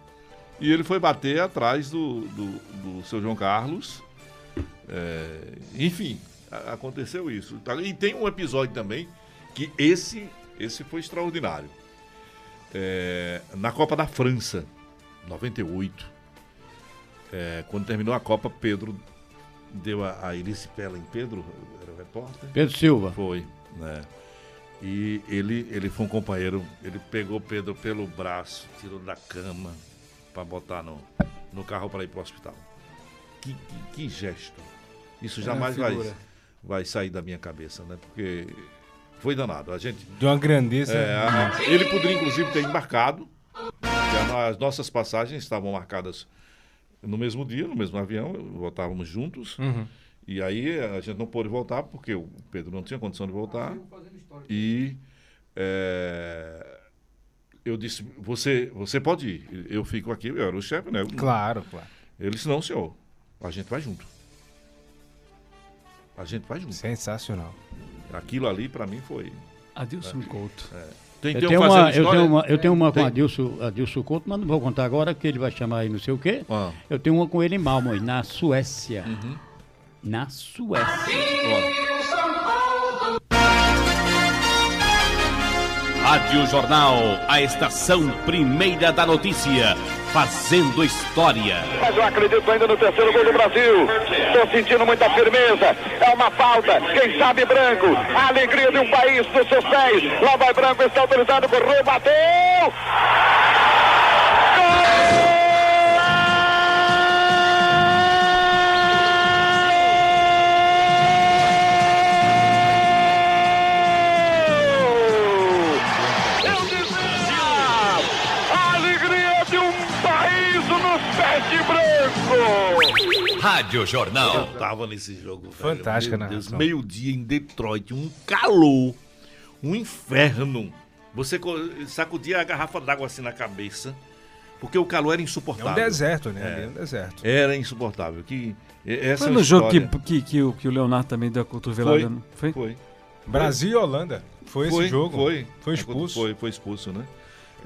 E ele foi bater atrás do, do, do seu João Carlos. É, enfim, a- aconteceu isso. E tem um episódio também que esse, esse foi extraordinário. É, na Copa da França, 98. É, quando terminou a Copa, Pedro deu a, a Irice Pella em Pedro, era o repórter? Pedro Silva. Foi, né? E ele, ele foi um companheiro, ele pegou Pedro pelo braço, tirou da cama para botar no, no carro para ir para o hospital. Que, que, que gesto. Isso uma jamais vai, vai sair da minha cabeça, né? Porque foi danado. A gente. De uma grandeza. É, a- ele poderia, inclusive, ter embarcado. As nossas passagens estavam marcadas no mesmo dia, no mesmo avião, voltávamos juntos. Uhum. E aí a gente não pôde voltar, porque o Pedro não tinha condição de voltar. E é, eu disse, você, você pode ir. Eu fico aqui, eu era o chefe, né? Claro, claro. Ele disse, não, senhor, a gente vai junto. A gente vai junto. Sensacional. Aquilo ali, para mim, foi... Adilson É. Couto. É. Tem, Eu tem tenho, uma, eu, tenho uma, eu tenho uma com Tem. Adilson, Adilson Couto, mas não vou contar agora, que ele vai chamar aí não sei o quê. Ah. Eu tenho uma com ele em Malmo, na Suécia. Uhum. Na Suécia. Rádio Jornal, a estação primeira da notícia, fazendo história. Mas eu acredito ainda no terceiro gol do Brasil. Estou sentindo muita firmeza. É uma falta. Quem sabe branco. A alegria de um país nos seus pés. Lá vai branco, está autorizado, correu, bateu. Rádio Jornal. Eu tava nesse jogo. velho. Fantástica narração. Meio-dia em Detroit, um calor, um inferno. Você sacudia a garrafa d'água assim na cabeça, porque o calor era É insuportável. um deserto, né? É. Ali É um deserto. Era insuportável. Que, essa Foi no jogo que, que, que, o, que o Leonardo também deu a cotovelada. Foi, não Foi? foi. Brasil e Holanda. Foi, esse jogo. Foi. Foi expulso. Foi, foi expulso, né?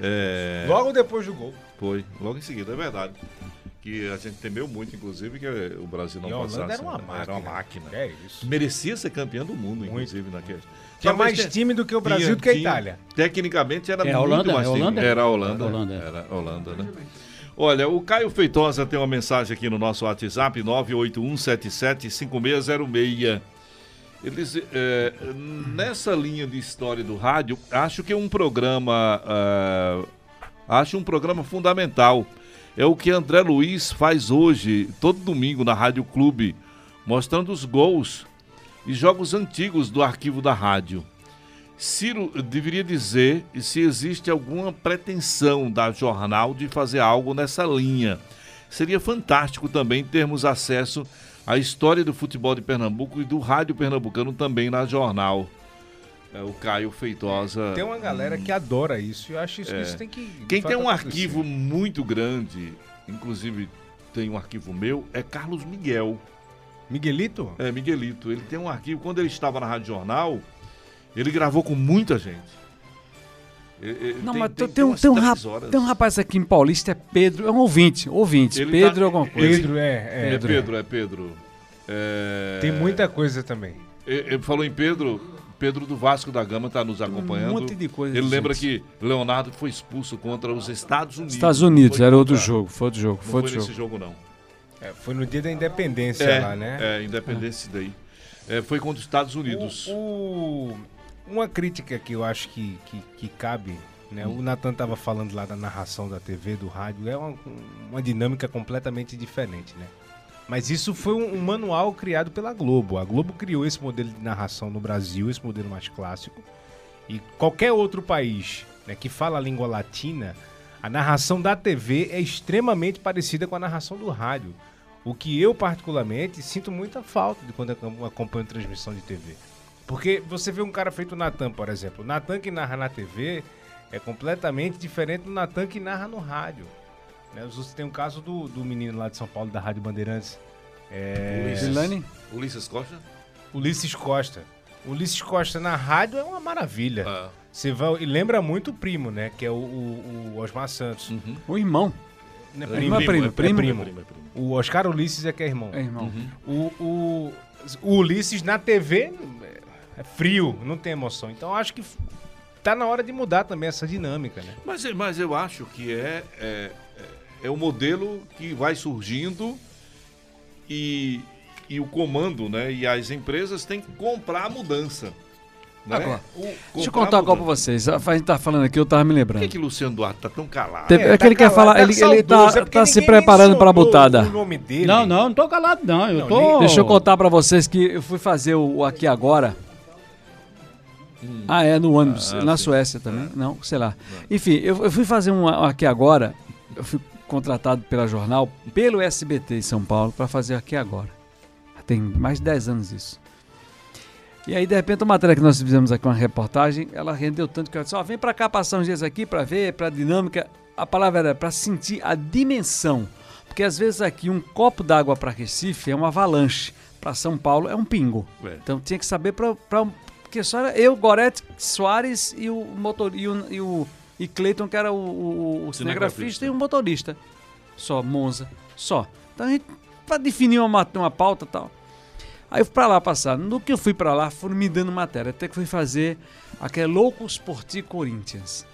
É, Logo depois do gol. Foi, logo em seguida, é verdade. Que a gente temeu muito, inclusive, que o Brasil não E passasse. era uma né? máquina. Era uma máquina. É isso. Merecia ser campeão do mundo, inclusive, naquele. Tinha Talvez mais time do que o Brasil do que a Itália. Tecnicamente era É a muito Holanda? mais É time. Holanda? Era a Holanda. É a Holanda. Era a Holanda, né? Olha, o Caio Feitosa tem uma mensagem aqui no nosso WhatsApp, 981775606. Eles, é, nessa linha de história do rádio, acho que é um programa, ah, acho um programa fundamental. É o que André Luiz faz hoje, todo domingo na Rádio Clube, mostrando os gols e jogos antigos do arquivo da rádio. Ciro deveria dizer se existe alguma pretensão da jornal de fazer algo nessa linha. Seria fantástico também termos acesso à história do futebol de Pernambuco e do rádio pernambucano também na jornal. É, o Caio Feitosa. Tem uma galera que adora isso. e Eu acho isso, É. isso tem que. Quem tem um arquivo muito grande, inclusive tem um arquivo meu, é Carlos Miguel. Miguelito? É, Miguelito. Ele tem um arquivo. Quando ele estava na Rádio Jornal, ele gravou com muita gente. Ele- ele Não, tem- mas tem- tem, um, tem, um rap- tem um rapaz aqui em Paulista, é Pedro, é um ouvinte, ouvinte. Ele Pedro tá- alguma coisa. Pedro, é, é. É Pedro, é Pedro. É, Tem muita coisa também. Ele ele falou em Pedro. Pedro do Vasco da Gama está nos acompanhando. monte de coisa, Ele lembra gente. que Leonardo foi expulso contra os Estados Unidos. Estados Unidos, era outro jogo, foi outro jogo, Não foi foi nesse jogo. jogo, não. É, foi no dia da independência É, lá, né? é, independência daí. É, foi contra os Estados Unidos. O- o- uma crítica que eu acho que, que, que cabe, né? Hum. O Natan estava falando lá da narração da TV, do rádio, é uma, uma dinâmica completamente diferente, né? Mas isso foi um, um manual criado pela Globo. A Globo criou esse modelo de narração no Brasil, esse modelo mais clássico. E qualquer outro país né, que fala a língua latina, a narração da TV é extremamente parecida com a narração do rádio. O que eu, particularmente, sinto muita falta de quando acompanho transmissão de TV. Porque você vê um cara feito Natan, por exemplo. Natan que narra na TV é completamente diferente do Natan que narra no rádio. Né? Você tem o caso do, do menino lá de São Paulo, da Rádio Bandeirantes. É... Ulisses. Vilani? Ulisses Costa? Ulisses Costa. Ulisses Costa na rádio é uma maravilha. Ah. Você vai, e lembra muito o primo, né? Que é o, o, o Osmar Santos. O irmão. Não é É primo, primo, é primo, primo. primo. É primo. O Oscar Ulisses é que é irmão. É irmão. O, o, o Ulisses na TV é frio, não tem emoção. Então acho que tá na hora de mudar também essa dinâmica, né? Mas, mas eu acho que é, é, é o modelo que vai surgindo e, e o comando, né? E as empresas têm que comprar a mudança. Né? Agora, O- Deixa eu contar a uma coisa pra vocês. A gente tá falando aqui, eu tava me Por lembrando. que, que Luciano Duarte tá tão calado? Teve- é que ele quer falar, ele, ele tá, tá se preparando pra butada. Não, não, não tô calado, não. Eu tô. Deixa eu contar pra vocês que eu fui fazer o, o Aqui Agora. Ah, é, no ônibus, Ah, na sim. Suécia também. Não, sei lá. Enfim, eu, eu fui fazer um Aqui Agora. Eu fui contratado pela jornal, pelo SBT em São Paulo, pra fazer Aqui Agora. Tem mais de 10 anos isso. E aí, de repente, a matéria que nós fizemos aqui, uma reportagem, ela rendeu tanto que eu disse, ó, vem pra cá passar uns dias aqui pra ver, pra dinâmica. A palavra era pra sentir a dimensão. Porque às vezes aqui um copo d'água pra Recife é uma avalanche. Pra São Paulo é um pingo. É. Então tinha que saber pra, pra Porque só era eu, Gorete, Soares e o motor e o, e, o, e Cleiton, que era o, o, o cinegrafista e o motorista. Só, Monza. Só. Então a gente, pra definir uma, ma- uma pauta e tal. Aí eu fui pra lá passar. No que eu fui pra lá, foram me dando matéria. Até que fui fazer aquele Loucos por Ti Corinthians.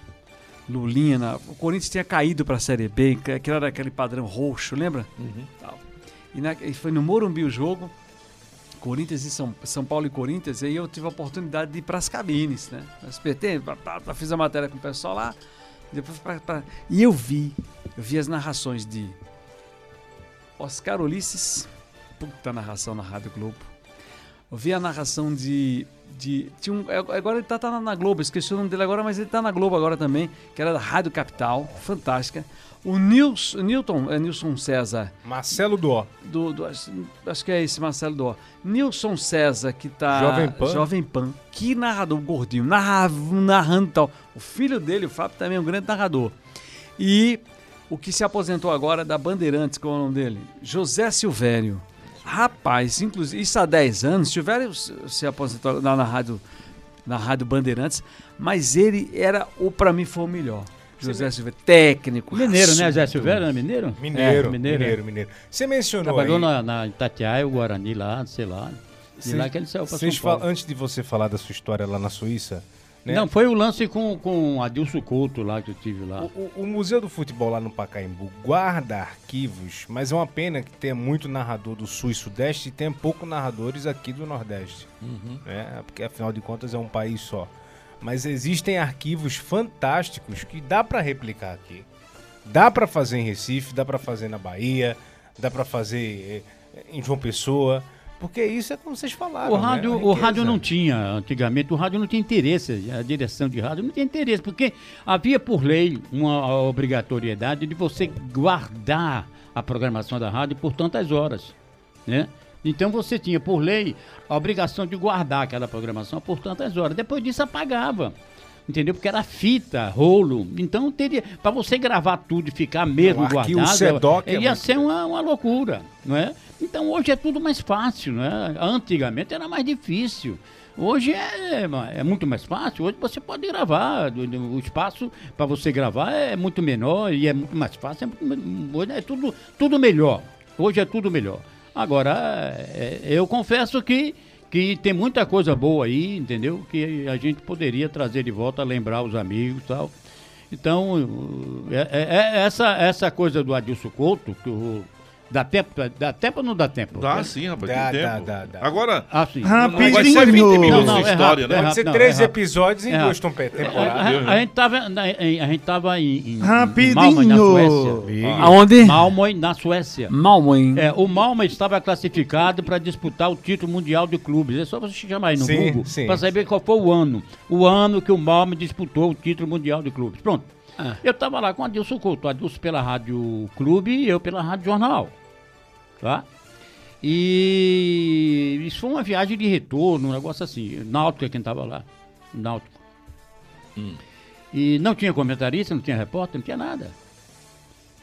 Lulinha, na- o Corinthians tinha caído pra Série B, que era aquele padrão roxo, lembra? Tal. E, na- e foi no Morumbi o jogo. Corinthians e São, São Paulo e Corinthians, aí eu tive a oportunidade de ir para as cabines, né? SPT, fiz a matéria com o pessoal lá, depois pra, pra- e eu vi, eu vi as narrações de Oscar Ulisses, puta narração na Rádio Globo. Eu vi a narração de. de tinha um, é- agora ele tá, tá na Globo, esqueci o nome dele agora, mas ele tá na Globo agora também, que era da Rádio Capital, fantástica. O Nils, Newton, é Nilson César. Marcelo Duó. Do, do- acho, acho que é esse, Marcelo Duó. Nilson César, que tá. Jovem Pan. Jovem Pan. Que narrador gordinho, narrava, narrando tal. O filho dele, o Fábio, também é um grande narrador. E o que se aposentou agora da Bandeirantes, qual é o nome dele? José Silvério. Rapaz, inclusive, isso há 10 anos, Silvério se se aposentou lá na rádio, na rádio Bandeirantes, mas ele era, o para mim, foi o melhor. José Silvério, técnico. Mineiro, né, Zé raçudo. Silvério? Era mineiro? Mineiro, É, mineiro, mineiro, Você mencionou Trabalhou aí... na, na Itatiaia, o Guarani lá, sei lá. De Cês- lá que ele saiu pra São Paulo. fal- Antes de você falar da sua história lá na Suíça... né? Não, foi o lance com, com Adilson Couto lá que eu tive lá. O, o Museu do Futebol lá no Pacaembu guarda arquivos, mas é uma pena que tenha muito narrador do Sul e Sudeste e tenha pouco narradores aqui do Nordeste. Uhum. né? Porque afinal de contas é um país só. Mas existem arquivos fantásticos que dá pra replicar aqui. Dá pra fazer em Recife, dá pra fazer na Bahia, dá pra fazer eh, em João Pessoa. Porque isso é como vocês falaram. O né? rádio, A o rádio não tinha, antigamente, o rádio não tinha interesse, a direção de rádio não tinha interesse, porque havia por lei uma obrigatoriedade de você guardar a programação da rádio por tantas horas, né? Então você tinha por lei a obrigação de guardar aquela programação por tantas horas. Depois disso apagava. Entendeu? Porque era fita, rolo. Então teria. Para você gravar tudo e ficar mesmo guardado. SEDOC é ia muito ser uma, uma loucura, não é? Então hoje é tudo mais fácil, né? Antigamente era mais difícil. Hoje é, é muito mais fácil. Hoje você pode gravar. O espaço para você gravar é muito menor e é muito mais fácil. É, muito é tudo, tudo melhor. Hoje é tudo melhor. Agora, é, eu confesso que, que tem muita coisa boa aí, entendeu? Que a gente poderia trazer de volta, lembrar os amigos e tal. Então, é- é- é essa, essa coisa do Adilson Couto, que o, dá tempo, dá tempo ou não dá tempo? Dá sim, rapaz, Dá, tem dá, tempo. dá, dá. Agora, Ah, sim. não vai ser 20 minutos Não, de não, é história, rápido, né? é Pode ser rápido, não, três é episódios em É duas temporadas. A, a- a gente tava, na- em- a gente tava em, em, em Rapidinho. Malmö, na Suécia. Aonde? Malmö, na Suécia. Malmö. É, o Malmö estava classificado para disputar o título mundial de clubes. É só você chamar aí no Sim, Google sim. para saber qual foi o ano. O ano que o Malmö disputou o título mundial de clubes. Pronto. Ah. Eu estava lá com o Adilson Couto, o Adilson pela Rádio Clube e eu pela Rádio Jornal. Tá? E isso foi uma viagem de retorno, um negócio assim. Náutico é quem estava lá. Náutico. E não tinha comentarista, não tinha repórter, não tinha nada.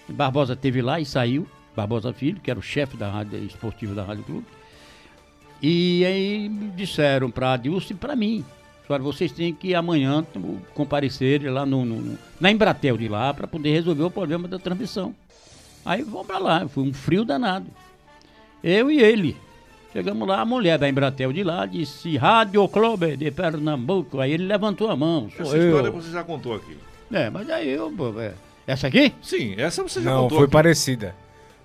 Barbosa teve lá e saiu, Barbosa Filho, que era o chefe da rádio esportiva da Rádio Clube. E aí disseram para Adilson e para mim, olha, vocês têm que amanhã comparecer lá no, no- na Embratel de lá para poder resolver o problema da transmissão. Aí vamos para lá, foi um frio danado. Eu e ele. Chegamos lá, a mulher da Embratel de lá disse Rádio Clube de Pernambuco. Aí ele levantou a mão. Sou essa história eu. você já contou aqui. É, mas aí eu. pô, é. Essa aqui? Sim, essa você já Não, contou foi aqui. parecida.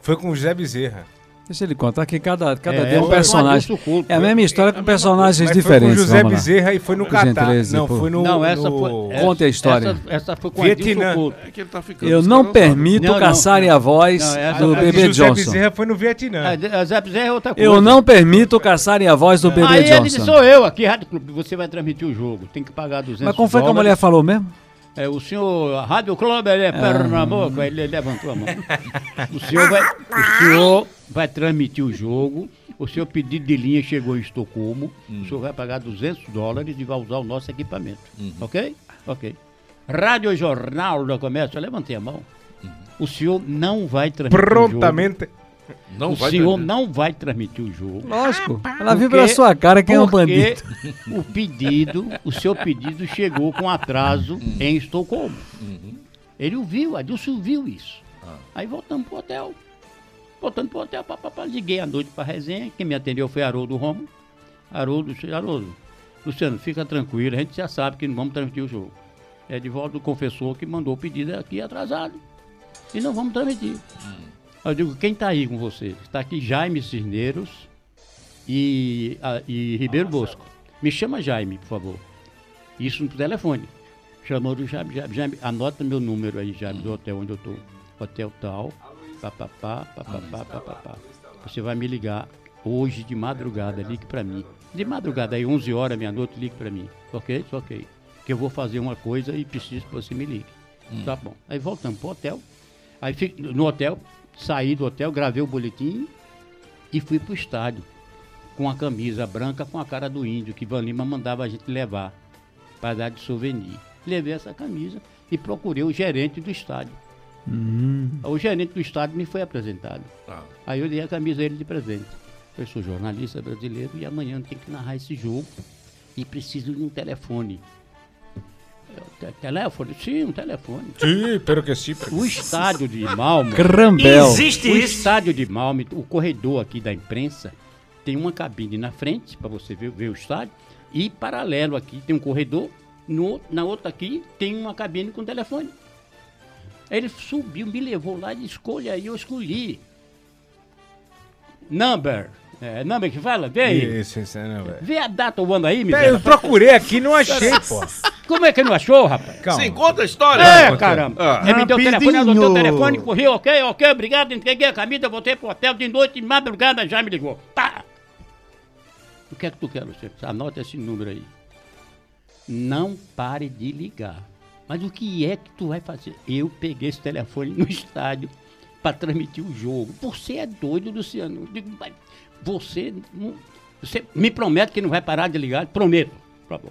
Foi com o José Bezerra. Deixa ele contar que cada, cada É, dia é um personagem. Couto. É a mesma história com personagens Mas foi diferentes. com o José. Bezerra e foi no Catar. Não, foi no... Não, essa no- foi. Conte a história. Essa, essa foi com Vietnã. Couto. É que ele tá ficando Eu não permito Não, não, caçarem a voz Não, essa- do a de bebê José Johnson. Bezerra foi no Vietnã. A Zé Bezerra é outra coisa. Eu não permito caçarem a voz do bebê Aí ele disse, Johnson. sou eu aqui, Rádio Clube, você vai transmitir o jogo, tem que pagar 200 Mas como foi que a mulher falou mesmo? É, o senhor, a Rádio Clube, ele é Pernambuco, aí ele levantou a mão. O senhor, vai, o senhor vai transmitir o jogo, o seu pedido de linha chegou em Estocolmo, o senhor vai pagar 200 dólares e vai usar o nosso equipamento, ok? Ok. Rádio Jornal do Comércio, eu levantei a mão. O senhor não vai transmitir o jogo. Prontamente. Não o vai senhor transmitir. não vai transmitir o jogo. Lógico. Ela viu pela sua cara quem é um bandido. O pedido, o seu pedido chegou com atraso em Estocolmo. Ele o viu, Adilson viu isso. Aí voltamos pro hotel. Voltando pro hotel, pá, pá, pá, liguei à noite pra resenha. Quem me atendeu foi Haroldo Romo. Haroldo, Haroldo, Luciano, fica tranquilo, a gente já sabe que não vamos transmitir o jogo. É de volta do confessor que mandou o pedido aqui atrasado. E não vamos transmitir. Eu digo, quem está aí com você? Está aqui Jaime Cisneiros e, a- e Ribeiro Bosco. Me chama Jaime, por favor. Isso no telefone. Chamou do Jaime, Jaime, Jaime, anota meu número aí, Jaime, do hotel onde eu estou. Hotel tal, papapá, papapá, papapá. Você vai me ligar hoje de madrugada, ligue para mim. De madrugada, aí 11 horas, meia-noite, ligue para mim. Ok? Ok. Que eu vou fazer uma coisa e preciso que você me ligue. Tá bom. Aí voltamos pro hotel. Aí no hotel, saí do hotel, gravei o boletim e fui pro estádio. Com a camisa branca com a cara do índio, que Ivan Lima mandava a gente levar para dar de souvenir. Levei essa camisa e procurei o gerente do estádio. O gerente do estádio me foi apresentado. Aí eu dei a camisa a ele de presente. Eu sou jornalista brasileiro e amanhã tem que narrar esse jogo e preciso de um telefone. Eu, "Te- Telefone? Sim, um telefone. Sim, pero que sim. O estádio de Malmo. Crambel. Existe o estádio de Malmo, o corredor aqui da imprensa, tem uma cabine na frente para você ver, ver o estádio. E paralelo aqui tem um corredor, no, na outra aqui tem uma cabine com telefone. Aí ele subiu, me levou lá e escolha aí, eu escolhi. Number. É, number que fala? Vê aí. Isso, isso, não, velho. Vê a data o ano aí, Pera, miséria. eu procurei aqui, não achei, pô. Como é que não achou, rapaz? Calma. Sim, conta a história. É, Ah. caramba. Ele me deu o telefone, eu dei o telefone, corri, ok, ok, obrigado, entreguei a camisa, voltei pro hotel de noite, de madrugada, já me ligou. Tá. O que é que tu quer, Luciano? Anota esse número aí. Não pare de ligar. Mas o que é que tu vai fazer? Eu peguei esse telefone no estádio para transmitir o jogo. Você é doido, Luciano. Eu digo, mas você, não- você me promete que não vai parar de ligar? Prometo. Tá bom.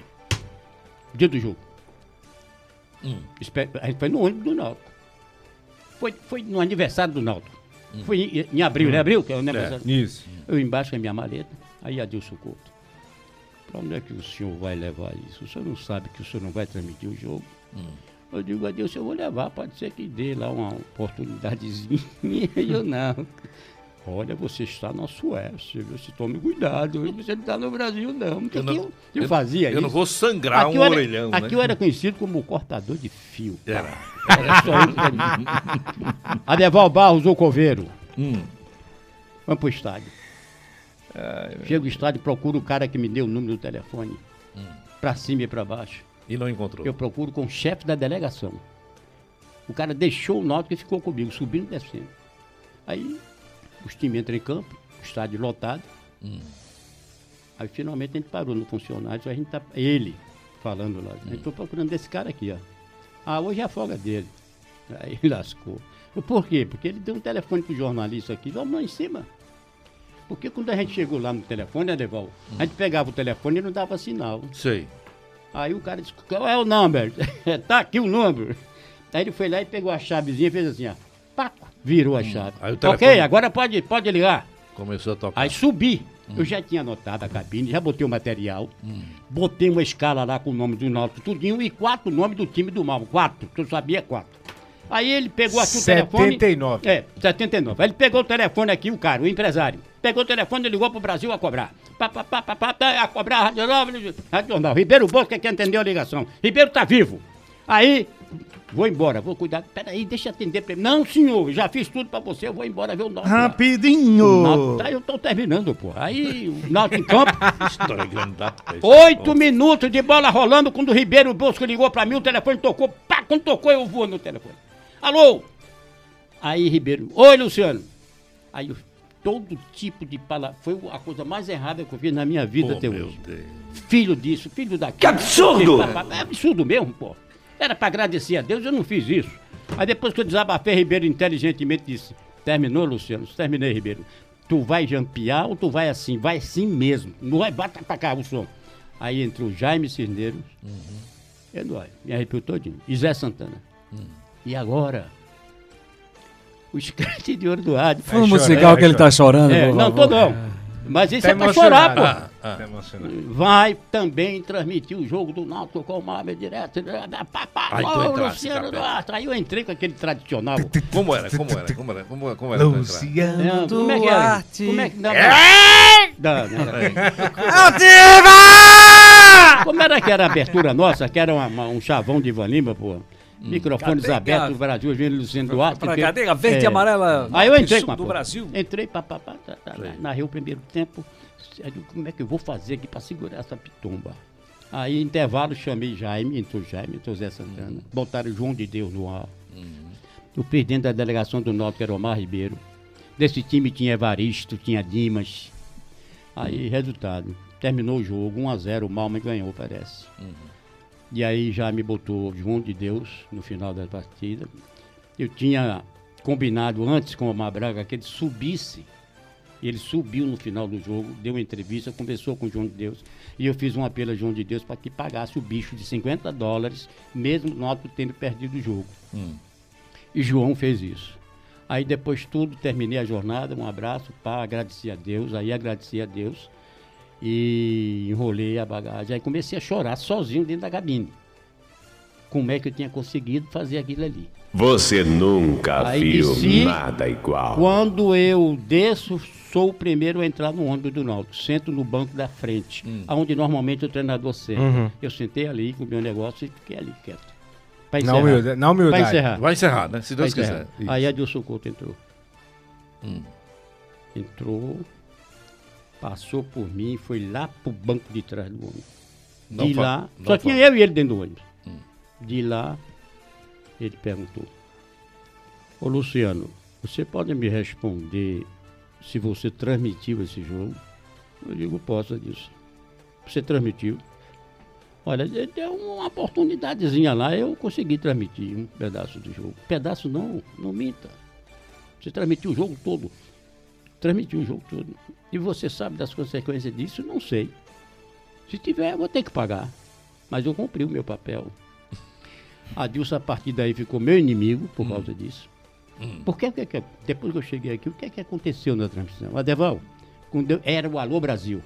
Dia do jogo. Espe- A gente foi no ônibus do Náutico. Foi, foi no aniversário do Náutico. Foi em, em abril, né? Abril, que é o aniversário. Isso. Eu embaixo com a minha maleta, aí Adilson Couto. Para onde é que o senhor vai levar isso? O senhor não sabe que o senhor não vai transmitir o jogo? Eu digo, Adilson, eu vou levar, pode ser que dê lá uma oportunidadezinha. Eu não. Olha, você está na Suécia, você tome cuidado, você não está no Brasil, não. Porque Eu não- aqui eu, eu eu- fazia eu isso. não vou sangrar Aqui um eu era- orelhão, né? Aqui eu era conhecido como cortador de fio. Era. Era só isso. Adeval Barros, o coveiro. Hum. Vamos pro estádio. Chego no estádio, procuro o cara que me deu o número do telefone. Pra cima e pra baixo. E não encontrou. Eu procuro com o chefe da delegação. O cara deixou o Náutico e ficou comigo, subindo e descendo. Aí, os times entram em campo, estádio lotado. Aí, finalmente, a gente parou no funcionário, a gente tá, ele falando lá. Eu estou procurando esse cara aqui, ó. Ah, hoje é a folga dele. Aí lascou. Por quê? Porque ele deu um telefone pro jornalista aqui, vamos lá em cima. Porque quando a gente chegou lá no telefone, né, Deval? A gente pegava o telefone e não dava sinal. Sei. Aí o cara disse, qual é o number? tá aqui o número. Aí ele foi lá e pegou a chavezinha e fez assim, ó. Virou a chave. Aí o ok, telefone- agora pode, pode ligar. Começou a tocar. Aí subi. Eu já tinha anotado a cabine, já botei o material. Botei uma escala lá com o nome do Náutico tudinho e quatro nomes do time do Mal. Quatro, que eu sabia quatro. Aí ele pegou aqui o telefone. 79. É, 79. Aí ele pegou o telefone aqui, o cara, o empresário. Pegou o telefone e ligou pro Brasil a cobrar. Pá, pá, pá, pá, pá, tá, a cobrar, Rádio Jornal. Ribeiro Bosco que atendeu a ligação. Ribeiro tá vivo. Aí, vou embora, vou cuidar. Peraí, deixa eu atender pra ele. Não, senhor, já fiz tudo pra você, eu vou embora ver o Náutico. O Rapidinho. Náutico tá, eu tô terminando, pô. Aí, o Náutico em campo. Estragando da peste. Oito minutos de bola rolando quando o Ribeiro Bosco ligou pra mim, o telefone tocou. Pá, quando tocou, eu vou no telefone. Alô? Aí, Ribeiro. Oi, Luciano. Aí, eu- todo tipo de palavra. Foi a coisa mais errada que eu fiz na minha vida Oh, até meu hoje. Deus. Filho disso, filho daquilo. Que absurdo! É absurdo mesmo, pô. Era pra agradecer a Deus, eu não fiz isso. Aí depois que eu desabafei, Ribeiro inteligentemente disse: Terminou, Luciano? Terminei, Ribeiro. Tu vai jampear ou tu vai assim? Vai assim mesmo. Não vai, bata pra cá o som. Aí entrou Jaime Cisneiros. É nóis. Me arrepiou todinho. E Zé Santana. E agora? os crentes de ouro do rádio. Fundo musical que ele tá chorando. É, não, favor. tô não. Mas isso Tá é pra chorar, pô. Tá emocionado. Vai também transmitir o jogo do Náutico com direto. Pá, pá, Aí tu entrasse, Luciano. Duarte. Aí eu entrei com aquele tradicional. Como era? Como era? Como era? Como, como era? pra entrar? Luciano como é que era? Como é que. Não, É! não, não, não. Ativa! Como era que era a abertura nossa, que era uma- uma- um chavão de Ivan Lima, pô? Microfones Cadê, abertos no Brasil, vendo Luciano Duarte. Pra que- cadê? A verde e É. amarela Aí eu entrei sul com a do pô. Brasil. Entrei, pá, pá, pá, tá, tá, narrei o primeiro tempo. Eu digo, como é que eu vou fazer aqui pra segurar essa pitomba? Aí, intervalo, chamei Jaime, entrou Jaime, entrou Zé Santana. Botaram João de Deus no ar. O presidente da delegação do Norte, que era Omar Ribeiro. Desse time tinha Evaristo, tinha Dimas. Aí, resultado. Terminou o jogo, 1x0, o Malma ganhou, parece. E aí já me botou João de Deus no final da partida. Eu tinha combinado antes com o Omar Braga que ele subisse. Ele subiu no final do jogo, deu uma entrevista, conversou com o João de Deus. E eu fiz um apelo a João de Deus para que pagasse o bicho de 50 dólares, mesmo o Náutico tendo perdido o jogo. E João fez isso. Aí depois tudo, terminei a jornada, um abraço, pá, agradeci a Deus, aí agradeci a Deus e enrolei a bagagem. Aí comecei a chorar sozinho dentro da cabine. Como é que eu tinha conseguido fazer aquilo ali? Você nunca Aí viu desci, nada igual. Quando eu desço, sou o primeiro a entrar no ônibus do Náutico. Sento no banco da frente, onde normalmente o treinador senta. Uhum. Eu sentei ali com o meu negócio e fiquei ali quieto. Pra Na humilda- na humildade. Pra encerrar. Vai encerrar, né? Se Deus encerrar. quiser. Isso. Aí Adilson Couto entrou. Hum. Entrou, passou por mim, foi lá pro banco de trás do ônibus. Não de lá, só tinha Hum. eu e ele dentro do ônibus. De lá, ele perguntou: Ô Luciano, você pode me responder se você transmitiu esse jogo? Eu digo: Posso disso. Você transmitiu? Olha, deu uma oportunidadezinha lá, eu consegui transmitir um pedaço do jogo. Pedaço não, não minta. Você transmitiu o jogo todo. Transmitiu o jogo todo. E você sabe das consequências disso? Não sei. Se tiver, eu vou ter que pagar. Mas eu cumpri o meu papel. A Dilson, a partir daí, ficou meu inimigo por causa disso. Porque o que que- depois que eu cheguei aqui, o que, é que aconteceu na transmissão? Adeval, quando eu- era o Alô Brasil.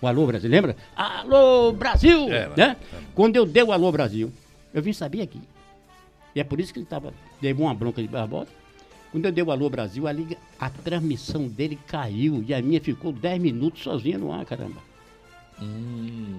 O Alô Brasil, lembra? Alô Brasil! Era, né? Quando eu dei o Alô Brasil, eu vim saber aqui. E é por isso que ele tava, levou uma bronca de Barbosa. Quando eu dei o Alô Brasil, ali a transmissão dele caiu e a minha ficou 10 minutos sozinha no ar, caramba.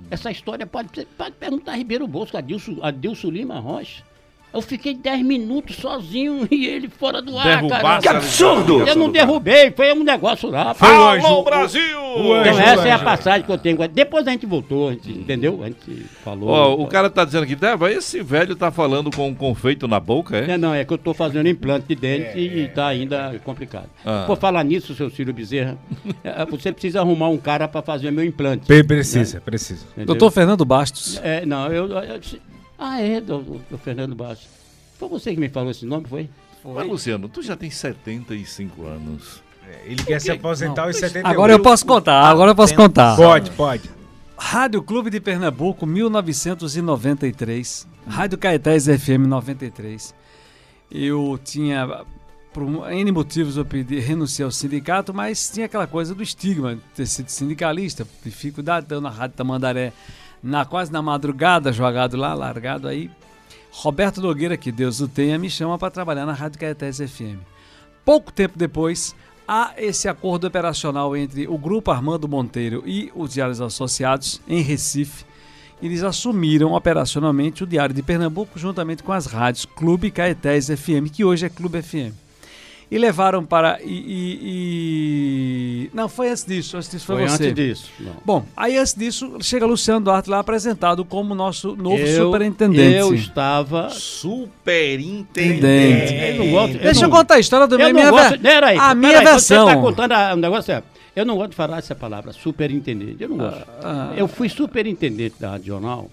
Essa história pode, pode perguntar a Ribeiro Bosco, a Dilson, a Dilson Lima Rocha. Eu fiquei 10 minutos sozinho e ele fora do ar, cara. Que absurdo! Eu não derrubei, foi um negócio lá. Foi o Alô, anjo, o- Brasil! o Então anjo, essa é a passagem que eu tenho. Depois a gente voltou, a gente, entendeu? A gente falou. Ó, o cara tá dizendo aqui, Deva, esse velho tá falando com um confeito na boca, é? É, não, é que eu tô fazendo implante de dente e tá ainda complicado. Ah. Por falar nisso, seu Ciro Bezerra, você precisa arrumar um cara para fazer meu implante. Pre- precisa, precisa. Entendeu? Doutor Fernando Bastos. É, não, eu, eu- Ah, é, do, do- do Fernando Bastos. Foi você que me falou esse nome, foi? Mas, Luciano, tu já tem 75 anos. Ele quer se aposentar aos 71. Agora eu posso contar, agora eu posso contar. Pode, pode. Rádio Clube de Pernambuco, 1993. Rádio Caetés FM 93. Eu tinha, por um- N motivos, eu pedi, renunciei ao sindicato, mas tinha aquela coisa do estigma de ter sido sindicalista, dificuldade, então na Rádio Tamandaré, na, quase na madrugada, jogado lá, largado aí. Roberto Nogueira, que Deus o tenha, me chama para trabalhar na Rádio Caetés FM. Pouco tempo depois, há esse acordo operacional entre o Grupo Armando Monteiro e os Diários Associados em Recife. Eles assumiram operacionalmente o Diário de Pernambuco juntamente com as rádios Clube Caetés FM, que hoje é Clube FM. E levaram para. E, e- e- Não, foi antes disso. Antes disso foi, Foi você. antes disso, não. Bom, aí antes disso, chega Luciano Duarte lá apresentado como nosso novo Eu- superintendente. Eu estava. Superintendente. Eu não gosto- Deixa eu não- contar a história do eu minha, minha gosto- ver- Peraí, a minha peraí, versão. Você está contando a- um negócio é. Eu não gosto de falar essa palavra, superintendente. Eu não gosto. ah. Eu fui superintendente da Rádio Jornal.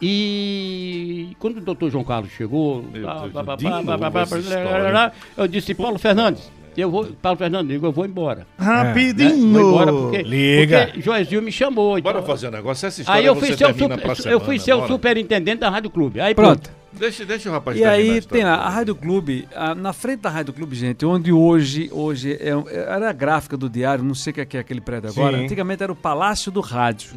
E quando o doutor João Carlos chegou, eu disse, Paulo Fernandes, eu vou, Paulo Fernandes, digo, eu vou embora. Rapidinho. Né? Vou embora porque, Liga. porque Joesil me chamou. Bora então- fazer um negócio. Essa história Aí eu você fui ser, super- pra eu semana, fui ser o bora. superintendente da Rádio Clube. Aí Pronto. pronto. Deixa, deixa o rapaz E aí tem lá, a Rádio Clube, a- na frente da Rádio Clube, gente, onde hoje, hoje é, era a gráfica do diário, não sei o que é, que é aquele prédio agora, Sim. antigamente era o Palácio do Rádio.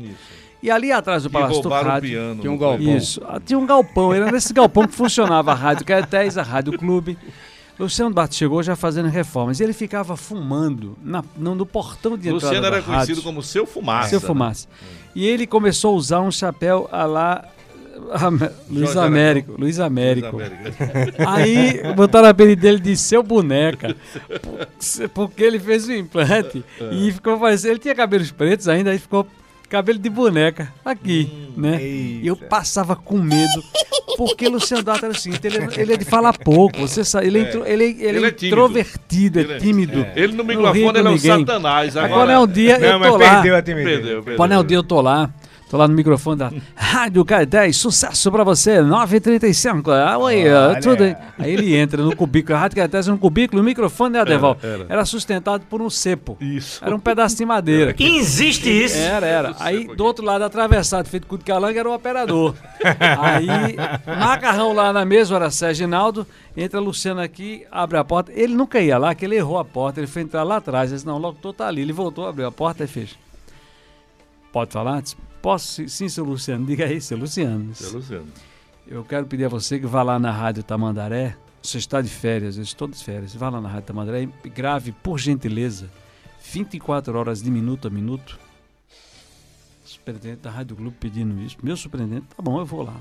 E ali atrás do Palácio do Rádio piano, Tinha um galpão. Isso, ah, tinha um galpão, era nesse galpão que funcionava a Rádio Caetés, a Rádio Clube. Luciano Bart chegou já fazendo reformas e ele ficava fumando na, no, no portão de entrada Luciano era conhecido rádio. como Seu Fumaça. Seu né? Fumaça. E ele começou a usar um chapéu a lá Luiz Américo. Luiz Américo. Luiz Américo. Aí botaram o apelido dele de seu boneca, por- porque ele fez o implante e ficou parecendo. Ele tinha cabelos pretos ainda, aí ficou cabelo de boneca aqui, né? E eu passava com medo, porque Luciano Data era o seguinte: ele, é- ele é de falar pouco, você sabe, ele, é, intro- ele, ele, Ele é é introvertido, é é- tímido. Ele no microfone ele é o ninguém. satanás. Agora Agora é um dia eu tô lá. perdeu a timidez. Perdeu, perdeu. Quando é um dia eu tô lá, tô lá no microfone da Rádio K10, sucesso pra você, 9h35. Ah, oi, ah, Olha. tudo aí. Aí ele entra no cubículo, a Rádio K10 no cubículo, o microfone, né, Adeval? era. Era sustentado por um cepo. Isso. Era um pedaço de madeira. Existe isso? Era, era. Aí do outro lado, atravessado, feito com de calanga, era o operador. Aí, macarrão lá na mesa, era Sérgio Ginaldo, entra Luciano aqui, abre a porta. Ele nunca ia lá, que ele errou a porta, ele foi entrar lá atrás. Ele disse, não, o locutor tá ali. Ele voltou, abriu a porta e fez. Pode falar? Disse, Posso? Sim, seu Luciano. Diga aí, seu Luciano. Seu Luciano. Eu quero pedir a você que vá lá na Rádio Tamandaré. Você está de férias, eu estou de férias. Vá lá na Rádio Tamandaré e grave, por gentileza, 24 horas de minuto a minuto. Superintendente da Rádio Globo pedindo isso. Meu superintendente, tá bom, eu vou lá.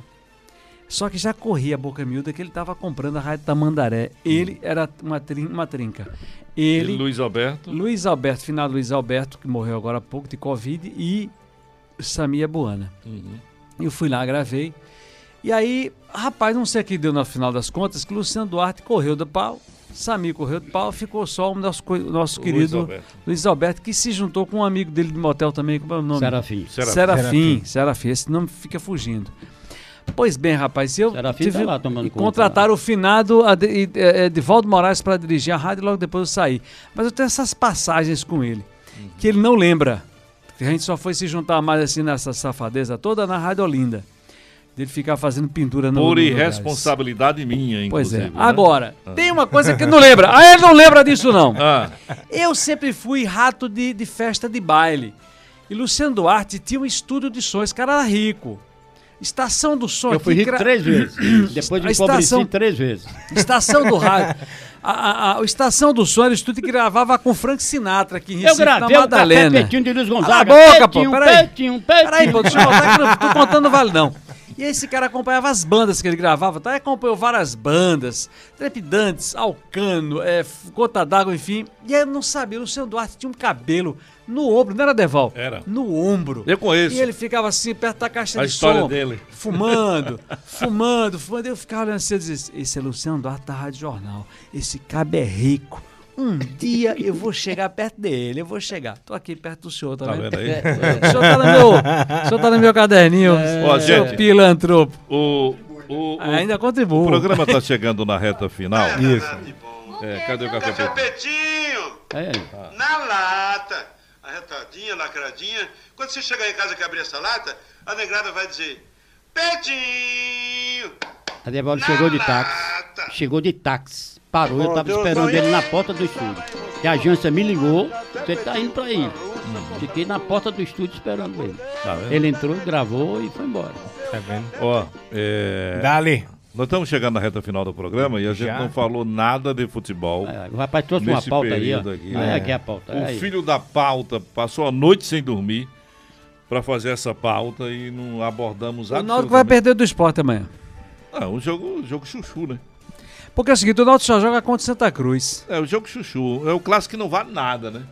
Só que já corria a boca miúda que ele estava comprando a Rádio Tamandaré. Ele era uma, trin- uma trinca. Ele, E Luiz Alberto. Luiz Alberto, finado Luiz Alberto, que morreu agora há pouco de Covid, e Samia Buana. Uhum. Eu fui lá, gravei. E aí, rapaz, não sei o que deu no final das contas, que Luciano Duarte correu do pau, Samir correu do pau, ficou só o nosso, nosso O querido Luiz Alberto. Luiz Alberto, que se juntou com um amigo dele de motel também, como é o nome? Serafim. Serafim. Serafim, Serafim, esse nome fica fugindo. Pois bem, rapaz, eu Serafim tá lá tomando e conta contrataram o finado é, é, Edivaldo Moraes para dirigir a rádio e logo depois eu saí. Mas eu tenho essas passagens com ele, que ele não lembra. A gente só foi se juntar mais assim nessa safadeza toda na Rádio Olinda. Dele ficar fazendo pintura no Por irresponsabilidade minha, Pois inclusive. é. né? Agora, Ah. tem uma coisa que não lembra. Ah, ele não lembra disso, não. Ah, Eu sempre fui rato de, de festa de baile. E Luciano Duarte tinha um estúdio de. Esse cara era rico. Estação do som. Eu fui rico gra- três vezes. Depois empobreci estação- três vezes. Estação do rádio. A, a, a- Estação do era o estúdio que gravava com Frank Sinatra aqui em Eu Recife, gravei na o café Madalena. Petinho de Luiz Cala a Gonzaga. boca, pô, Petinho, peraí. Petinho. Peraí, pô, deixa eu voltar que eu não tô contando vale não. E esse cara acompanhava as bandas que ele gravava, tá? Ele acompanhou várias bandas, Trepidantes, Alcano, é, Gota d'Água, enfim. E eu não sabia, o Luciano Duarte tinha um cabelo no ombro, não era Deval? Era. No ombro. Eu conheço. E ele ficava assim, perto da caixa A de história som. dele. Fumando, fumando, fumando. Eu ficava olhando assim, eu dizia, esse é Luciano Duarte da Rádio Jornal. Esse cabo é rico. Um dia eu vou chegar perto dele, eu vou chegar. Tô aqui perto do senhor, tá, Tá vendo? aí? O senhor tá no meu, o senhor tá no meu caderninho, Ó, seu gente, pilantropo. O, o, o- Ainda contribuo. O programa está chegando na reta final. Isso. É, cadê o café preto? Petinho, É. na lata, arretadinha, lacradinha. Quando você chegar em casa e abrir essa lata, a negrada vai dizer: Petinho! A Devaldo chegou de táxi. Chegou de táxi. Parou, eu tava esperando ele na porta do estúdio. E a agência me ligou, você tá indo pra aí. Fiquei na porta do estúdio esperando ele. Tá? Ele entrou, gravou e foi embora. Tá vendo? Ó, é... Dali. Nós estamos chegando na reta final do programa e a gente Já? não falou nada de futebol. É, o rapaz trouxe uma pauta aí, aqui. É aqui a pauta, O aí. filho da pauta passou a noite sem dormir para fazer essa pauta e não abordamos O Náutico vai absolutamente... perder do esporte amanhã. Ah, um jogo, jogo chuchu, né? Porque é o seguinte, o Náutico só joga contra o Santa Cruz. É, o jogo chuchu. É o clássico que não vale nada, né?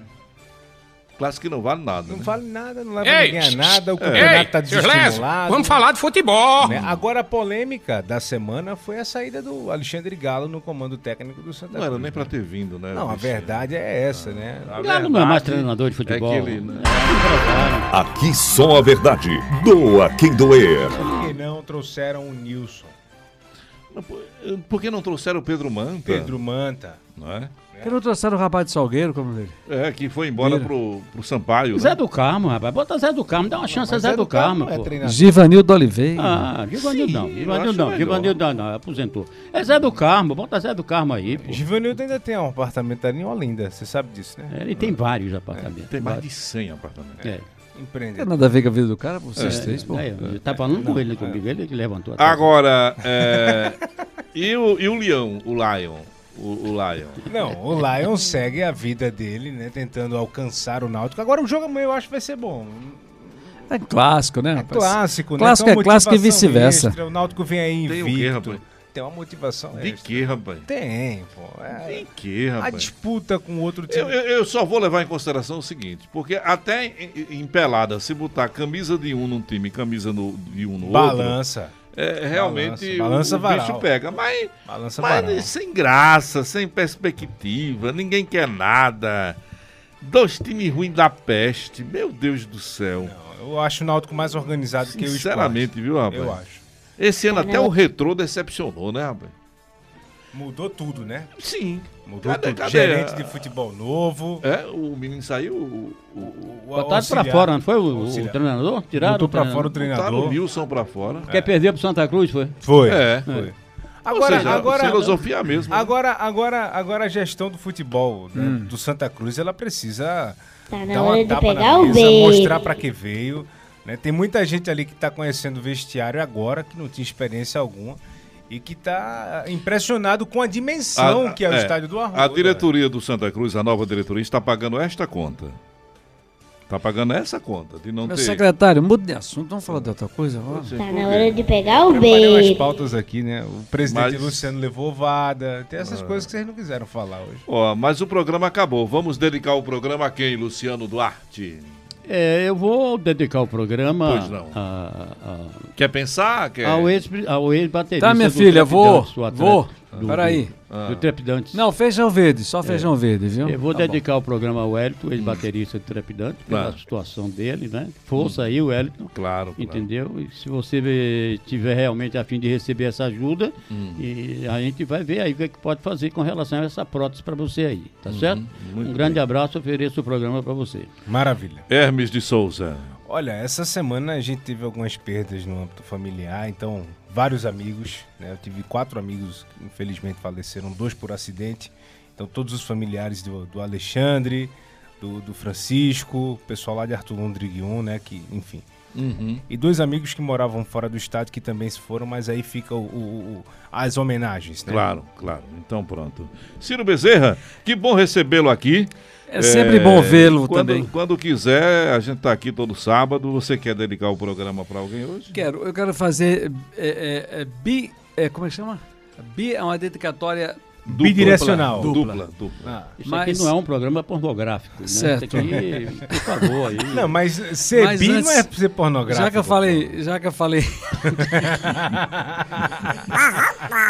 Clássico que não vale nada, Não né? vale nada, não leva Ei, ninguém a nada, o Ei, campeonato tá Lécio, desestimulado. vamos falar de futebol. Né? Agora a polêmica da semana foi a saída do Alexandre Galo no comando técnico do Santa Não Cruz. era nem para ter vindo, né? Não, a verdade é essa, né? A Galo não é mais treinador de futebol. É que ele, né? Aqui só a verdade. Doa quem doer. Por que não trouxeram o Nilson? Mas por- que não trouxeram o Pedro Manta? Pedro Manta. Não é? Por que não trouxeram o rapaz de Salgueiro, como dele? É, que foi embora pro, pro Sampaio. Zé né? do Carmo, rapaz. Bota Zé do Carmo, dá uma chance a Zé do Carmo, pô. Givanildo Oliveira. Ah, Givanildo não. Givanildo não. Givanildo não, não, aposentou. É Zé do Carmo, bota Zé do Carmo aí, pô. Givanildo ainda tem um apartamento ali em Olinda, você sabe disso, né? É, Ele tem vários apartamentos. Tem mais de vários. 100 apartamentos. É. Não Empreendedor. tem nada a ver com a vida do cara, vocês É, três, pô. é, eu tá falando com ele comigo, ele que levantou. Agora, é, e, o, e o Leão, o Lion? O, o Lion. Não, o Lion segue a vida dele, né? Tentando alcançar o Náutico. Agora o jogo amanhã eu acho que vai ser bom. É clássico, né? É clássico, né? Clássico uma é clássico e vice-versa. O Náutico vem aí Tem o quê, rapaz? Tem uma motivação De extra. que, rapaz? Tem, pô. É, Tem que, a rapaz? disputa com outro time. Eu, eu- eu só vou levar em consideração o seguinte, porque até em, em pelada, se botar camisa de um num time e camisa no- de um no outro, Balança. é, realmente Balança o, o varal. bicho pega. Mas, Balança mas varal. sem graça, sem perspectiva, ninguém quer nada. Dois times ruins da peste, meu Deus do céu. Eu acho o Náutico mais organizado que o. Sinceramente, viu, rapaz? Eu acho. Esse ano até o retrô decepcionou, né, rapaz? Mudou tudo, né? Sim. Mudou Cadê- tudo. cadê Gerente de futebol novo. É, o menino saiu. O, o, o, Botaram pra fora, não foi o, o treinador? Tiraram Botou o pra fora o treinador. Botaram o Nilson pra fora. Quer perder pro Santa Cruz, foi? Foi. É. foi. Agora, Agora, agora, filosofia mesmo. né? Agora, agora, agora a gestão do futebol né, Hum. do Santa Cruz, ela precisa Tá na dar hora uma de tapa pegar na o mesa, mostrar pra que veio. Né? Tem muita gente ali que tá conhecendo o vestiário agora, que não tinha experiência alguma e que tá impressionado com a dimensão A- que é o é, estádio do Arruda. A diretoria do Santa Cruz, a nova diretoria, está pagando esta conta. Está pagando essa conta de não Meu ter. secretário, muda de assunto, vamos falar de outra coisa agora? Tá na hora de pegar o beijo. pautas aqui, né? O presidente Mas- Luciano levou ovada. Tem essas Ah. coisas que vocês não quiseram falar hoje. Ó, mas o programa acabou. Vamos dedicar o programa a quem, Luciano Duarte? É, eu vou dedicar o programa Pois não. a- a- Quer pensar? Quer... ao ex- ao ex-baterista. Tá, minha filha, vou, vou. Do- Peraí. Do, Ah. do Trepidantes. Não, feijão verde, só feijão verde, viu? Eu vou Tá bom. dedicar o programa ao Wellington, ex-baterista do Trepidante, pela Claro. situação dele, né? Força aí, Wellington. Claro, claro. Entendeu? E se você tiver realmente a fim de receber essa ajuda, Hum. e a gente vai ver aí o que, é que pode fazer com relação a essa prótese para você aí, tá Uhum, certo? muito Um grande bem. abraço, ofereço o programa para você. Maravilha. Hermes de Souza. Olha, essa semana a gente teve algumas perdas no âmbito familiar, então vários amigos, né? Eu tive quatro amigos que infelizmente faleceram, dois por acidente. Então todos os familiares do, do Alexandre, do, do Francisco, o pessoal lá de Arthur Londriguion, né? Que, enfim. Uhum. E dois amigos que moravam fora do estado que também se foram, mas aí fica o- o- o- as homenagens, né? Claro, claro. Então pronto. Ciro Bezerra, que bom recebê-lo aqui. É sempre bom vê-lo também. Quando quiser, a gente tá aqui todo sábado. Você quer dedicar o programa para alguém hoje? Quero, eu quero fazer é, é, é, bi, é, como é que chama? Bi é uma dedicatória Dupla. Bidirecional. Dupla, Dupla. dupla. Ah. Isso Mas- aqui não é um programa pornográfico, né? Certo. Aqui, por favor, aí. Não, mas ser Mas bi não antes- é pra ser pornográfico. Já que eu falei, já que eu falei,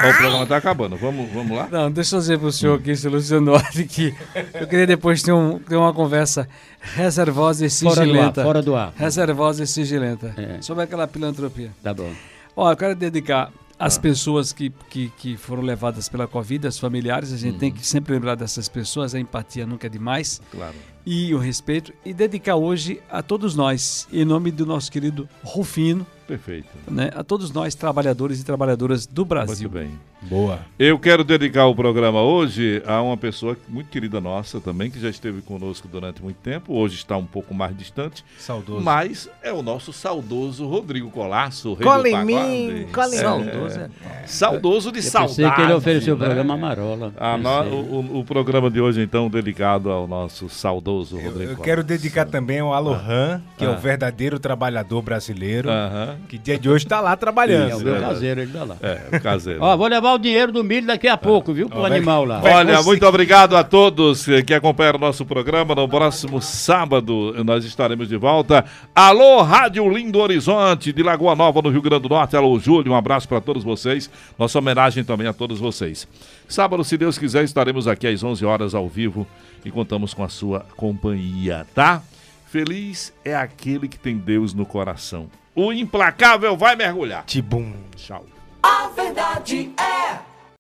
o programa tá acabando. Vamos, vamos lá? não, deixa eu dizer pro senhor aqui, seu Luciano Duarte, que eu queria depois ter, um, ter uma conversa reservosa e Fora do ar, sigilenta. fora do ar. Reservosa e sigilenta. É. Sobre aquela filantropia. Tá bom. Ó, eu quero dedicar às Ah. pessoas que, que, que foram levadas pela Covid, as familiares, a gente Uhum. tem que sempre lembrar dessas pessoas, a empatia nunca é demais. Claro. E o respeito. E dedicar hoje a todos nós, em nome do nosso querido Rufino, Perfeito. né? A todos nós, trabalhadores e trabalhadoras do Brasil. Muito bem. Boa. Eu quero dedicar o programa hoje a uma pessoa muito querida nossa também, que já esteve conosco durante muito tempo, hoje está um pouco mais distante, Saudoso. mas é o nosso saudoso Rodrigo Colasso, o rei Cola do em mim, cola em mim. Saudoso, é. Saudoso de Eu saudade. pensei que ele ofereceu o né? programa Amarola. A no- o, o- o programa de hoje, então, dedicado ao nosso saudoso Rodrigo Eu Colasso. quero dedicar também ao Alohan, que é Ah. o verdadeiro trabalhador brasileiro, Aham. Que dia de hoje tá lá É trabalhando. o meu caseiro, ele tá lá. É, o caseiro. Ó, vou levar o dinheiro do milho daqui a pouco, viu? Pro Ó, animal lá. Olha, muito obrigado a todos que acompanharam o nosso programa. No próximo sábado nós estaremos de volta. Alô, Rádio Lindo Horizonte, de Lagoa Nova, no Rio Grande do Norte. Alô, Júlio, um abraço para todos vocês. Nossa homenagem também a todos vocês. Sábado, se Deus quiser, estaremos aqui às 11 horas ao vivo e contamos com a sua companhia, tá? Feliz é aquele que tem Deus no coração. O implacável vai mergulhar. Tibum. Tchau. A verdade é.